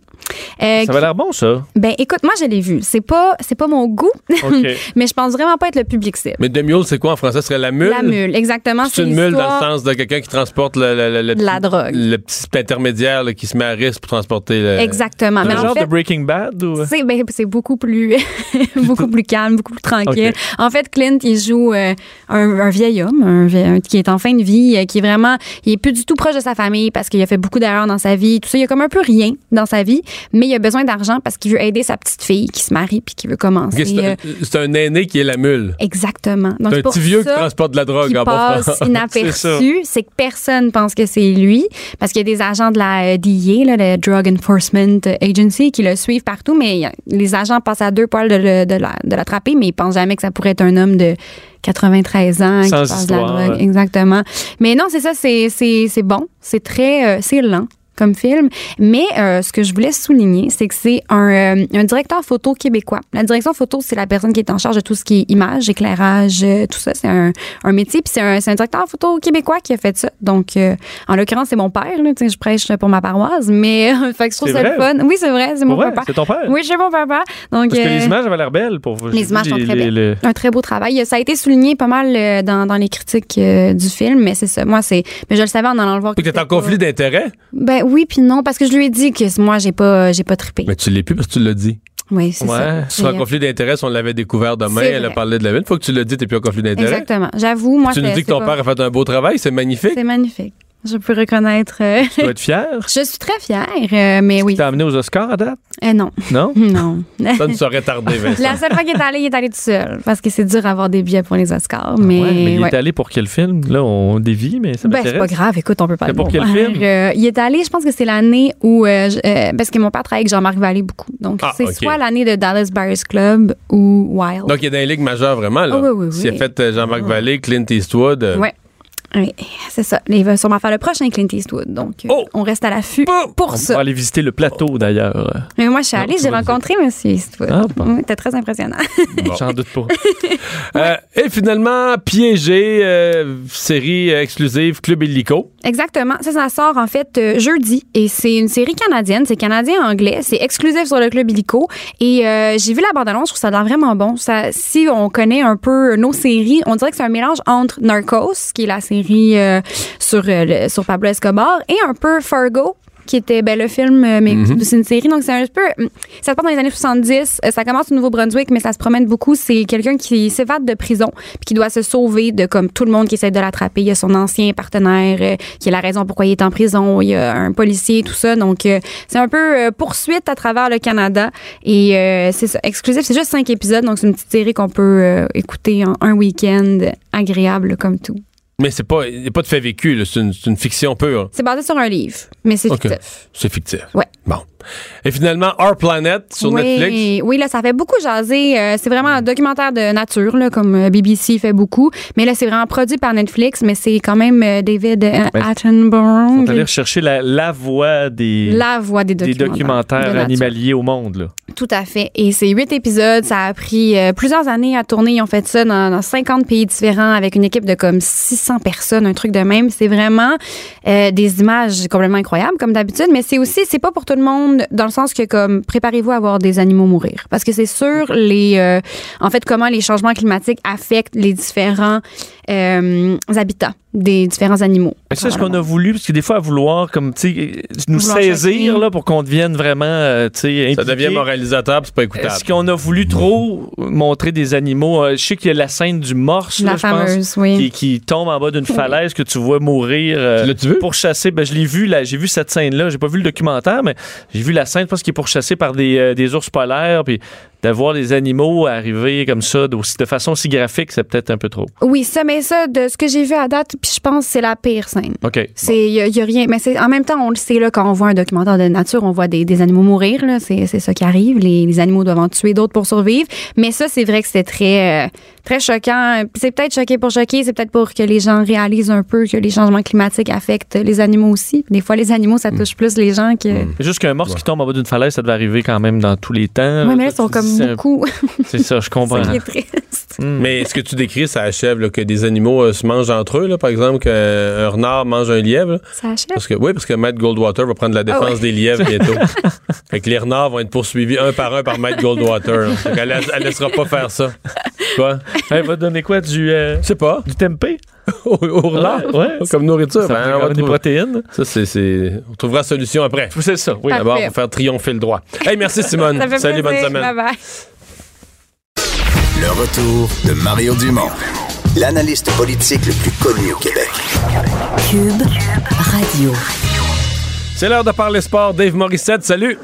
Euh, Ça avait l'air bon, ça. Ben écoute, moi je l'ai vu. C'est pas c'est pas mon goût, mais je pense vraiment pas être le public cible. Mais The Mule, c'est quoi en français? Ce serait la mule? La mule, exactement. C'est une mule dans le sens de quelqu'un qui transporte le, le- le- le De la drogue. Le petit intermédiaire là, qui se met à risque pour transporter le. Exactement. Mais Le en genre fait, de Breaking Bad ou? C'est ben, c'est beaucoup plus beaucoup plus calme, beaucoup plus tranquille. En fait, Clint, il joue euh, un, un vieil homme, un qui est en fin de vie, euh, qui est vraiment, il est plus du tout proche de sa famille parce qu'il a fait beaucoup d'erreurs dans sa vie, tout ça. Il y a comme un peu rien dans sa vie, mais il a besoin d'argent parce qu'il veut aider sa petite fille qui se marie puis qui veut commencer. Ok, c'est un- euh, c'est un, aîné qui est la mule. Exactement. Donc, un petit vieux ça qui transporte de la drogue qui en passe inaperçu, c'est que personne pense que c'est lui parce qu'il y a des agents de la euh, DEA, là, le Drug Enforcement Agency, qui le suivent partout, mais les agents passent à deux poils de, le- de la- de l'attraper, mais ils pensent jamais que ça pourrait être un homme de 93 ans qui passe de la drogue. ouais. Exactement. Mais non, c'est ça, c'est, c'est, c'est bon, c'est très, euh, c'est lent comme film. Mais euh, ce que je voulais souligner, c'est que c'est un, euh, un directeur photo québécois. La direction photo, c'est la personne qui est en charge de tout ce qui est image, éclairage, euh, tout ça. C'est un, un métier. Puis c'est un, directeur photo québécois qui a fait ça. Donc, euh, en l'occurrence, c'est mon père. Là, Tu sais, je prêche pour ma paroisse. Mais fait que je trouve ça le vrai? fun. Oui, c'est vrai. C'est mon vrai? papa. C'est ton père? Oui, c'est mon papa. Donc, Parce que euh, les images avaient l'air belles pour vous. les images sont très belles. les- Un très beau travail. Ça a été souligné pas mal euh, dans, dans les critiques euh, du film, mais c'est ça. Moi, c'est. Mais je le savais en allant le voir. Que t'es en conflit d'intérêts? Ben oui, puis non, parce que je lui ai dit que moi, j'ai pas, j'ai pas trippé. Mais tu l'es plus parce que tu l'as dit. Oui, c'est ça. Tu seras en Et, euh, conflit d'intérêts si on l'avait découvert demain. Elle a parlé de la ville. Une fois que tu l'as dit, t'es plus en conflit d'intérêts. Exactement. J'avoue, moi, Tu nous dis que ton pas- père a fait un beau travail, c'est magnifique. C'est magnifique. Je peux reconnaître. euh, Tu dois être fier. je suis très fière, euh, mais oui. T'as amené aux Oscars à date? Euh, non. Non? Non. Ça ne saurait tarder, Vincent. La seule fois qu'il est allé, il est allé tout seul. Parce que c'est dur d'avoir des billets pour les Oscars. Mais, Ouais, mais il ouais. est allé pour quel film? Là, on dévie, mais ça Ben, c'est m'intéresse. pas grave, écoute, on peut pas C'est le pour quel film? Il est allé, je pense que c'est l'année où. je- parce que mon père travaille avec Jean-Marc Vallée beaucoup. Donc, Ah, c'est soit l'année de Dallas Buyers Club ou Wild. Donc, il est dans les ligues majeures, vraiment. Là. Oh, oui, oui, oui. S'il a fait Jean-Marc Vallée, Clint Eastwood. Ouais. Oui, c'est ça. Il va sûrement faire le prochain Clint Eastwood. Donc, euh, Oh! on reste à l'affût pour On ça. va aller visiter le plateau, d'ailleurs. Mais moi, je suis allée, j'ai rencontré M. Eastwood. Ah, bon. C'était très impressionnant. Bon. J'en doute pas. Euh, et finalement, Piégé, euh, série exclusive Club Illico. Exactement. Ça, ça sort en fait euh, jeudi et c'est une série canadienne. C'est canadien-anglais. C'est exclusif sur le club illico. Et euh, j'ai vu la bande-annonce. Je trouve ça a l'air vraiment bon. Ça, si on connaît un peu nos séries, on dirait que c'est un mélange entre Narcos, qui est la série euh, sur, euh, le- sur Pablo Escobar, et un peu Fargo qui était ben, le film, euh, mais Mhm. c'est une série, donc c'est un peu... Ça se passe dans les années 70, euh, ça commence au Nouveau-Brunswick, mais ça se promène beaucoup. C'est quelqu'un qui s'évade de prison, puis qui doit se sauver de comme tout le monde qui essaie de l'attraper. Il y a son ancien partenaire, euh, qui est la raison pourquoi il est en prison. Il y a un policier, tout ça. Donc, euh, c'est un peu euh, poursuite à travers le Canada. Et c'est exclusif. C'est juste cinq épisodes, donc c'est une petite série qu'on peut écouter en un week-end, agréable comme tout. Mais c'est pas, il n'y a pas de fait vécu, là. c'est une, fiction pure. C'est basé sur un livre, mais c'est fictif. C'est fictif. Ouais. Bon. Et finalement, Our Planet sur oui, Netflix. Oui, là, ça fait beaucoup jaser. Euh, c'est vraiment un documentaire de nature, là, comme euh, BBC fait beaucoup. Mais là, c'est vraiment produit par Netflix, mais c'est quand même euh, David euh, Attenborough. On va aller rechercher la, la voix des, La voix des des documentaires. de animaliers au monde. Là. Tout à fait. Et c'est huit épisodes. Ça a pris euh, plusieurs années à tourner. Ils ont fait ça dans, dans 50 pays différents avec une équipe de comme 600 personnes, un truc de même. C'est vraiment euh, des images complètement incroyables, comme d'habitude. Mais c'est aussi, c'est pas pour tout le monde, dans le sens que comme préparez-vous à voir des animaux mourir, parce que c'est sur les, euh, en fait, comment les changements climatiques affectent les différents euh, habitats des différents animaux. Ça, est-ce qu'on a voulu, parce que des fois, à vouloir comme, tu sais, nous Vouloir saisir là, pour qu'on devienne vraiment, euh, tu sais, Ça devient moralisateur, puis c'est pas écoutable. Est-ce qu'on a voulu trop montrer des animaux? Euh, je sais qu'il y a la scène du morse, La là, je pense, fameuse, oui. qui, qui tombe en bas d'une falaise que tu vois mourir. euh, Tu vu? Pourchassé. Ben, je l'ai vu, là, j'ai vu cette scène-là. J'ai pas vu le documentaire, mais j'ai vu la scène, je pense qu'il est pourchassé par des, euh, des ours polaires, puis d'avoir les animaux arriver comme ça, de, de façon aussi graphique, c'est peut-être un peu trop. Oui, ça, mais ça, de ce que j'ai vu à date, puis je pense que c'est la pire scène. OK. C'est il y, a- rien, mais c'est en même temps on le sait là quand on voit un documentaire de nature, on voit des, des animaux mourir là, c'est c'est ça qui arrive. Les, les animaux doivent en tuer d'autres pour survivre. Mais ça c'est vrai que c'était très euh, très choquant. Puis C'est peut-être choqué pour choquer, c'est peut-être pour que les gens réalisent un peu que les changements climatiques affectent les animaux aussi. Des fois les animaux ça touche plus les gens que. C'est juste qu'un morse qui tombe en bas d'une falaise, ça devait arriver quand même dans tous les temps. Oui, mais là ils sont comme C'est beaucoup. C'est ça, je comprends. Ça qui est triste. Mais ce que tu décris, ça achève là, que des animaux euh, se mangent entre eux, là, par exemple, qu'un renard mange un lièvre. là. Ça achève. Parce que, oui, parce que Matt Goldwater va prendre la défense Ah ouais. des lièvres bientôt. fait que les renards vont être poursuivis un par un par Matt Goldwater. elle laissera pas faire ça. Quoi? Elle va donner quoi? Du, euh, Je sais pas. du tempeh? Au, au? Ouais, Comme nourriture. Ça Ben, on va des trouver- protéines. Ça, c'est, On trouvera solution après. C'est ça, oui. D'abord, pour faire triompher le droit. Hey, merci Simone. Salut, bonne semaine. Bye bye. Le retour de Mario Dumont, l'analyste politique le plus connu au Québec. Cube Radio. C'est l'heure de parler sport. Dave Morissette, salut.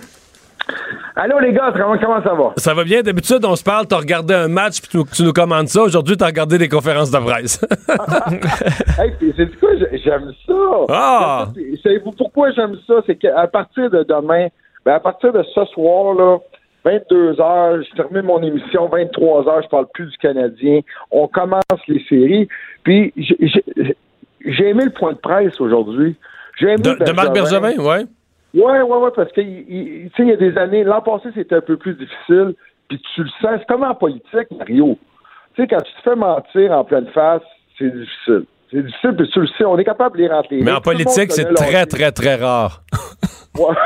Allô les gars, comment, comment ça va? Ça va bien? D'habitude, on se parle, t'as regardé un match puis tu, nous- tu nous commandes ça. Aujourd'hui, t'as regardé des conférences de presse. hey, c'est du coup, j'aime ça. Ah! Savez-vous pourquoi j'aime ça? C'est qu'à partir de demain, ben à partir de ce soir, là, 22 h je termine mon émission, 23 h je parle plus du Canadien. On commence les séries. Puis j'ai- aimé le point de presse aujourd'hui. J'ai aimé De, de Marc Bergevin, ouais. Ouais, ouais, ouais, parce que il- il- tu sais, il y a des années, l'an passé, c'était un peu plus difficile, puis tu le sens. C'est comme en politique, Mario. Tu sais, quand tu te fais mentir en pleine face, c'est difficile. C'est difficile, puis tu le sais, on est capable de les rentrer. Mais en politique, c'est très, très, très rare.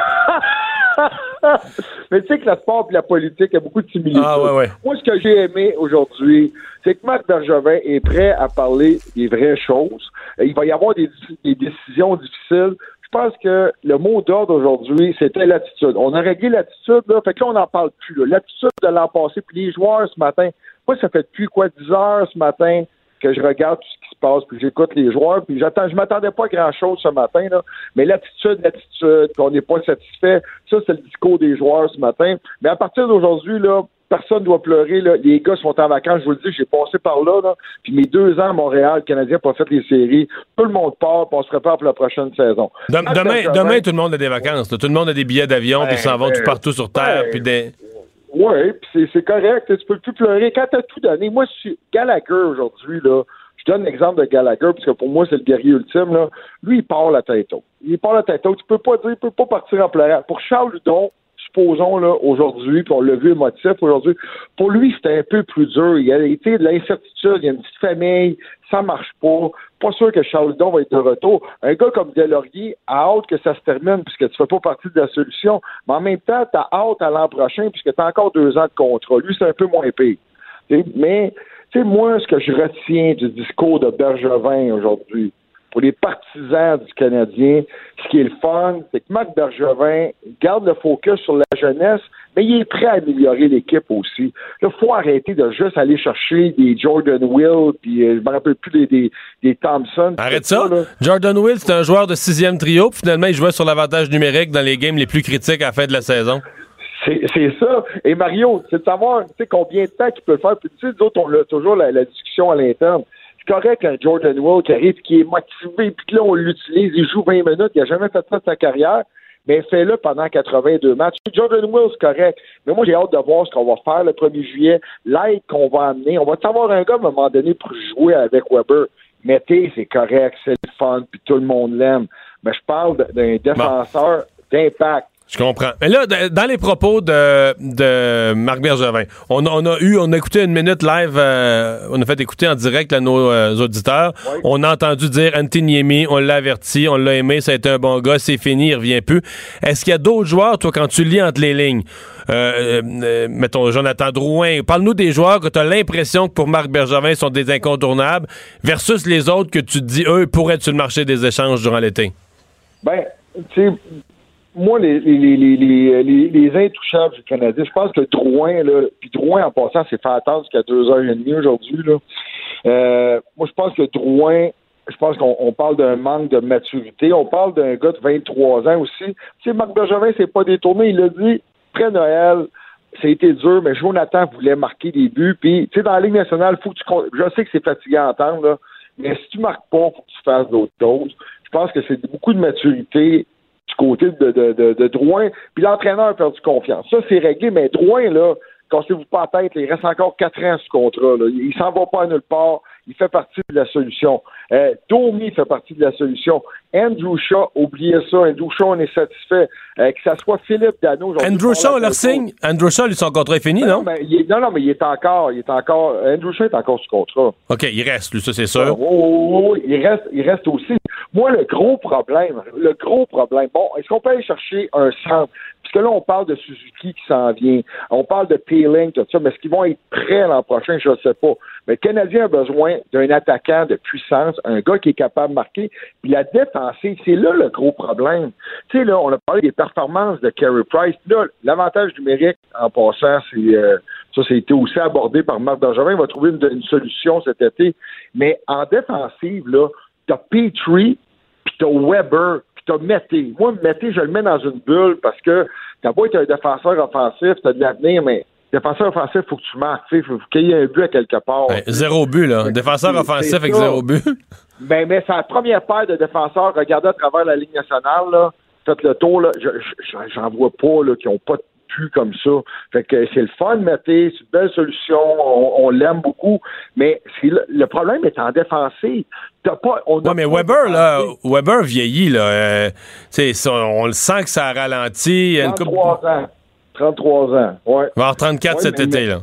Mais tu sais que le sport et la politique, il y a beaucoup de similitudes. Ah, ouais, ouais. Moi, ce que j'ai aimé aujourd'hui, c'est que Marc Bergevin est prêt à parler des vraies choses. Il va y avoir des, des décisions difficiles. Pense que le mot d'ordre aujourd'hui, c'était l'attitude. On a réglé l'attitude, là, fait que là, on n'en parle plus. L'attitude de l'an passé, puis les joueurs ce matin, moi, ça fait depuis quoi, 10 heures ce matin que je regarde tout ce qui se passe, puis j'écoute les joueurs, puis j'attends, je m'attendais pas à grand-chose ce matin, là, mais l'attitude, l'attitude, qu'on n'est pas satisfait, ça, c'est le discours des joueurs ce matin. Mais à partir d'aujourd'hui, là, personne doit pleurer, là. Les gars sont en vacances, je vous le dis, j'ai passé par là, là, puis mes deux ans à Montréal, le Canadien n'a pas fait les séries, tout le monde part, puis on se prépare pour la prochaine saison. Dem- demain, demain, tout le monde a des vacances. là. Tout le monde a des billets d'avion, puis ils s'en vont ben, tout partout sur Terre. ben, puis des... Oui, puis c'est- c'est correct, tu peux plus pleurer. Quand t'as tout donné, moi, je suis Gallagher aujourd'hui, là, je donne l'exemple de Gallagher, parce que pour moi, c'est le guerrier ultime, là. Lui, il part la tête haute. Il part la tête haute. Tu peux pas dire, il peut pas partir en pleurant. Pour Charles Ludon, supposons, là, aujourd'hui, puis on l'a vu émotif aujourd'hui, pour lui, c'était un peu plus dur. Il y a été de l'incertitude, il y a une petite famille, ça marche pas. Pas sûr que Charles Ludon va être de retour. Un gars comme Delaurier a hâte que ça se termine puisque tu fais pas partie de la solution. Mais en même temps, tu as hâte à l'an prochain puisque tu as encore deux ans de contrat. Lui, c'est un peu moins pire. Tu sais, Mais, tu sais, moi, ce que je retiens du discours de Bergevin aujourd'hui, pour les partisans du Canadien, ce qui est le fun, c'est que Marc Bergevin garde le focus sur la jeunesse, mais il est prêt à améliorer l'équipe aussi. Il faut arrêter de juste aller chercher des Jordan Will, puis euh, je me rappelle plus des, des, des Thompson. Arrête ça. Jordan Will, c'est un joueur de sixième trio, puis finalement, il jouait sur l'avantage numérique dans les games les plus critiques à la fin de la saison. C'est ça. Et Mario, c'est de savoir tu sais, combien de temps qu'il peut faire. Puis tu sais, nous autres, on a toujours la, la discussion à l'interne. C'est correct qu'un Jordan Will qui arrive, qui est motivé, puis que là, on l'utilise, il joue 20 minutes, il n'a jamais fait ça de sa carrière, mais fais-le pendant 82 matchs. Jordan Will, c'est correct. Mais moi, j'ai hâte de voir ce qu'on va faire le 1er juillet, l'aide qu'on va amener. On va savoir un gars à un moment donné pour jouer avec Weber. Mettez, c'est correct, c'est le fun, puis tout le monde l'aime. Mais je parle d'un défenseur d'impact. Je comprends. Mais là, dans les propos de, de Marc Bergevin, on, a- on a eu, on a écouté une minute live, euh, on a fait écouter en direct à nos euh, auditeurs. On a entendu dire Antiniemi, on l'a averti, on l'a aimé, ça a été un bon gars, c'est fini, il revient plus. Est-ce qu'il y a d'autres joueurs, toi, quand tu lis entre les lignes, euh, euh, mettons Jonathan Drouin, parle-nous des joueurs que tu as l'impression que pour Marc Bergevin sont des incontournables versus les autres que tu te dis, eux, pourraient être sur le marché des échanges durant l'été? Ben, tu sais, moi, les, les, les, les, les, les- les intouchables du Canadien, je pense que Drouin, là, puis Drouin, en passant, s'est fait attendre jusqu'à deux heures et demie aujourd'hui, là. Euh, moi, je pense que Drouin, je pense qu'on on parle d'un manque de maturité. On parle d'un gars de 23 ans aussi. Tu sais, Marc Bergevin s'est pas détourné. Il a dit, après Noël, été dur, mais Jonathan voulait marquer des buts. Puis, tu sais, dans la Ligue nationale, faut que tu... Je sais que c'est fatigant à entendre, là, mais si tu marques pas, faut que tu fasses d'autres choses. Je pense que c'est beaucoup de maturité du côté de, de, de, de Drouin. Puis l'entraîneur a perdu confiance. Ça, c'est réglé, mais Drouin, là, cassez-vous pas la tête, il reste encore quatre ans ce contrat. Là. Il s'en va pas à nulle part. il fait partie de la solution. Euh, Domi fait partie de la solution. Andrew Shaw, oubliez ça. Andrew Shaw, on est satisfait. Euh, que ça soit Philippe Dano. Andrew Shaw, leur signe. Andrew Shaw, lui, son contrat est fini, Non, non? mais il est- non, non, mais il est encore, il est encore, Andrew Shaw est encore sous contrat. OK, il reste, lui, ça, c'est sûr. Oui, oui, oui, il reste, il reste aussi. Moi, le gros problème, le gros problème, bon, est-ce qu'on peut aller chercher un centre? Puisque là, on parle de Suzuki qui s'en vient. On parle de Peeling, tout ça, mais est-ce qu'ils vont être prêts l'an prochain? Je ne sais pas. Mais le Canadien a besoin d'un attaquant de puissance, un gars qui est capable de marquer. Puis la défensive, c'est là le gros problème. Tu sais, là, on a parlé des performances de Carey Price. Là, l'avantage numérique, en passant, c'est euh, ça, été aussi abordé par Marc Bergevin. Il va trouver une, une solution cet été. Mais en défensive, là, t'as Petrie, puis t'as Weber, puis t'as Mété. Moi, Mété, je le mets dans une bulle parce que t'as beau être un défenseur offensif, t'as de l'avenir, mais défenseur offensif, faut que tu marques, tu sais, faut qu'il y ait un but à quelque part. Ben, zéro but, là. Défenseur offensif avec ça. zéro but. Ben, mais c'est la première paire de défenseurs, regardez à travers la Ligue nationale, là, faites le tour, là, je- je- j'en vois pas, là, qui ont pas de but comme ça. Fait que c'est le fun, Mété, c'est une belle solution, on, on l'aime beaucoup, mais le, le problème est en défensive. T'as pas, on Ouais, mais Weber, là, Weber vieillit, là. euh, on le sent que ça ralentit. Il y a une coupe- 33 ans. 33 ans, ouais. Il va avoir 34 Ouais, cet mais- été, là.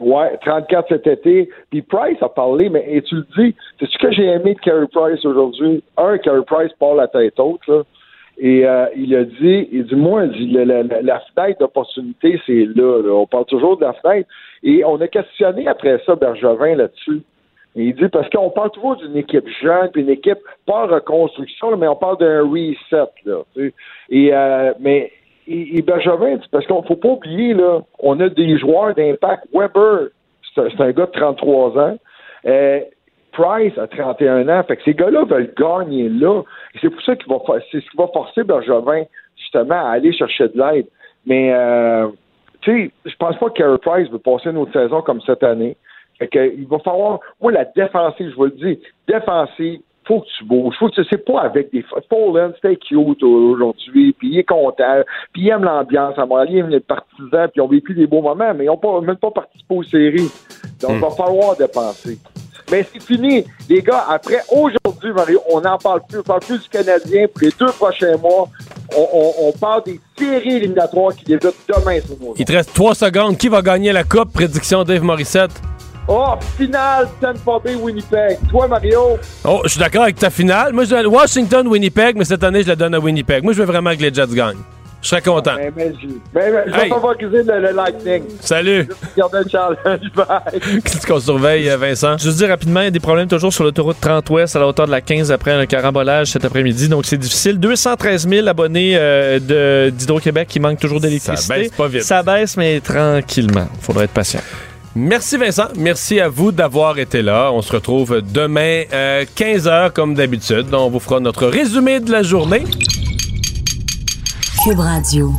Ouais, 34 cet été. Puis Price a parlé, mais et tu le dis, c'est ce que j'ai aimé de Carey Price aujourd'hui? Un, Carey Price part la tête haute, là. Et euh, il a dit, il dit, moi, il dit, la, la- fenêtre d'opportunité, c'est là, là. On parle toujours de la fenêtre. Et on a questionné après ça Bergevin là-dessus. Et il dit, parce qu'on parle toujours d'une équipe jeune, puis une équipe, pas en reconstruction, là, mais on parle d'un reset, là. tu sais. Et, euh, mais, et, et dit, parce qu'on faut pas oublier, là, on a des joueurs d'impact. Weber, c'est un, gars de 33 ans. Euh, Price a 31 ans. Fait que ces gars-là veulent gagner là. C'est pour ça qu'il va, c'est ce qui va forcer Bergevin, justement, à aller chercher de l'aide. Mais, euh, tu sais, je pense pas que Price veut passer une autre saison comme cette année. Fait que, il va falloir, moi, la défensive, je vous le dis, défensive, faut que tu bouges. Faut que tu, c'est pas avec des, Poland, c'était cute aujourd'hui, puis il est content, puis il aime l'ambiance à Montréal, il aime les partisans, puis ils ont vécu des beaux moments, mais ils n'ont pas, même pas participé aux séries. Donc, il va falloir dépenser. Mais c'est fini. Les gars, après aujourd'hui, Mario, on n'en parle plus. On parle plus du Canadien pour les deux prochains mois. On, on- on parle des séries éliminatoires qui débutent demain nos Il te reste 3 secondes. Qui va gagner la Coupe? Prédiction Dave Morissette. Oh, finale Tampa Bay Winnipeg. Toi, Mario? Oh, je suis d'accord avec ta finale. Moi, je donne Washington-Winnipeg, mais cette année, je la donne à Winnipeg. Moi, je veux vraiment que les Jets gagnent. Je serais content. Je, ben, ben, je vais Hey. favoriser le, le Lightning. Salut! Regardez le challenge. Bye. Qu'est-ce qu'on surveille, euh, Vincent? Je dis rapidement, il y a des problèmes toujours sur l'autoroute 30 Ouest à la hauteur de la 15 après un carambolage cet après-midi. Donc, c'est difficile. 213 000 abonnés euh, de- d'Hydro-Québec qui manquent toujours d'électricité. Ça baisse pas vite. Ça baisse, mais tranquillement. Faudra être patient. Merci Vincent, merci à vous d'avoir été là. On se retrouve demain 15h comme d'habitude. On vous fera notre résumé de la journée. Cube Radio.